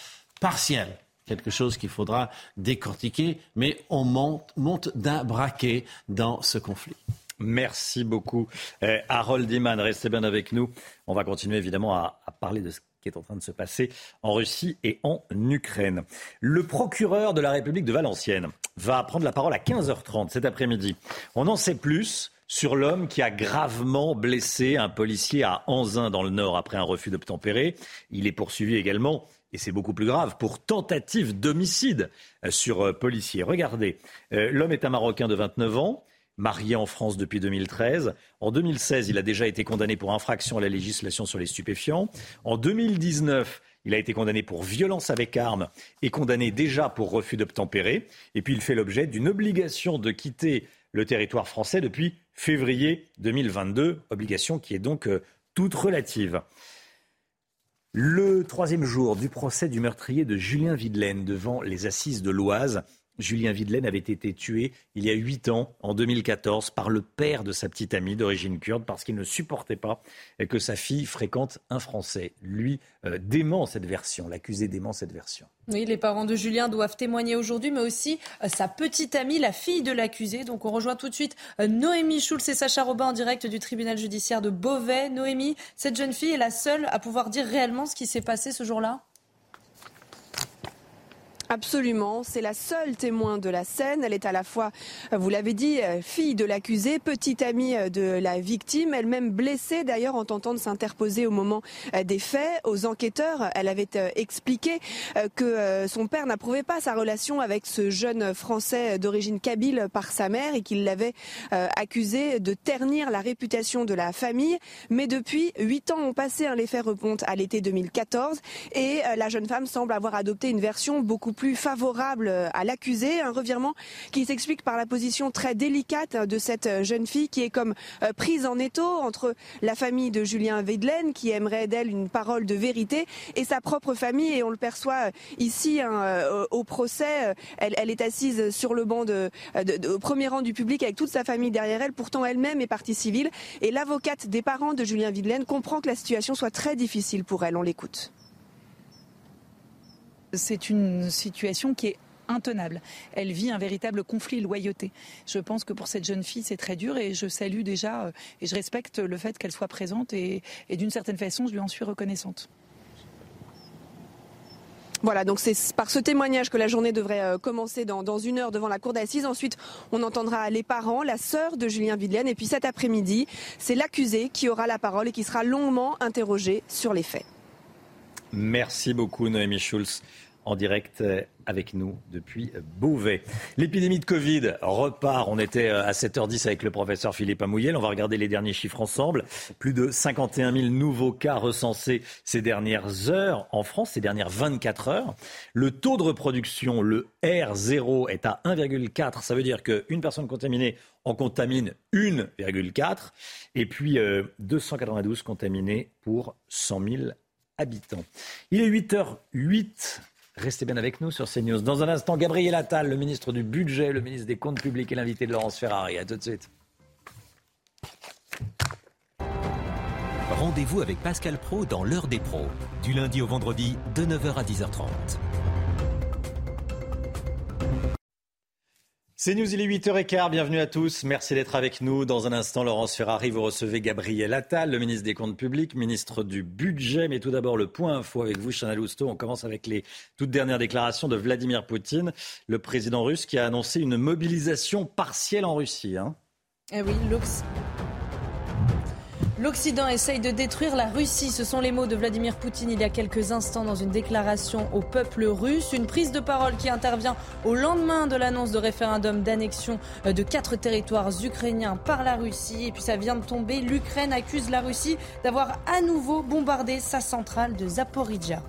partielle. quelque chose qu'il faudra décortiquer, mais on monte, monte d'un braquet dans ce conflit. Merci beaucoup. Euh, Harold Iman, restez bien avec nous. On va continuer évidemment à, à parler de ce qui est en train de se passer en Russie et en Ukraine. Le procureur de la République de Valenciennes va prendre la parole à 15h30 cet après-midi. On en sait plus sur l'homme qui a gravement blessé un policier à Anzin dans le Nord après un refus d'obtempérer. Il est poursuivi également, et c'est beaucoup plus grave, pour tentative d'homicide sur euh, policier. Regardez, euh, l'homme est un Marocain de 29 ans marié en France depuis 2013. En 2016, il a déjà été condamné pour infraction à la législation sur les stupéfiants. En 2019, il a été condamné pour violence avec arme et condamné déjà pour refus d'obtempérer. Et puis il fait l'objet d'une obligation de quitter le territoire français depuis février 2022, obligation qui est donc euh, toute relative. Le troisième jour du procès du meurtrier de Julien Videlaine devant les assises de l'Oise. Julien Videlaine avait été tué il y a huit ans, en 2014, par le père de sa petite amie d'origine kurde, parce qu'il ne supportait pas que sa fille fréquente un Français. Lui euh, dément cette version, l'accusé dément cette version. Oui, les parents de Julien doivent témoigner aujourd'hui, mais aussi euh, sa petite amie, la fille de l'accusé. Donc on rejoint tout de suite euh, Noémie Schulz et Sacha Robin en direct du tribunal judiciaire de Beauvais. Noémie, cette jeune fille est la seule à pouvoir dire réellement ce qui s'est passé ce jour-là? Absolument, c'est la seule témoin de la scène. Elle est à la fois, vous l'avez dit, fille de l'accusé, petite amie de la victime, elle-même blessée d'ailleurs en tentant de s'interposer au moment des faits. Aux enquêteurs, elle avait expliqué que son père n'approuvait pas sa relation avec ce jeune Français d'origine kabyle par sa mère et qu'il l'avait accusé de ternir la réputation de la famille. Mais depuis, huit ans ont passé, les faits remontent à l'été 2014 et la jeune femme semble avoir adopté une version beaucoup plus favorable à l'accusé. Un revirement qui s'explique par la position très délicate de cette jeune fille qui est comme euh, prise en étau entre la famille de Julien Vedelaine qui aimerait d'elle une parole de vérité et sa propre famille. Et on le perçoit euh, ici hein, euh, au procès. Elle, est assise sur le banc de, au premier rang du public avec toute sa famille derrière elle. Pourtant, elle-même est partie civile. Et l'avocate des parents de Julien Videlaine comprend que la situation soit très difficile pour elle. On l'écoute c'est une situation qui est intenable. Elle vit un véritable conflit loyauté. Je pense que pour cette jeune fille, c'est très dur et je salue déjà et je respecte le fait qu'elle soit présente et, d'une certaine façon, je lui en suis reconnaissante. Voilà, donc c'est par ce témoignage que la journée devrait commencer dans, dans une heure devant la cour d'assises. Ensuite, on entendra les parents, la sœur de Julien Videlaine. Et puis cet après-midi, c'est l'accusé qui aura la parole et qui sera longuement interrogé sur les faits. Merci beaucoup, Noémie Schulz en direct avec nous depuis Beauvais. L'épidémie de Covid repart. On était à 7h10 avec le professeur Philippe Amouyel. On va regarder les derniers chiffres ensemble. Plus de 51 000 nouveaux cas recensés ces dernières heures en France, ces dernières 24 heures. Le taux de reproduction, le R0, est à 1,4. Ça veut dire qu'une personne contaminée en contamine 1,4. Et puis euh, 292 contaminés pour 100 000 Il est 8h08. Restez bien avec nous sur CNews. Dans un instant, Gabriel Attal, le ministre du Budget, le ministre des Comptes Publics et l'invité de Laurence Ferrari. À tout de suite. Rendez-vous avec Pascal Pro dans l'heure des pros, du lundi au vendredi de 9h à 10h30. C'est News, il est 8h15, bienvenue à tous, merci d'être avec nous. Dans un instant, Laurence Ferrari, vous recevez Gabriel Attal, le ministre des Comptes Publics, ministre du Budget. Mais tout d'abord, le point info avec vous, Chana Lousteau. On commence avec les toutes dernières déclarations de Vladimir Poutine, le président russe qui a annoncé une mobilisation partielle en Russie. Hein. Eh oui, l'Ox. L'Occident essaye de détruire la Russie. Ce sont les mots de Vladimir Poutine il y a quelques instants dans une déclaration au peuple russe. Une prise de parole qui intervient au lendemain de l'annonce de référendum d'annexion de quatre territoires ukrainiens par la Russie. Et puis ça vient de tomber. L'Ukraine accuse la Russie d'avoir à nouveau bombardé sa centrale de Zaporizhia.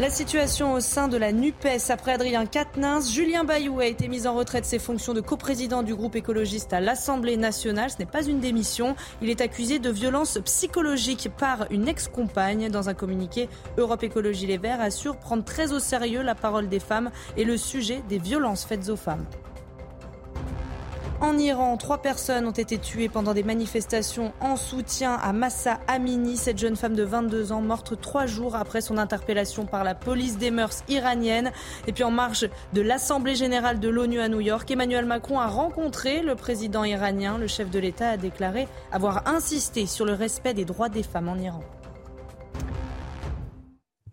La situation au sein de la NUPES après Adrien Quatennens, Julien Bayou a été mis en retrait de ses fonctions de coprésident du groupe écologiste à l'Assemblée nationale. Ce n'est pas une démission. Il est accusé de violence psychologique par une ex-compagne. Dans un communiqué, Europe Écologie Les Verts assure prendre très au sérieux la parole des femmes et le sujet des violences faites aux femmes. En Iran, trois personnes ont été tuées pendant des manifestations en soutien à Massa Amini, cette jeune femme de 22 ans morte trois jours après son interpellation par la police des mœurs iranienne. Et puis en marge de l'Assemblée générale de l'ONU à New York, Emmanuel Macron a rencontré le président iranien. Le chef de l'État a déclaré avoir insisté sur le respect des droits des femmes en Iran.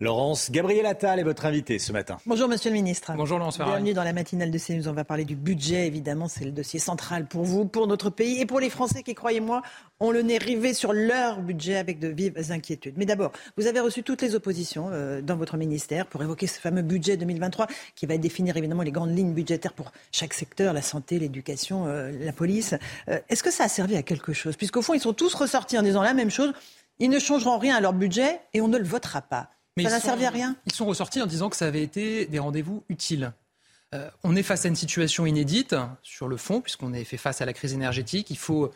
Laurence Gabriel Attal est votre invité ce matin. Bonjour Monsieur le Ministre. Bonjour Laurence Ferrari. Bienvenue dans la matinale de CNews. On va parler du budget, évidemment. C'est le dossier central pour vous, pour notre pays et pour les Français qui, croyez-moi, ont le nez rivé sur leur budget avec de vives inquiétudes. Mais d'abord, vous avez reçu toutes les oppositions euh, dans votre ministère pour évoquer ce fameux budget 2023 qui va définir évidemment les grandes lignes budgétaires pour chaque secteur, la santé, l'éducation, euh, la police. Euh, Est-ce que ça a servi à quelque chose? Puisqu'au fond, ils sont tous ressortis en disant la même chose. Ils ne changeront rien à leur budget et on ne le votera pas. Mais ça ils n'a sont- servi à rien Ils sont ressortis en disant que ça avait été des rendez-vous utiles. Euh, on est face à une situation inédite sur le fond, puisqu'on est fait face à la crise énergétique. Il faut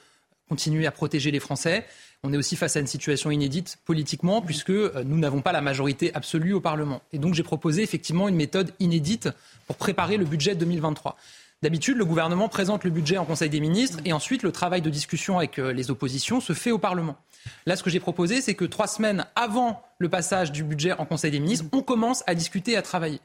continuer à protéger les Français. On est aussi face à une situation inédite politiquement, puisque euh, nous n'avons pas la majorité absolue au Parlement. Et donc j'ai proposé effectivement une méthode inédite pour préparer le budget 2023. D'habitude, le gouvernement présente le budget en Conseil des ministres et ensuite le travail de discussion avec euh, les oppositions se fait au Parlement. Là, ce que j'ai proposé, c'est que trois semaines avant le passage du budget en Conseil des ministres, on commence à discuter et à travailler.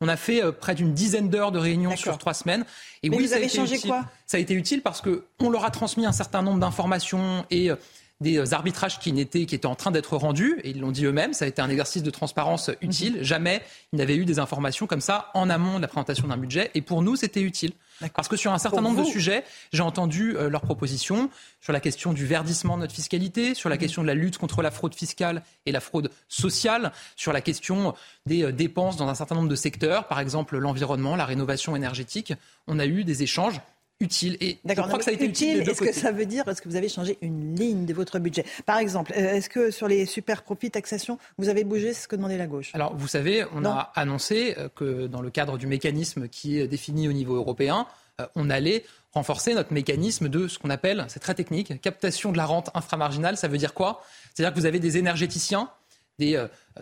On a fait euh, près d'une dizaine d'heures de réunions sur trois semaines. Et Mais oui, vous ça a avez été changé utile. quoi? Ça a été utile parce que on leur a transmis un certain nombre d'informations et euh, des euh, arbitrages qui, n'étaient, qui étaient en train d'être rendus, et ils l'ont dit eux-mêmes, ça a été un exercice de transparence utile. Jamais ils n'avaient eu des informations comme ça en amont de la présentation d'un budget, et pour nous, c'était utile. Parce que sur un certain Pour nombre de sujets, j'ai entendu euh, leurs propositions sur la question du verdissement de notre fiscalité, sur la question de la lutte contre la fraude fiscale et la fraude sociale, sur la question des euh, dépenses dans un certain nombre de secteurs, par exemple l'environnement, la rénovation énergétique. On a eu des échanges utiles et je crois non, que ça a été utile. deux Est-ce que ça veut dire parce que vous avez changé une ligne de votre budget Par exemple, euh, est-ce que sur les super profits taxation, vous avez bougé ce que demandait la gauche? Alors, vous savez, on Non. a annoncé euh, que dans le cadre du mécanisme qui est défini au niveau européen, euh, on allait renforcer notre mécanisme de ce qu'on appelle, c'est très technique, captation de la rente inframarginale. Ça veut dire quoi? C'est-à-dire que vous avez des énergéticiens, des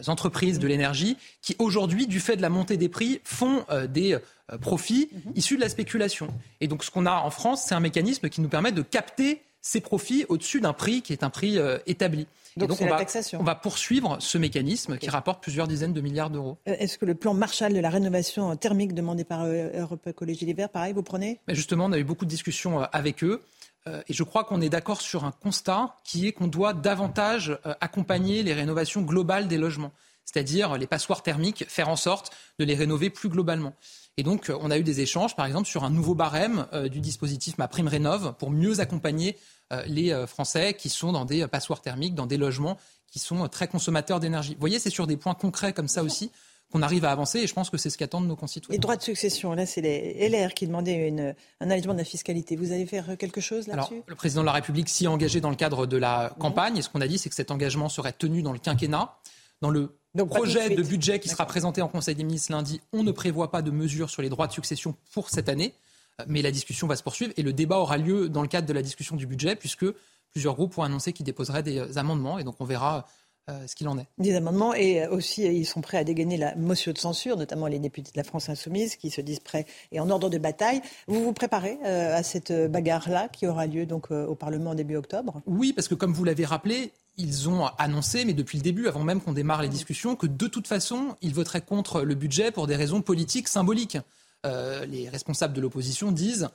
entreprises de l'énergie qui aujourd'hui, du fait de la montée des prix, font des euh, profits issus de la spéculation. Et donc, ce qu'on a en France, c'est un mécanisme qui nous permet de capter ces profits au-dessus d'un prix qui est un prix euh, établi. Donc, on, va, taxation. on va poursuivre ce mécanisme qui rapporte plusieurs dizaines de milliards d'euros. Euh, Est-ce que le plan Marshall de la rénovation thermique demandé par Europe Écologie Les Verts, pareil, vous prenez? Mais justement, on a eu beaucoup de discussions avec eux. euh, Et je crois qu'on est d'accord sur un constat qui est qu'on doit davantage euh, accompagner les rénovations globales des logements, c'est-à-dire les passoires thermiques, faire en sorte de les rénover plus globalement. Et donc, euh, on a eu des échanges, par exemple, sur un nouveau barème euh, du dispositif Ma Prime Rénov pour mieux accompagner euh, les Français qui sont dans des passoires thermiques, dans des logements qui sont très consommateurs d'énergie. Vous voyez, c'est sur des points concrets comme ça aussi qu'on arrive à avancer et je pense que c'est ce qu'attendent nos concitoyens. Les droits de succession, là, c'est les LR qui demandaient une, un allègement de la fiscalité. Vous allez faire quelque chose là-dessus? le président de la République s'y est engagé dans le cadre de la campagne. Et ce qu'on a dit, c'est que cet engagement serait tenu dans le quinquennat. Dans le Donc, de projet de, budget qui sera présenté en Conseil des ministres lundi, on ne prévoit pas de mesures sur les droits de succession pour cette année. Euh, Mais la discussion va se poursuivre et le débat aura lieu dans le cadre de la discussion du budget, puisque plusieurs groupes ont annoncé qu'ils déposeraient des euh, amendements. Et donc, on verra euh, ce qu'il en est. des amendements et euh, aussi euh, ils sont prêts à dégainer la motion de censure, notamment les députés de la France insoumise qui se disent prêts et en ordre de bataille. Vous vous préparez euh, à cette bagarre-là qui aura lieu donc euh, au Parlement début octobre? Oui, parce que comme vous l'avez rappelé, ils ont annoncé, mais depuis le début, avant même qu'on démarre les discussions, que de toute façon, ils voteraient contre le budget pour des raisons politiques symboliques. Les responsables de l'opposition disent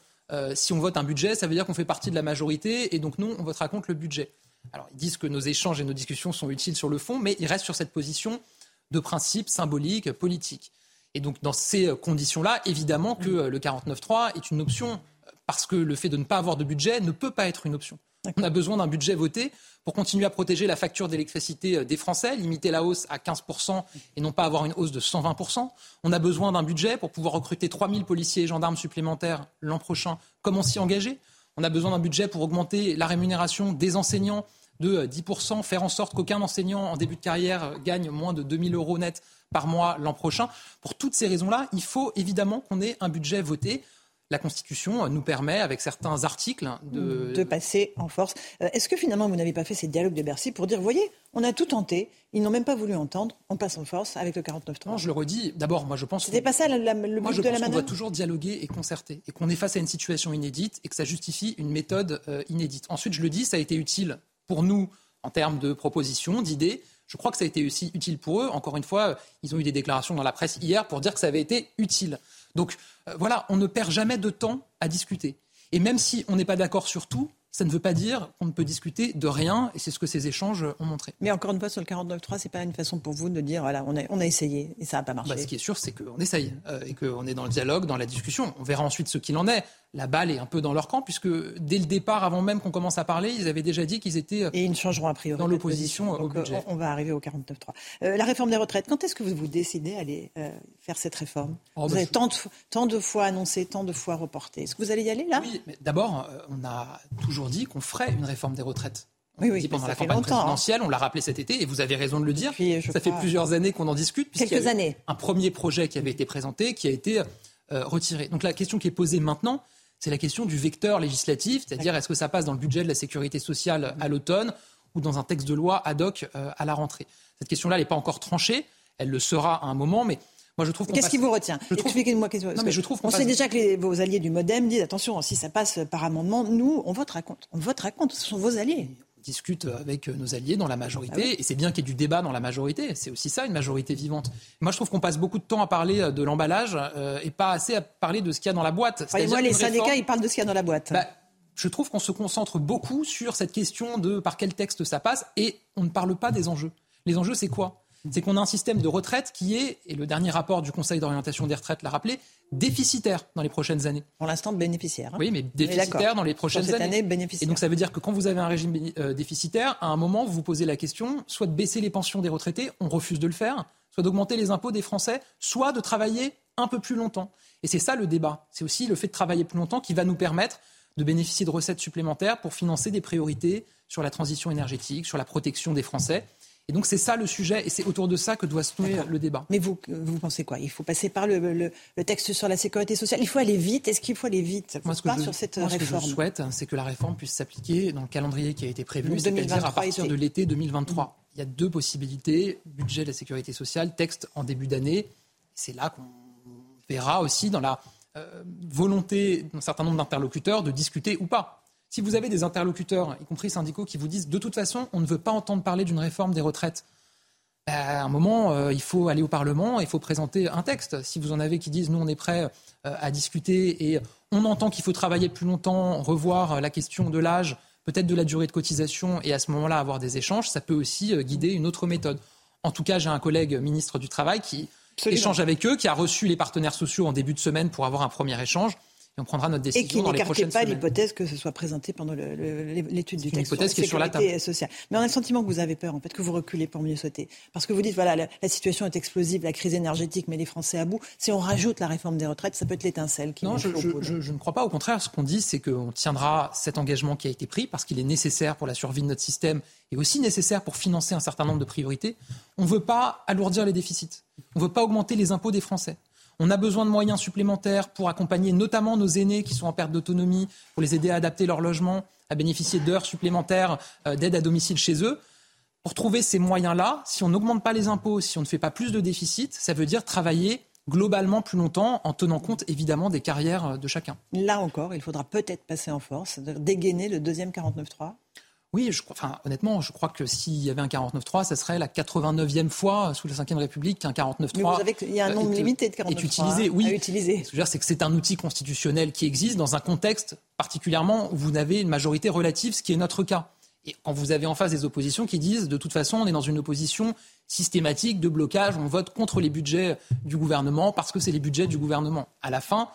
si on vote un budget, ça veut dire qu'on fait partie de la majorité, et donc non, on votera contre le budget. Alors, ils disent que nos échanges et nos discussions sont utiles sur le fond, mais ils restent sur cette position de principe symbolique, politique. Et donc, dans ces conditions-là, évidemment que euh, le 49.3 est une option, euh, parce que le fait de ne pas avoir de budget ne peut pas être une option. On a besoin d'un budget voté pour continuer à protéger la facture d'électricité euh, des Français, limiter la hausse à 15% et non pas avoir une hausse de 120%. On a besoin d'un budget pour pouvoir recruter 3000 policiers et gendarmes supplémentaires l'an prochain, comme on s'y engageait. On a besoin d'un budget pour augmenter la rémunération des enseignants de euh, 10%, faire en sorte qu'aucun enseignant en début de carrière euh, gagne moins de 2000 euros net par mois l'an prochain. Pour toutes ces raisons-là, il faut évidemment qu'on ait un budget voté. La Constitution nous permet, avec certains articles, de... de passer en force. Euh, Est-ce que finalement, vous n'avez pas fait ces dialogues de Bercy pour dire, voyez, on a tout tenté, ils n'ont même pas voulu entendre, on passe en force avec le 49.3 Non, je le redis. D'abord, moi, je pense. C'était pas ça la- la- le Moi, but je de la pense qu'on manœuvre doit toujours dialoguer et concerter, et qu'on est face à une situation inédite et que ça justifie une méthode euh, inédite. Ensuite, je le dis, ça a été utile pour nous en termes de propositions, d'idées. Je crois que ça a été aussi utile pour eux. Encore une fois, ils ont eu des déclarations dans la presse hier pour dire que ça avait été utile. Donc euh, voilà, on ne perd jamais de temps à discuter. Et même si on n'est pas d'accord sur tout, ça ne veut pas dire qu'on ne peut discuter de rien, et c'est ce que ces échanges ont montré. Mais encore une fois, sur le 49.3, c'est pas une façon pour vous de dire, voilà, on a, on a essayé et ça n'a pas marché. Bah, ce qui est sûr, c'est qu'on essaye euh, et qu'on est dans le dialogue, dans la discussion. On verra ensuite ce qu'il en est. La balle est un peu dans leur camp, puisque dès le départ, avant même qu'on commence à parler, ils avaient déjà dit qu'ils étaient et ils ne changeront a priori dans l'opposition au euh, budget. on va arriver au 49.3. Euh, la réforme des retraites, quand est-ce que vous vous décidez à aller euh, faire cette réforme? Oh, Vous bah, avez je- tant, de, fo- tant de fois annoncé, tant de fois reporté. Est-ce que vous allez y aller là? Oui, mais d'abord, euh, on a toujours dit qu'on ferait une réforme des retraites. On Oui, oui, dit pendant la campagne hein. présidentielle, on l'a rappelé cet été, et vous avez raison de le dire. ça fait plusieurs années qu'on en discute. puisqu'il y a Quelques eu années. Un premier projet qui avait été présenté, qui a été euh, retiré. Donc la question qui est posée maintenant, c'est la question du vecteur législatif, c'est-à-dire est-ce que ça passe dans le budget de la sécurité sociale à l'automne ou dans un texte de loi ad hoc euh, à la rentrée? Cette question-là, n'est pas encore tranchée, elle le sera à un moment, mais moi je trouve Qu'est-ce passe- qui vous retient? Je trouve- Expliquez-moi. qu'est-ce que- Non, mais je trouve qu'on On sait déjà que les- vos alliés du MoDem disent attention, si ça passe par amendement, nous, on votera contre. On votera contre. Ce sont vos alliés. Discute avec nos alliés dans la majorité, Ah oui. et c'est bien qu'il y ait du débat dans la majorité. C'est aussi ça, une majorité vivante. Moi, je trouve qu'on passe beaucoup de temps à parler de l'emballage euh, et pas assez à parler de ce qu'il y a dans la boîte. Les syndicats, réforme- ils parlent de ce qu'il y a dans la boîte. Bah, je trouve qu'on se concentre beaucoup sur cette question de par quel texte ça passe et on ne parle pas des enjeux. Les enjeux, c'est quoi? C'est qu'on a un système de retraite qui est, et le dernier rapport du Conseil d'orientation des retraites l'a rappelé, déficitaire dans les prochaines années. Pour l'instant, bénéficiaire. hein. Oui, mais déficitaire dans les prochaines cette années. année, bénéficiaire. Et donc ça veut dire que quand vous avez un régime euh, déficitaire, à un moment, vous vous posez la question soit de baisser les pensions des retraités, on refuse de le faire, soit d'augmenter les impôts des Français, soit de travailler un peu plus longtemps. Et c'est ça le débat. C'est aussi le fait de travailler plus longtemps qui va nous permettre de bénéficier de recettes supplémentaires pour financer des priorités sur la transition énergétique, sur la protection des Français. Et donc c'est ça le sujet, et c'est autour de ça que doit se nouer le débat. Mais vous, vous pensez quoi? Il faut passer par le, le- le texte sur la sécurité sociale. Il faut aller vite. Est-ce qu'il faut aller vite? Moi, ce que, je, sur cette moi, ce que réforme. je souhaite, c'est que la réforme puisse s'appliquer dans le calendrier qui a été prévu, c'est-à-dire à 2023 partir été. de l'été 2023. Il y a deux possibilités budget de la sécurité sociale, texte en début d'année. C'est là qu'on verra aussi dans la euh, volonté d'un certain nombre d'interlocuteurs de discuter ou pas. Si vous avez des interlocuteurs, y compris syndicaux, qui vous disent de toute façon, on ne veut pas entendre parler d'une réforme des retraites, ben, à un moment, euh, il faut aller au Parlement, il faut présenter un texte. Si vous en avez qui disent nous, on est prêt euh, à discuter et on entend qu'il faut travailler plus longtemps, revoir euh, la question de l'âge, peut-être de la durée de cotisation et à ce moment-là avoir des échanges, ça peut aussi guider une autre méthode. En tout cas, j'ai un collègue ministre du Travail qui Absolument. échange avec eux, qui a reçu les partenaires sociaux en début de semaine pour avoir un premier échange. Et on prendra notre Et décision qui n'écartait pas l'hypothèse que ce soit présenté pendant l'étude du une texte hypothèse sur qui est sur la table. sociale. Mais on a le sentiment que vous avez peur, en fait, que vous reculez pour mieux sauter. Parce que vous dites, voilà, la, la situation est explosive, la crise énergétique met les Français à bout. Si on rajoute la réforme des retraites, ça peut être l'étincelle qui Non, je- je ne crois pas. Au contraire, ce qu'on dit, c'est qu'on tiendra cet engagement qui a été pris parce qu'il est nécessaire pour la survie de notre système et aussi nécessaire pour financer un certain nombre de priorités. On ne veut pas alourdir les déficits. On ne veut pas augmenter les impôts des Français. On a besoin de moyens supplémentaires pour accompagner notamment nos aînés qui sont en perte d'autonomie, pour les aider à adapter leur logement, à bénéficier d'heures supplémentaires euh, d'aide à domicile chez eux. Pour trouver ces moyens-là, si on n'augmente pas les impôts, si on ne fait pas plus de déficit, ça veut dire travailler globalement plus longtemps en tenant compte évidemment des carrières euh, de chacun. Là encore, il faudra peut-être passer en force, dégainer le deuxième 49.3. Oui, je enfin, honnêtement, je crois que s'il y avait un 49.3, ça serait la 89e fois sous la Ve République qu'un 49.3 Mais vous savez qu'il y a un nombre est- limité de 49.3 est utilisé. Oui, à utiliser. Ce que je veux dire, c'est que c'est un outil constitutionnel qui existe dans un contexte particulièrement où vous avez une majorité relative, ce qui est notre cas. Et quand vous avez en face des oppositions qui disent, de toute façon, on est dans une opposition systématique de blocage, on vote contre les budgets du gouvernement parce que c'est les budgets du gouvernement. À la fin, euh,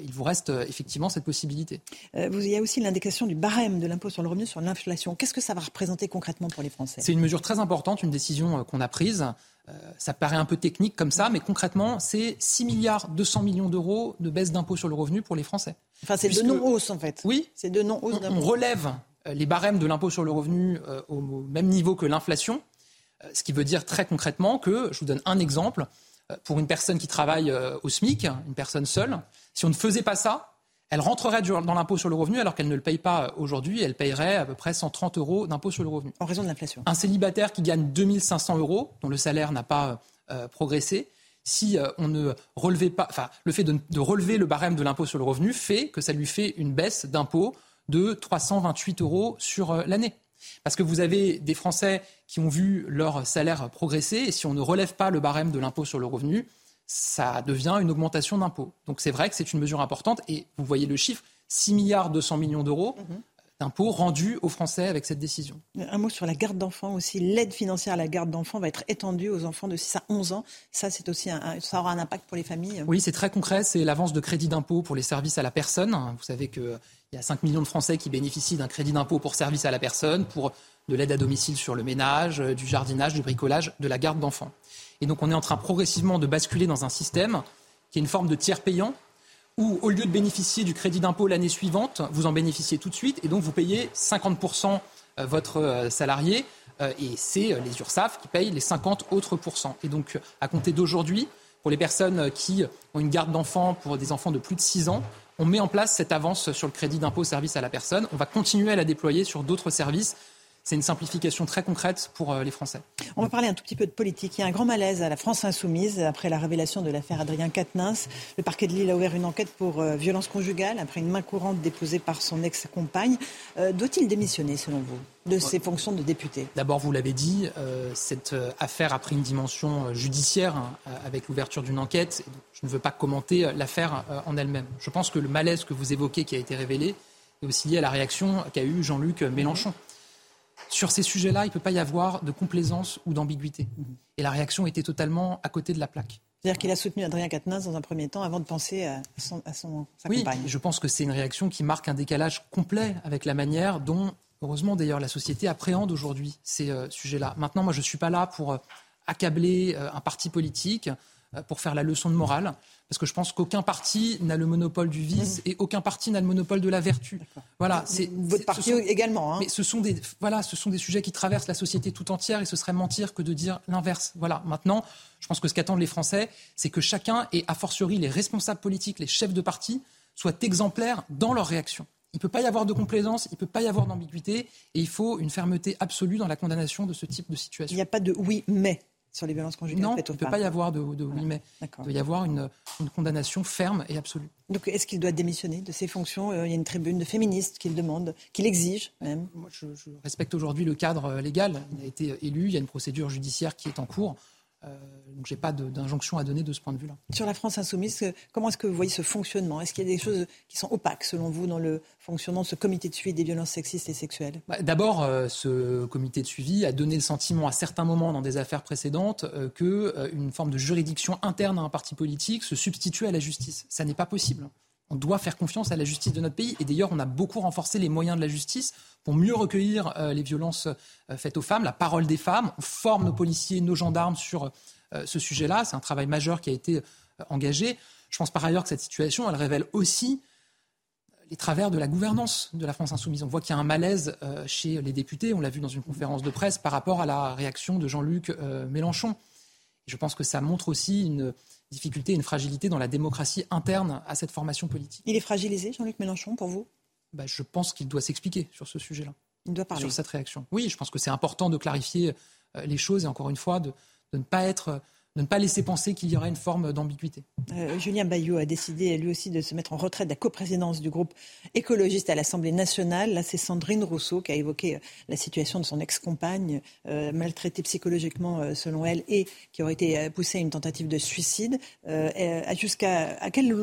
il vous reste euh, effectivement cette possibilité. Euh, vous- il y a aussi l'indication du barème de l'impôt sur le revenu sur l'inflation. Qu'est-ce que ça va représenter concrètement pour les Français? C'est une mesure très importante, une décision euh, qu'on a prise. Euh, ça paraît un peu technique comme ça, mais concrètement, c'est 6 milliards 200 millions d'euros de baisse d'impôt sur le revenu pour les Français. Enfin, c'est de non-hausse en fait. Oui. C'est de non-hausse On, d'impôt. on relève euh, les barèmes de l'impôt sur le revenu euh, au même niveau que l'inflation, euh, ce qui veut dire très concrètement que, je vous donne un exemple, euh, pour une personne qui travaille euh, au SMIC, une personne seule, si on ne faisait pas ça, elle rentrerait dans l'impôt sur le revenu alors qu'elle ne le paye pas aujourd'hui. Elle payerait à peu près 130 euros d'impôt sur le revenu. En raison de l'inflation. Un célibataire qui gagne 2500 euros, dont le salaire n'a pas euh, progressé, si euh, on ne relevait pas, enfin, le fait de, de relever le barème de l'impôt sur le revenu fait que ça lui fait une baisse d'impôt de 328 euros sur euh, l'année. Parce que vous avez des Français qui ont vu leur salaire progresser et si on ne relève pas le barème de l'impôt sur le revenu, ça devient une augmentation d'impôts. Donc c'est vrai que c'est une mesure importante et vous voyez le chiffre, 6 milliards 200 millions d'euros. Mhm. d'impôts rendus aux Français avec cette décision. Un mot sur la garde d'enfants aussi. L'aide financière à la garde d'enfants va être étendue aux enfants de 6 à 11 ans. Ça, c'est aussi ça aura un impact pour les familles. Oui, c'est très concret. C'est l'avance de crédit d'impôt pour les services à la personne. Vous savez qu'il y a 5 millions de Français qui bénéficient d'un crédit d'impôt pour services à la personne, pour de l'aide à domicile sur le ménage, du jardinage, du bricolage, de la garde d'enfants. Et donc on est en train progressivement de basculer dans un système qui est une forme de tiers payant où au lieu de bénéficier du crédit d'impôt l'année suivante, vous en bénéficiez tout de suite et donc vous payez 50% euh, votre euh, salarié euh, et c'est les URSAF qui payent les 50 autres pourcents. Et donc à compter d'aujourd'hui, pour les personnes qui ont une garde d'enfants pour des enfants de plus de 6 ans, on met en place cette avance sur le crédit d'impôt service à la personne. On va continuer à la déployer sur d'autres services c'est une simplification très concrète pour euh, les Français. On va parler un tout petit peu de politique. Il y a un grand malaise à la France insoumise après la révélation de l'affaire Adrien Quatennens. Le parquet de Lille a ouvert une enquête pour euh, violence conjugale après une main courante déposée par son ex-compagne. Euh, doit-il démissionner, selon vous, de ses fonctions de député? D'abord, vous l'avez dit, cette affaire a pris une dimension judiciaire hein, avec l'ouverture d'une enquête. Je ne veux pas commenter l'affaire en elle-même. Je pense que le malaise que vous évoquez, qui a été révélé, est aussi lié à la réaction qu'a eue Jean-Luc Mélenchon sur ces sujets-là, il ne peut pas y avoir de complaisance ou d'ambiguïté. Et la réaction était totalement à côté de la plaque. C'est-à-dire qu'il a soutenu Adrien Quatennens dans un premier temps avant de penser à son, à son sa oui, je pense que c'est une réaction qui marque un décalage complet avec la manière dont, heureusement d'ailleurs, la société appréhende aujourd'hui ces euh, sujets-là. Maintenant, moi, je ne suis pas là pour euh, accabler euh, un parti politique, pour faire la leçon de morale parce que je pense qu'aucun parti n'a le monopole du vice mmh. et aucun parti n'a le monopole de la vertu. Voilà, c'est votre parti également. Hein. Mais ce sont des voilà, ce sont des sujets qui traversent la société tout entière et ce serait mentir que de dire l'inverse. Voilà. Maintenant, je pense que ce qu'attendent les Français, c'est que chacun et a fortiori les responsables politiques, les chefs de parti, soient exemplaires dans leur réaction. Il ne peut pas y avoir de complaisance, il ne peut pas y avoir d'ambiguïté, et il faut une fermeté absolue dans la condamnation de ce type de situation. Il n'y a pas de oui, mais sur les violences conjugales Non, il ne peut pas y avoir de, oui, mais il doit y avoir une, condamnation ferme et absolue. Donc est-ce qu'il doit démissionner de ses fonctions? Euh, Il y a une tribune de féministes qui le demande, qui l'exige même. Moi, je, respecte aujourd'hui le cadre euh, légal. Il a été élu, il y a une procédure judiciaire qui est en cours. Euh, donc je n'ai pas d'injonction à donner de ce point de vue-là. Sur la France insoumise, comment est-ce que vous voyez ce fonctionnement? Est-ce qu'il y a des choses qui sont opaques selon vous dans le fonctionnement de ce comité de suivi des violences sexistes et sexuelles? Bah, D'abord, euh, ce comité de suivi a donné le sentiment à certains moments dans des affaires précédentes euh, qu'une forme de juridiction interne à un parti politique se substitue à la justice. Ça n'est pas possible. On doit faire confiance à la justice de notre pays. Et d'ailleurs, on a beaucoup renforcé les moyens de la justice pour mieux recueillir euh, les violences euh, faites aux femmes, la parole des femmes. On forme nos policiers, nos gendarmes sur euh, ce sujet-là. C'est un travail majeur qui a été engagé. Je pense par ailleurs que cette situation, elle révèle aussi les travers de la gouvernance de la France insoumise. On voit qu'il y a un malaise chez les députés, on l'a vu dans une conférence de presse, par rapport à la réaction de Jean-Luc Mélenchon. je pense que ça montre aussi une, difficulté, une fragilité dans la démocratie interne à cette formation politique. Il est fragilisé, Jean-Luc Mélenchon, pour vous? Bah, Je pense qu'il doit s'expliquer sur ce sujet-là. Il doit parler. Sur cette réaction. Oui, je pense que c'est important de clarifier euh, les choses et encore une fois de, de ne pas être de ne pas laisser penser qu'il y aurait une forme d'ambiguïté. Euh, Julien Bayou a décidé lui aussi de se mettre en retraite de la coprésidence du groupe écologiste à l'Assemblée nationale. Là, c'est Sandrine Rousseau qui a évoqué euh, la situation de son ex-compagne, euh, maltraitée psychologiquement selon elle, et qui aurait été poussée à une tentative de suicide. Jusqu'à à quel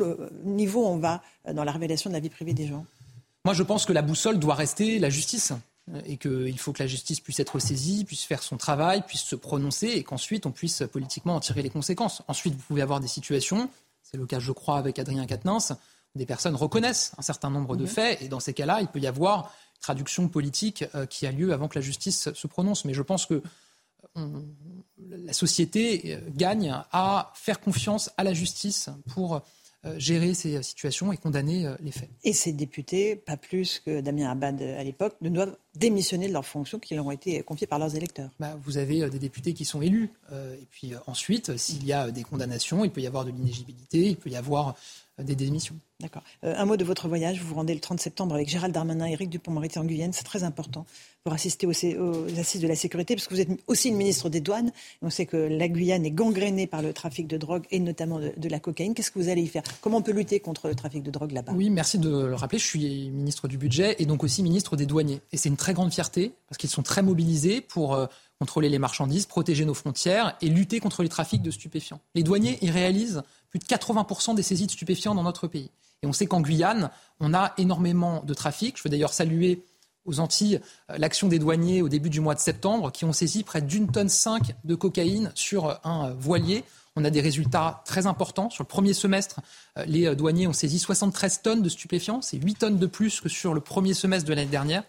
niveau on va dans la révélation de la vie privée des gens? Moi, je pense que la boussole doit rester la justice et qu'il faut que la justice puisse être saisie, puisse faire son travail, puisse se prononcer et qu'ensuite on puisse politiquement en tirer les conséquences. Ensuite, vous pouvez avoir des situations, c'est le cas je crois avec Adrien Quatennens, où des personnes reconnaissent un certain nombre de mhm. faits et dans ces cas-là, il peut y avoir une traduction politique euh, qui a lieu avant que la justice se prononce. Mais je pense que la société euh, gagne à faire confiance à la justice pour euh, gérer ces euh, situations et condamner euh, les faits. Et ces députés, pas plus que Damien Abad à l'époque, ne doivent démissionner de leurs fonctions qui leur ont été confiées par leurs électeurs. Bah, vous avez des députés qui sont élus. et puis ensuite, s'il y a des condamnations, il peut y avoir de l'inéligibilité, il peut y avoir des démissions. D'accord. Euh, un mot de votre voyage. Vous vous rendez le 30 septembre avec Gérald Darmanin et Éric Dupont-Moretti en Guyane. C'est très important pour assister aux, assises de la sécurité, parce que vous êtes aussi ministre des Douanes. On sait que la Guyane est gangrénée par le trafic de drogue et notamment de, la cocaïne. Qu'est-ce que vous allez y faire? Comment on peut lutter contre le trafic de drogue là-bas? Oui, merci de le rappeler. Je suis ministre du Budget et donc aussi ministre des Douaniers. Et c'est une très grande fierté, parce qu'ils sont très mobilisés pour... Euh, contrôler les marchandises, protéger nos frontières et lutter contre les trafics de stupéfiants. Les douaniers, ils réalisent plus de 80% des saisies de stupéfiants dans notre pays. Et on sait qu'en Guyane, on a énormément de trafic. Je veux d'ailleurs saluer aux Antilles euh, l'action des douaniers au début du mois de septembre qui ont saisi près d'une tonne cinq de cocaïne sur un voilier. On a des résultats très importants. Sur le premier semestre, euh, les douaniers ont saisi 73 tonnes de stupéfiants. C'est 8 tonnes de plus que sur le premier semestre de l'année dernière.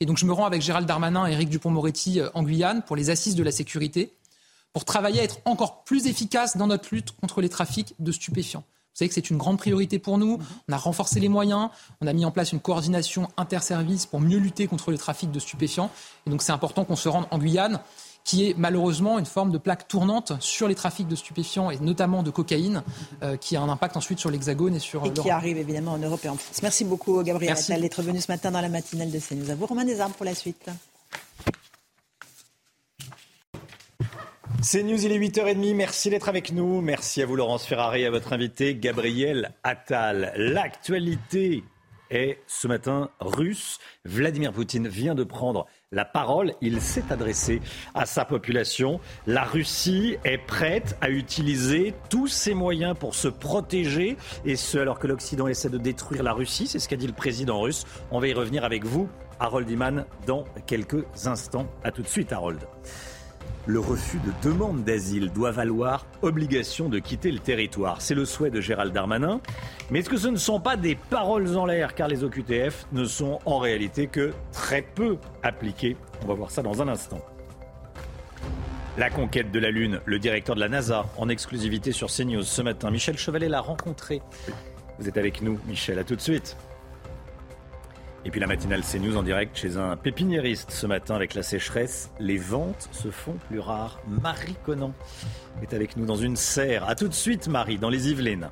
Et donc je me rends avec Gérald Darmanin et Éric Dupont-Moretti euh, en Guyane pour les assises de la sécurité, pour travailler à être encore plus efficace dans notre lutte contre les trafics de stupéfiants. Vous savez que c'est une grande priorité pour nous. On a renforcé les moyens, on a mis en place une coordination interservice pour mieux lutter contre le trafic de stupéfiants. Et donc c'est important qu'on se rende en Guyane qui est malheureusement une forme de plaque tournante sur les trafics de stupéfiants et notamment de cocaïne, euh, qui a un impact ensuite sur l'Hexagone et sur Et qui arrive évidemment en Europe et en France. Merci beaucoup, Gabriel Attal, d'être venu ce matin dans la matinale de CNews. À vous, Romain Desarmes, pour la suite. C'est News, il est 8h30. Merci d'être avec nous. Merci à vous, Laurence Ferrari, à votre invité, Gabriel Attal. L'actualité est ce matin russe. Vladimir Poutine vient de prendre la parole. Il s'est adressé à sa population. La Russie est prête à utiliser tous ses moyens pour se protéger, et ce alors que l'Occident essaie de détruire la Russie. C'est ce qu'a dit le président russe. On va y revenir avec vous, Harold Iman, dans quelques instants. A tout de suite, Harold le refus de demande d'asile doit valoir obligation de quitter le territoire. C'est le souhait de Gérald Darmanin. Mais est-ce que ce ne sont pas des paroles en l'air? Car les OQTF ne sont en réalité que très peu appliqués On va voir ça dans un instant. La conquête de la Lune, le directeur de la NASA en exclusivité sur CNews ce matin. Michel Chevalet l'a rencontré. Vous êtes avec nous, Michel, à tout de suite. Et puis la matinale CNews en direct chez un pépiniériste ce matin avec la sécheresse. Les ventes se font plus rares. Marie Conan est avec nous dans une serre. A tout de suite Marie, dans les Yvelines.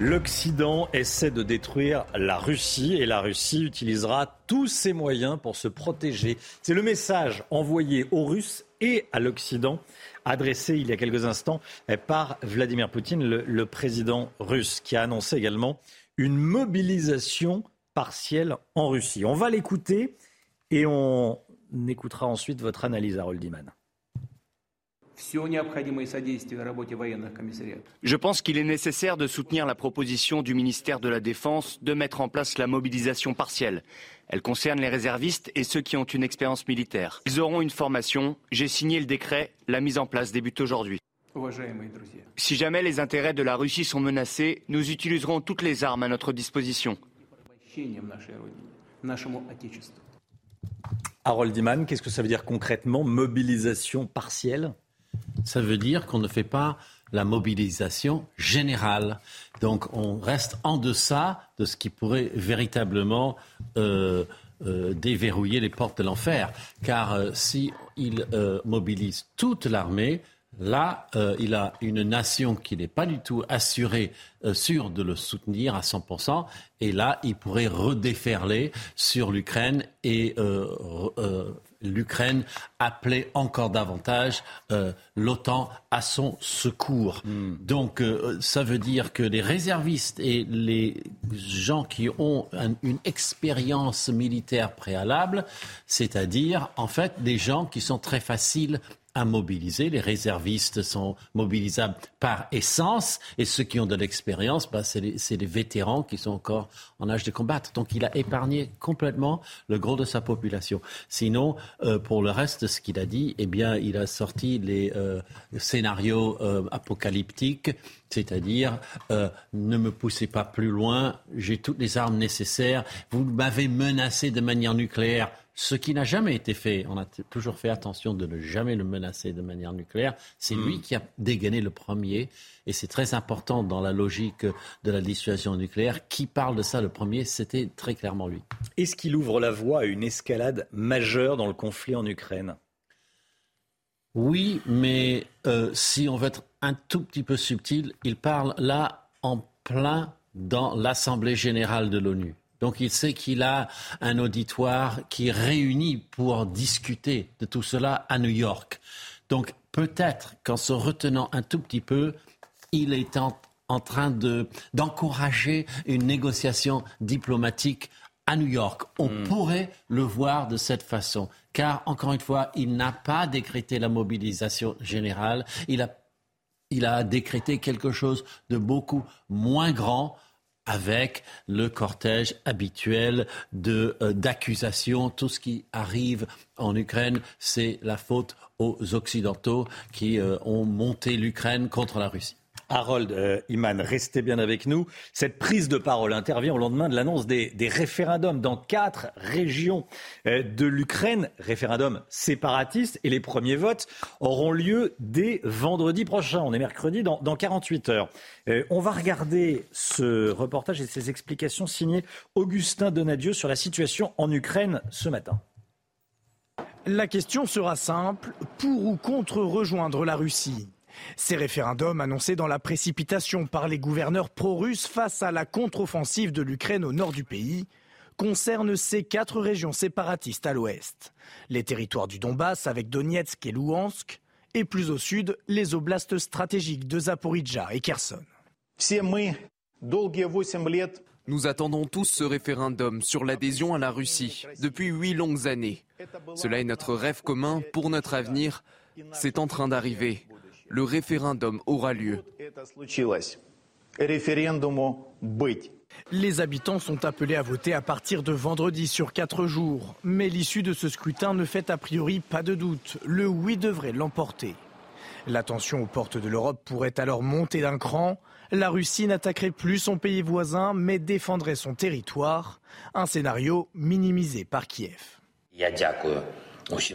L'Occident essaie de détruire la Russie et la Russie utilisera tous ses moyens pour se protéger. C'est le message envoyé aux Russes et à l'Occident, adressé il y a quelques instants par Vladimir Poutine, le, le président russe, qui a annoncé également une mobilisation partielle en Russie. On va l'écouter et on écoutera ensuite votre analyse, Harold Iman. Je pense qu'il est nécessaire de soutenir la proposition du ministère de la Défense de mettre en place la mobilisation partielle. Elle concerne les réservistes et ceux qui ont une expérience militaire. Ils auront une formation. J'ai signé le décret. La mise en place débute aujourd'hui. Si jamais les intérêts de la Russie sont menacés, nous utiliserons toutes les armes à notre disposition. Harold Iman, qu'est-ce que ça veut dire concrètement, mobilisation partielle? Ça veut dire qu'on ne fait pas la mobilisation générale. Donc on reste en deçà de ce qui pourrait véritablement euh, euh, déverrouiller les portes de l'enfer. Car euh, si il mobilise toute l'armée, Là, euh, il a une nation qui n'est pas du tout assurée, euh, sûre de le soutenir à 100%. Et là, il pourrait redéferler sur l'Ukraine et euh, l'Ukraine appeler encore davantage l'OTAN à son secours. Hmm. Donc, ça veut dire que les réservistes et les gens qui ont une expérience militaire préalable, c'est-à-dire, en fait, des gens qui sont très faciles à mobiliser. Les réservistes sont mobilisables par essence et ceux qui ont de l'expérience, bah, c'est les, vétérans qui sont encore en âge de combattre. Donc il a épargné complètement le gros de sa population. Sinon, euh, pour le reste, ce qu'il a dit, eh bien, il a sorti les euh, scénarios euh, apocalyptiques, c'est-à-dire ne me poussez pas plus loin, j'ai toutes les armes nécessaires, vous m'avez menacé de manière nucléaire ce qui n'a jamais été fait. On a toujours fait attention de ne jamais le menacer de manière nucléaire. C'est lui hmm. qui a dégainé le premier. Et c'est très important dans la logique de la dissuasion nucléaire. Qui parle de ça le premier C'était très clairement lui. Est-ce qu'il ouvre la voie à une escalade majeure dans le conflit en Ukraine? Oui, mais euh, si on veut être un tout petit peu subtil, il parle là en plein dans l'Assemblée générale de l'ONU. Donc il sait qu'il a un auditoire qui réunit pour discuter de tout cela à New York. Donc peut-être qu'en se retenant un tout petit peu, il est en, train d'encourager une négociation diplomatique à New York. On hmm. pourrait le voir de cette façon, car encore une fois, il n'a pas décrété la mobilisation générale. Il a, il a décrété quelque chose de beaucoup moins grand avec le cortège habituel de euh, d'accusations. Tout ce qui arrive en Ukraine, c'est la faute aux Occidentaux qui euh, ont monté l'Ukraine contre la Russie. Harold euh, Iman, restez bien avec nous. Cette prise de parole intervient au lendemain de l'annonce des, référendums dans quatre régions euh, de l'Ukraine, référendums séparatistes, et les premiers votes auront lieu dès vendredi prochain. On est mercredi dans, 48 heures. Euh, on va regarder ce reportage et ses explications signées Augustin Donadieu sur la situation en Ukraine ce matin. La question sera simple, pour ou contre rejoindre la Russie? Ces référendums annoncés dans la précipitation par les gouverneurs pro-russes face à la contre-offensive de l'Ukraine au nord du pays concernent ces quatre régions séparatistes à l'ouest. Les territoires du Donbass avec Donetsk et Louhansk, et plus au sud, les oblasts stratégiques de Zaporizhzhia et Kherson. Nous attendons tous ce référendum sur l'adhésion à la Russie depuis huit longues années. Cela est notre rêve commun pour notre avenir. C'est en train d'arriver le référendum aura lieu. Les habitants sont appelés à voter à partir de vendredi sur quatre jours. Mais l'issue de ce scrutin ne fait a priori pas de doute. Le oui devrait l'emporter. La tension aux portes de l'Europe pourrait alors monter d'un cran. La Russie n'attaquerait plus son pays voisin, mais défendrait son territoire. Un scénario minimisé par Kiev.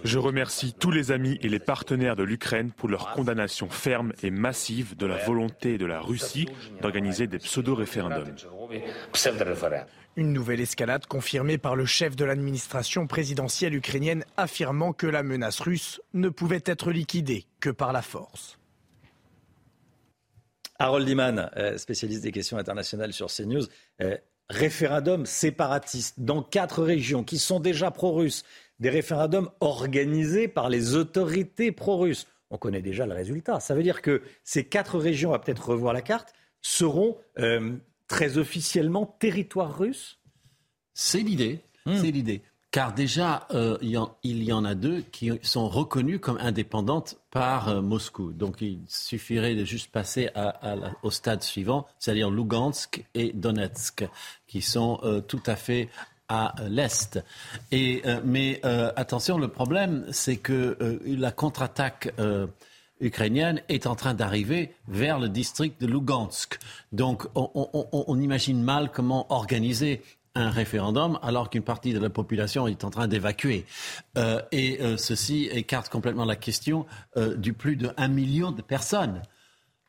Je remercie tous les amis et les partenaires de l'Ukraine pour leur condamnation ferme et massive de la volonté de la Russie d'organiser des pseudo-référendums. Une nouvelle escalade confirmée par le chef de l'administration présidentielle ukrainienne affirmant que la menace russe ne pouvait être liquidée que par la force. Harold Iman, euh, spécialiste des questions internationales sur CNews. Euh, référendum séparatiste dans quatre régions qui sont déjà pro-russes des référendums organisés par les autorités pro-russes. On connaît déjà le résultat. Ça veut dire que ces quatre régions, à peut-être revoir la carte, seront euh, très officiellement territoire russe? C'est l'idée. Hmm. C'est l'idée. Car déjà, euh, il, y en, a deux qui sont reconnues comme indépendantes par euh, Moscou. Donc il suffirait de juste passer au stade suivant, c'est-à-dire Lugansk et Donetsk, qui sont tout à fait à l'est. Et euh, mais euh, attention, le problème, c'est que euh, la contre-attaque ukrainienne est en train d'arriver vers le district de Lugansk. Donc, on, imagine mal comment organiser un référendum alors qu'une partie de la population est en train d'évacuer. et ceci écarte complètement la question du plus de 1 million de personnes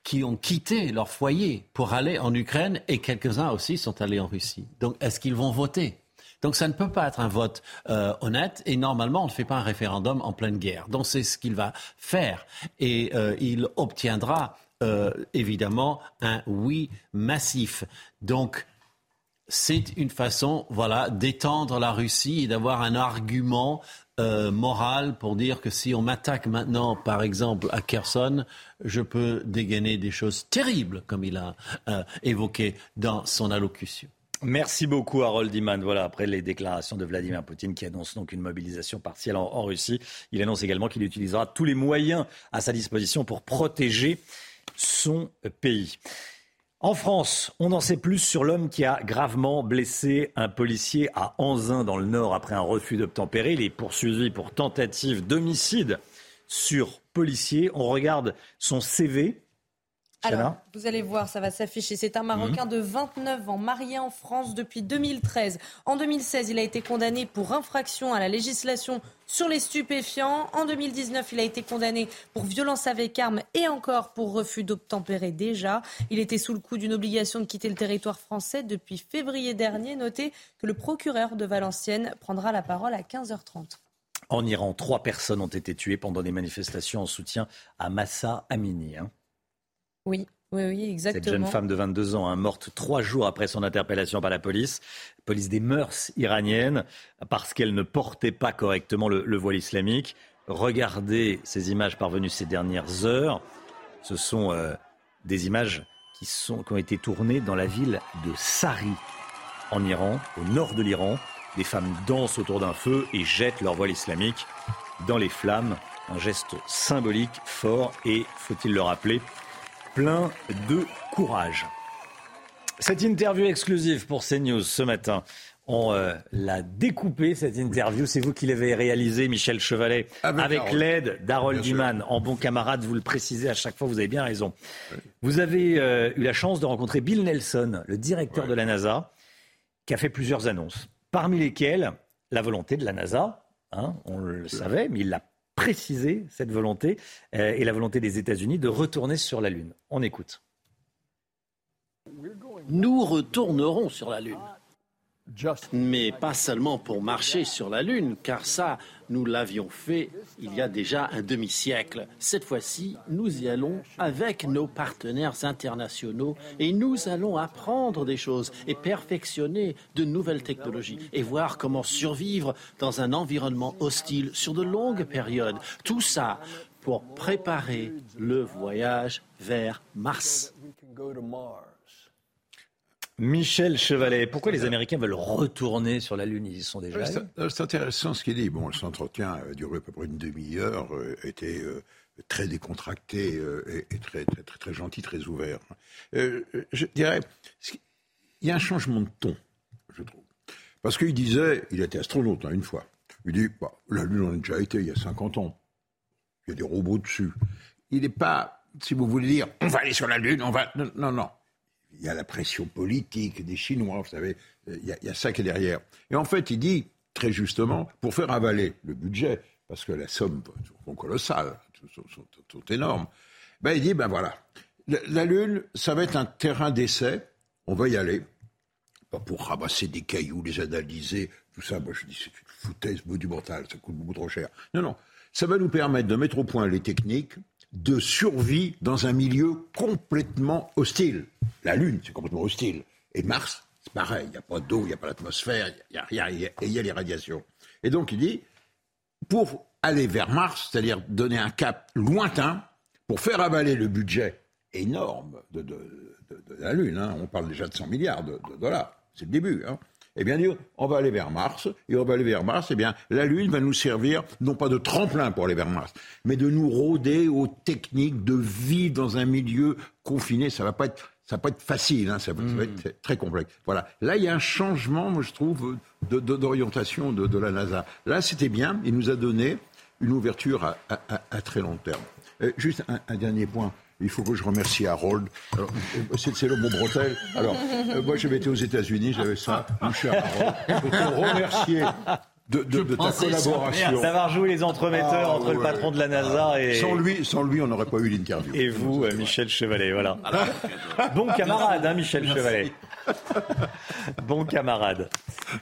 qui ont quitté leur foyer pour aller en Ukraine et quelques-uns aussi sont allés en Russie. Donc, est-ce qu'ils vont voter? Donc ça ne peut pas être un vote euh, honnête et normalement on ne fait pas un référendum en pleine guerre. Donc c'est ce qu'il va faire et euh, il obtiendra euh, évidemment un oui massif. Donc c'est une façon, voilà, d'étendre la Russie et d'avoir un argument moral pour dire que si on m'attaque maintenant, par exemple, à Kherson, je peux dégainer des choses terribles, comme il a évoqué dans son allocution. Merci beaucoup Harold Iman. Voilà, après les déclarations de Vladimir Poutine qui annonce donc une mobilisation partielle en, Russie, il annonce également qu'il utilisera tous les moyens à sa disposition pour protéger son pays. En France, on en sait plus sur l'homme qui a gravement blessé un policier à Anzin dans le Nord après un refus d'obtempérer. Il est poursuivi pour tentative d'homicide sur policier. On regarde son CV. Alors, vous allez voir, ça va s'afficher. C'est un Marocain Mhm. de 29 ans, marié en France depuis 2013. En 2016, il a été condamné pour infraction à la législation sur les stupéfiants. En 2019, il a été condamné pour violence avec arme et encore pour refus d'obtempérer déjà. Il était sous le coup d'une obligation de quitter le territoire français depuis février dernier. Notez que le procureur de Valenciennes prendra la parole à 15h30. En Iran, trois personnes ont été tuées pendant des manifestations en soutien à Massa Amini. hein. Oui, oui, oui, exactement. Cette jeune femme de 22 ans, hein, morte trois jours après son interpellation par la police, police des mœurs iraniennes, parce qu'elle ne portait pas correctement le, le voile islamique. Regardez ces images parvenues ces dernières heures. Ce sont euh, des images qui, sont, qui ont été tournées dans la ville de Sari, en Iran, au nord de l'Iran. Des femmes dansent autour d'un feu et jettent leur voile islamique dans les flammes. Un geste symbolique, fort et, faut-il le rappeler, plein de courage. Cette interview exclusive pour CNews ce matin, on euh, l'a découpée, cette interview. C'est vous qui l'avez réalisée, Michel Chevalet, Avec avec l'aide d'Harold. Duman, en bon camarade, vous le précisez à chaque fois, vous avez bien raison. Vous avez euh, eu la chance de rencontrer Bill Nelson, le directeur de la NASA, qui a fait plusieurs annonces, parmi lesquelles la volonté de la NASA, hein, on le savait, mais il l'a précisé, cette volonté, euh, et la volonté des États-Unis de retourner sur la Lune. On écoute. Nous retournerons sur la Lune. Mais pas seulement pour marcher sur la Lune, car ça, nous l'avions fait il y a déjà un demi-siècle. Cette fois-ci, nous y allons avec nos partenaires internationaux et nous allons apprendre des choses et perfectionner de nouvelles technologies et voir comment survivre dans un environnement hostile sur de longues périodes. Tout ça pour préparer le voyage vers Mars. Michel Chevalet, pourquoi les Américains veulent retourner sur la Lune? Ils y sont déjà allés. C'est intéressant ce qu'il dit. Bon, cet entretien a duré à peu près une demi-heure, euh, était euh, très décontracté euh, et, très, très, très, très gentil, très ouvert. Euh, euh, je dirais, il y a un changement de ton, je trouve. Parce qu'il disait, il était astronaute hein, une fois, il dit, bah, la Lune, on a déjà été il y a 50 ans. Il y a des robots dessus. Il n'est pas, si vous voulez dire, on va aller sur la Lune, on va... Non, non, non. Il y a la pression politique des Chinois, vous savez, il y, a, il y a ça qui est derrière. Et en fait, il dit, très justement, pour faire avaler le budget, parce que la somme sont colossales, sont, sont énormes, ben, il dit, ben voilà, la, la Lune, ça va être un terrain d'essai, on va y aller, pas pour ramasser des cailloux, les analyser, tout ça, moi je dis, c'est une foutaise monumentale, ça coûte beaucoup trop cher. Non, non, ça va nous permettre de mettre au point les techniques de survie dans un milieu complètement hostile. La Lune, c'est complètement hostile. Et Mars, c'est pareil. Il n'y a pas d'eau, il n'y a pas d'atmosphère, il n'y a rien, y et il y a les radiations. Et donc, il dit, pour aller vers Mars, c'est-à-dire donner un cap lointain, pour faire avaler le budget énorme de, la Lune, hein, on parle déjà de 100 milliards de, de dollars, c'est le début, hein, eh bien, dire, on va aller vers Mars, et on va aller vers Mars, eh bien, la Lune va nous servir, non pas de tremplin pour aller vers Mars, mais de nous rôder aux techniques de vie dans un milieu confiné. Ça va pas être, ça va pas être facile, hein, ça, va, ça va être très complexe. Voilà. Là, il y a un changement, moi, je trouve, de- d'orientation de, de la NASA. Là, c'était bien, il nous a donné une ouverture à, à- à- à très long terme. Euh, juste un, un dernier point. Il faut que je remercie Harold. Euh, c'est, le mot bretelle. Alors, euh, moi, j'avais été aux États-Unis, j'avais ça, mon cher Harold. Veux te remercier de, de- de ta collaboration. D'avoir joué les entremetteurs Ah, entre le patron de la NASA et. Sans lui, sans lui, on n'aurait pas eu l'interview. Et vous, euh, Michel Chevalet, voilà. Bon camarade, hein, Michel Merci. Chevalet. Bon camarade.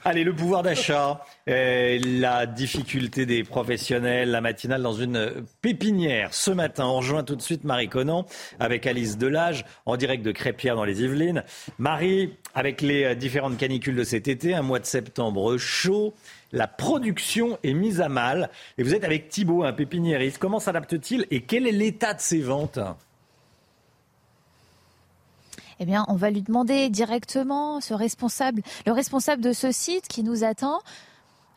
Allez, le pouvoir d'achat, la difficulté des professionnels, la matinale dans une pépinière. Ce matin, on rejoint tout de suite Marie Conan avec Alice Delage en direct de Crépierre dans les Yvelines. Marie, avec les euh, différentes canicules de cet été, un mois de septembre chaud, la production est mise à mal. Et vous êtes avec Thibault, un pépiniériste. Comment s'adapte-t-il et quel est l'état de ses ventes? Eh bien, on va lui demander directement ce responsable, le responsable de ce site qui nous attend.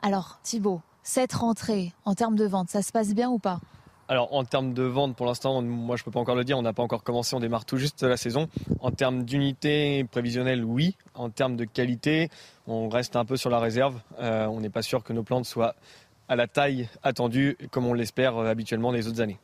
Alors, Thibault, cette rentrée, en termes de vente, ça se passe bien ou pas? Alors en termes de vente, pour l'instant, moi je peux pas encore le dire, on n'a pas encore commencé, on démarre tout juste la saison. En termes d'unité prévisionnelle, oui. En termes de qualité, on reste un peu sur la réserve. Euh, on n'est pas sûr que nos plantes soient à la taille attendue, comme on l'espère euh, habituellement les autres années.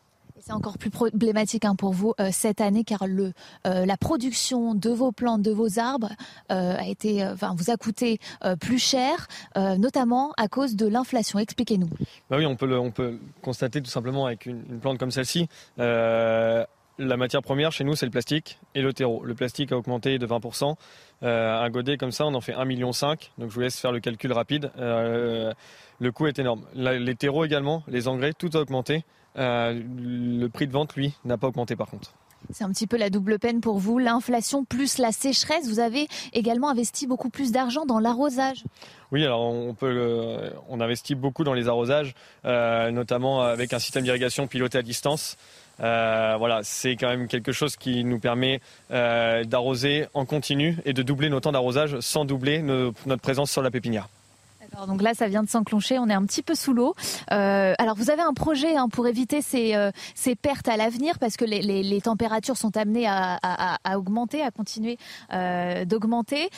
C'est encore plus problématique hein, pour vous euh, cette année car euh, la production de vos plantes, de vos arbres euh, a été, vous a coûté plus cher, notamment à cause de l'inflation. Expliquez-nous. Bah oui, on peut constater tout simplement avec une, une plante comme celle-ci. la matière première chez nous, c'est le plastique et le terreau. Le plastique a augmenté de 20%. un godet comme ça, on en fait 1,5 million. Donc je vous laisse faire le calcul rapide. le coût est énorme. les terreaux également, les engrais, tout a augmenté. Euh, le prix de vente, lui, n'a pas augmenté par contre. C'est un petit peu la double peine pour vous, l'inflation plus la sécheresse. Vous avez également investi beaucoup plus d'argent dans l'arrosage. Oui, alors on peut, on investit beaucoup dans les arrosages, euh, notamment avec un système d'irrigation piloté à distance. Euh, voilà, c'est quand même quelque chose qui nous permet d'arroser en continu et de doubler nos temps d'arrosage sans doubler notre présence sur la pépinière donc là, ça vient de s'enclencher. On est un petit peu sous l'eau. Euh, alors, vous avez un projet hein, pour éviter ces, euh, ces, pertes à l'avenir parce que les, températures sont amenées à, augmenter, à continuer euh, d'augmenter.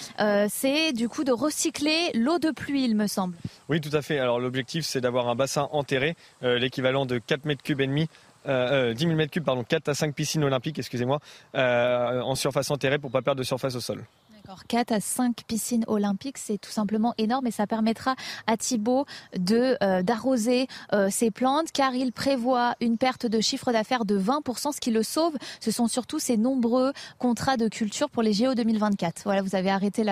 C'est du coup de recycler l'eau de pluie, il me semble. Oui, tout à fait. Alors, l'objectif, c'est d'avoir un bassin enterré, l'équivalent de 4 mètres cubes et demi. Euh, 10 000 mètres cubes, pardon, 4 à 5 piscines olympiques, excusez-moi, en surface enterrée pour pas perdre de surface au sol. 4 à 5 piscines olympiques, c'est tout simplement énorme et ça permettra à Thibault de euh, d'arroser euh, ses plantes car il prévoit une perte de chiffre d'affaires de 20%. Ce qui le sauve, ce sont surtout ces nombreux contrats de culture pour les JO 2024. Voilà, vous avez arrêté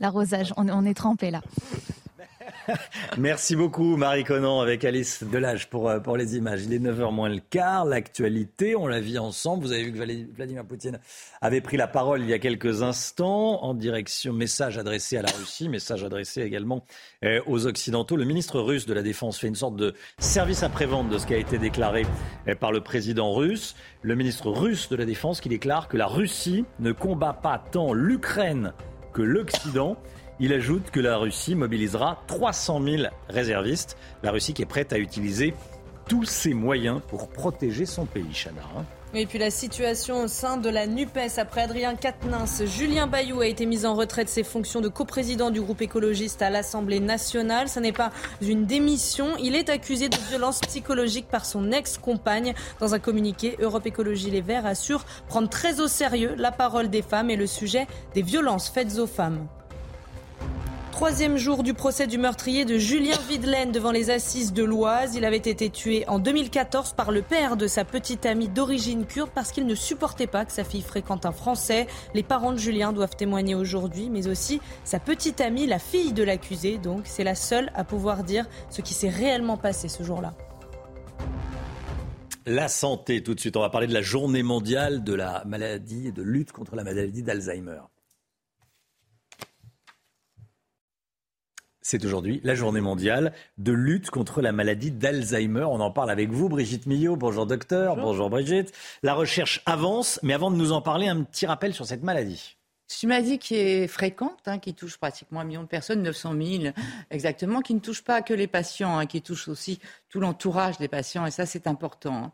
l'arrosage. on est trempé là. Merci beaucoup Marie Conan avec Alice Delage pour, euh, pour les images. Il est 9h moins le quart, l'actualité, on la vit ensemble. Vous avez vu que Vladimir Poutine avait pris la parole il y a quelques instants en direction message adressé à la Russie, message adressé également euh, aux Occidentaux. Le ministre russe de la Défense fait une sorte de service après-vente de ce qui a été déclaré euh, par le président russe. Le ministre russe de la Défense qui déclare que la Russie ne combat pas tant l'Ukraine que l'Occident. Il ajoute que la Russie mobilisera 300 000 réservistes. La Russie qui est prête à utiliser tous ses moyens pour protéger son pays, Chana. Hein. Et puis la situation au sein de la NUPES après Adrien Quatennens. Julien Bayou a été mis en retrait de ses fonctions de coprésident du groupe écologiste à l'Assemblée nationale. Ce n'est pas une démission. Il est accusé de violence psychologique par son ex-compagne. Dans un communiqué, Europe Écologie Les Verts assure prendre très au sérieux la parole des femmes et le sujet des violences faites aux femmes. Troisième jour du procès du meurtrier de Julien Videlaine devant les assises de l'Oise. Il avait été tué en 2014 par le père de sa petite amie d'origine kurde parce qu'il ne supportait pas que sa fille fréquente un Français. Les parents de Julien doivent témoigner aujourd'hui, mais aussi sa petite amie, la fille de l'accusé. Donc c'est la seule à pouvoir dire ce qui s'est réellement passé ce jour-là. La santé, tout de suite. On va parler de la journée mondiale de la maladie et de lutte contre la maladie d'Alzheimer. C'est aujourd'hui la journée mondiale de lutte contre la maladie d'Alzheimer. On en parle avec vous, Brigitte Millot. Bonjour docteur. Bonjour. Brigitte. La recherche avance, mais avant de nous en parler, un petit rappel sur cette maladie. C'est une maladie qui est fréquente, hein, qui touche pratiquement un million de personnes, 900 000 exactement, qui ne touche pas que les patients, hein, qui touche aussi tout l'entourage des patients, et ça c'est important. Hein.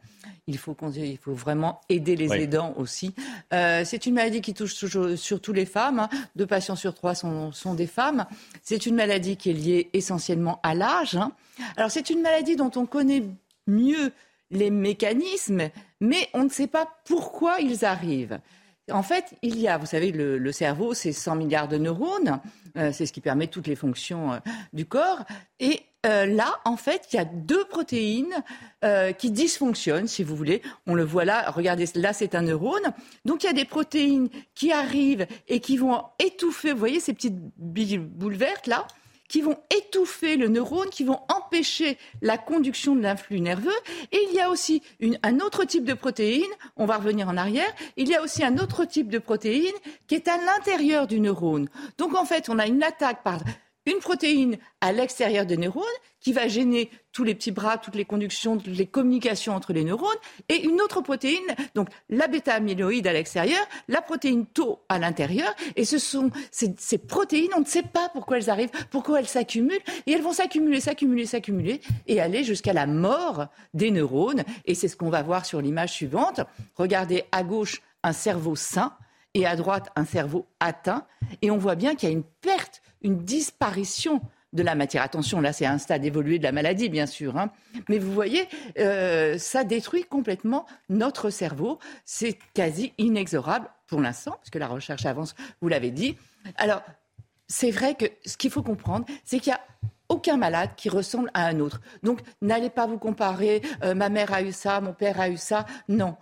Il, faut il faut vraiment aider les aidants aussi. Euh, c'est une maladie qui touche surtout les femmes, deux patients sur trois sont, sont des femmes. C'est une maladie qui est liée essentiellement à l'âge. Alors c'est une maladie dont on connaît mieux les mécanismes, mais on ne sait pas pourquoi ils arrivent. En fait, il y a, vous savez, le, cerveau, c'est 100 milliards de neurones, euh, c'est ce qui permet toutes les fonctions euh, du corps. Et euh, là, en fait, il y a deux protéines qui dysfonctionnent, si vous voulez. On le voit là, regardez, là, c'est un neurone. Donc, il y a des protéines qui arrivent et qui vont étouffer, vous voyez ces petites boules vertes là qui vont étouffer le neurone, qui vont empêcher la conduction de l'influx nerveux. Et il y a aussi un autre type de protéine, on va revenir en arrière, il y a aussi un autre type de protéine qui est à l'intérieur du neurone. Donc en fait, on a une attaque par une protéine à l'extérieur des neurones qui va gêner tous les petits bras, toutes les conductions, toutes les communications entre les neurones, et une autre protéine, donc la bêta-amyloïde à l'extérieur, la protéine tau à l'intérieur, et ce sont ces, ces, protéines, on ne sait pas pourquoi elles arrivent, pourquoi elles s'accumulent, et elles vont s'accumuler, s'accumuler, s'accumuler, et aller jusqu'à la mort des neurones, et c'est ce qu'on va voir sur l'image suivante. Regardez à gauche un cerveau sain, et à droite un cerveau atteint, et on voit bien qu'il y a une perte une disparition de la matière. Attention, là, c'est un stade évolué de la maladie, bien sûr. Hein. Mais vous voyez, euh, ça détruit complètement notre cerveau. C'est quasi inexorable pour l'instant, parce que la recherche avance, vous l'avez dit. Alors, c'est vrai que ce qu'il faut comprendre, c'est qu'il y a aucun malade qui ressemble à un autre. Donc, n'allez pas vous comparer, euh, ma mère a eu ça, mon père a eu ça. Non,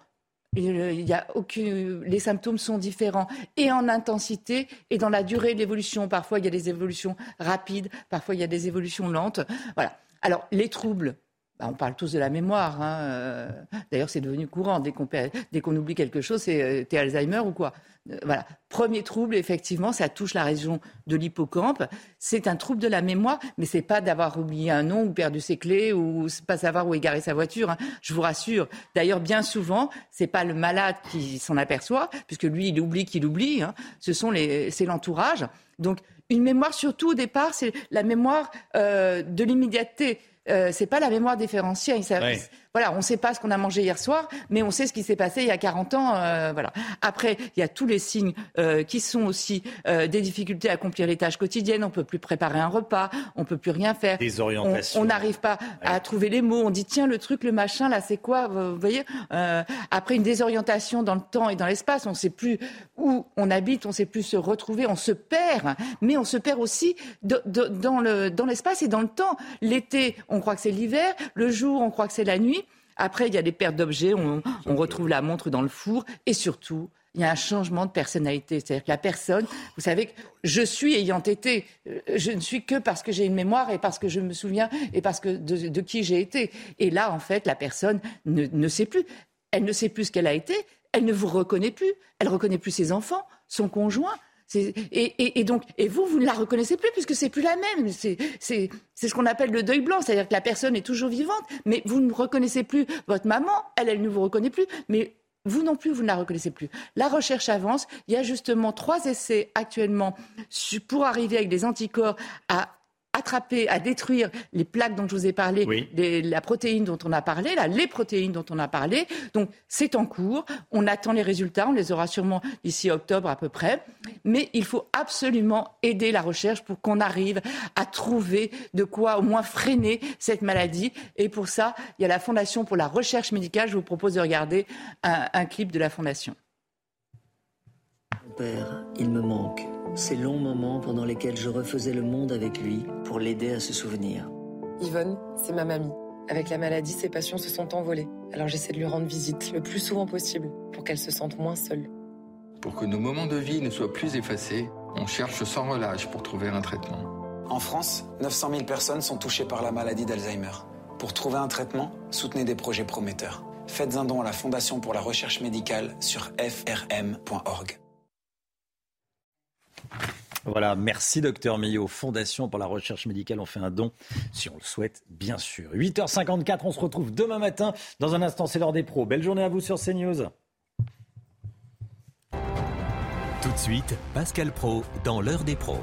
il y a aucune... Les symptômes sont différents et en intensité et dans la durée de l'évolution. Parfois, il y a des évolutions rapides, parfois, il y a des évolutions lentes. Voilà. Alors, les troubles, bah, on parle tous de la mémoire. Hein. Euh, d'ailleurs, c'est devenu courant. Dès qu'on, oublie quelque chose, c'est euh, Alzheimer ou quoi? Euh, voilà. Premier trouble, effectivement, ça touche la région de l'hippocampe. C'est un trouble de la mémoire, mais c'est pas d'avoir oublié un nom ou perdu ses clés ou pas savoir où égarer sa voiture. Hein. Je vous rassure. D'ailleurs, bien souvent, c'est pas le malade qui s'en aperçoit, puisque lui, il oublie qu'il oublie. Hein. Ce sont les, c'est l'entourage. Donc, une mémoire, surtout au départ, c'est la mémoire de l'immédiateté. Euh, c'est pas la mémoire différentielle. Voilà, on ne sait pas ce qu'on a mangé hier soir, mais on sait ce qui s'est passé il y a 40 ans. Euh, voilà. Après, il y a tous les signes euh, qui sont aussi des difficultés à accomplir les tâches quotidiennes. On peut plus préparer un repas, on peut plus rien faire. Des orientations. On n'arrive pas à trouver les mots. On dit tiens le truc, le machin là, c'est quoi Vous voyez Après une désorientation dans le temps et dans l'espace, on ne sait plus où on habite, on ne sait plus se retrouver, on se perd. Mais on se perd aussi dans l'espace et dans le temps. L'été, on croit que c'est l'hiver. Le jour, on croit que c'est la nuit. Après, il y a des pertes d'objets, on, retrouve la montre dans le four. Et surtout, il y a un changement de personnalité. C'est-à-dire que la personne, vous savez que je suis ayant été, euh, je ne suis que parce que j'ai une mémoire et parce que je me souviens et parce que de, qui j'ai été. Et là, en fait, la personne ne, ne sait plus. Elle ne sait plus ce qu'elle a été. Elle ne vous reconnaît plus. Elle ne reconnaît plus ses enfants, son conjoint. Et, donc, et vous, vous ne la reconnaissez plus puisque c'est plus la même. C'est ce qu'on appelle le deuil blanc, c'est-à-dire que la personne est toujours vivante, mais vous ne reconnaissez plus votre maman, elle, elle ne vous reconnaît plus, mais vous non plus, vous ne la reconnaissez plus. La recherche avance. Il y a justement trois essais actuellement pour arriver avec des anticorps à attraper, à détruire les plaques dont je vous ai parlé, la protéine dont on a parlé, là, les protéines dont on a parlé. Donc c'est en cours, on attend les résultats, on les aura sûrement d'ici octobre à peu près. Mais il faut absolument aider la recherche pour qu'on arrive à trouver de quoi au moins freiner cette maladie. Et pour ça, il y a la Fondation pour la recherche médicale. Je vous propose de regarder un, un clip de la Fondation. Père, il me manque ces longs moments pendant lesquels je refaisais le monde avec lui pour l'aider à se souvenir. Yvonne, c'est ma mamie. Avec la maladie, ses passions se sont envolées. Alors j'essaie de lui rendre visite le plus souvent possible pour qu'elle se sente moins seule. Pour que nos moments de vie ne soient plus effacés, on cherche sans relâche pour trouver un traitement. En France, 900 000 personnes sont touchées par la maladie d'Alzheimer. Pour trouver un traitement, soutenez des projets prometteurs. Faites un don à la Fondation pour la recherche médicale sur frm.org. Voilà, merci docteur Millot. Fondation pour la recherche médicale, on fait un don si on le souhaite, bien sûr. 8h54, on se retrouve demain matin. Dans un instant, c'est l'heure des pros. Belle journée à vous sur CNews. Tout de suite, Pascal Pro dans l'heure des pros.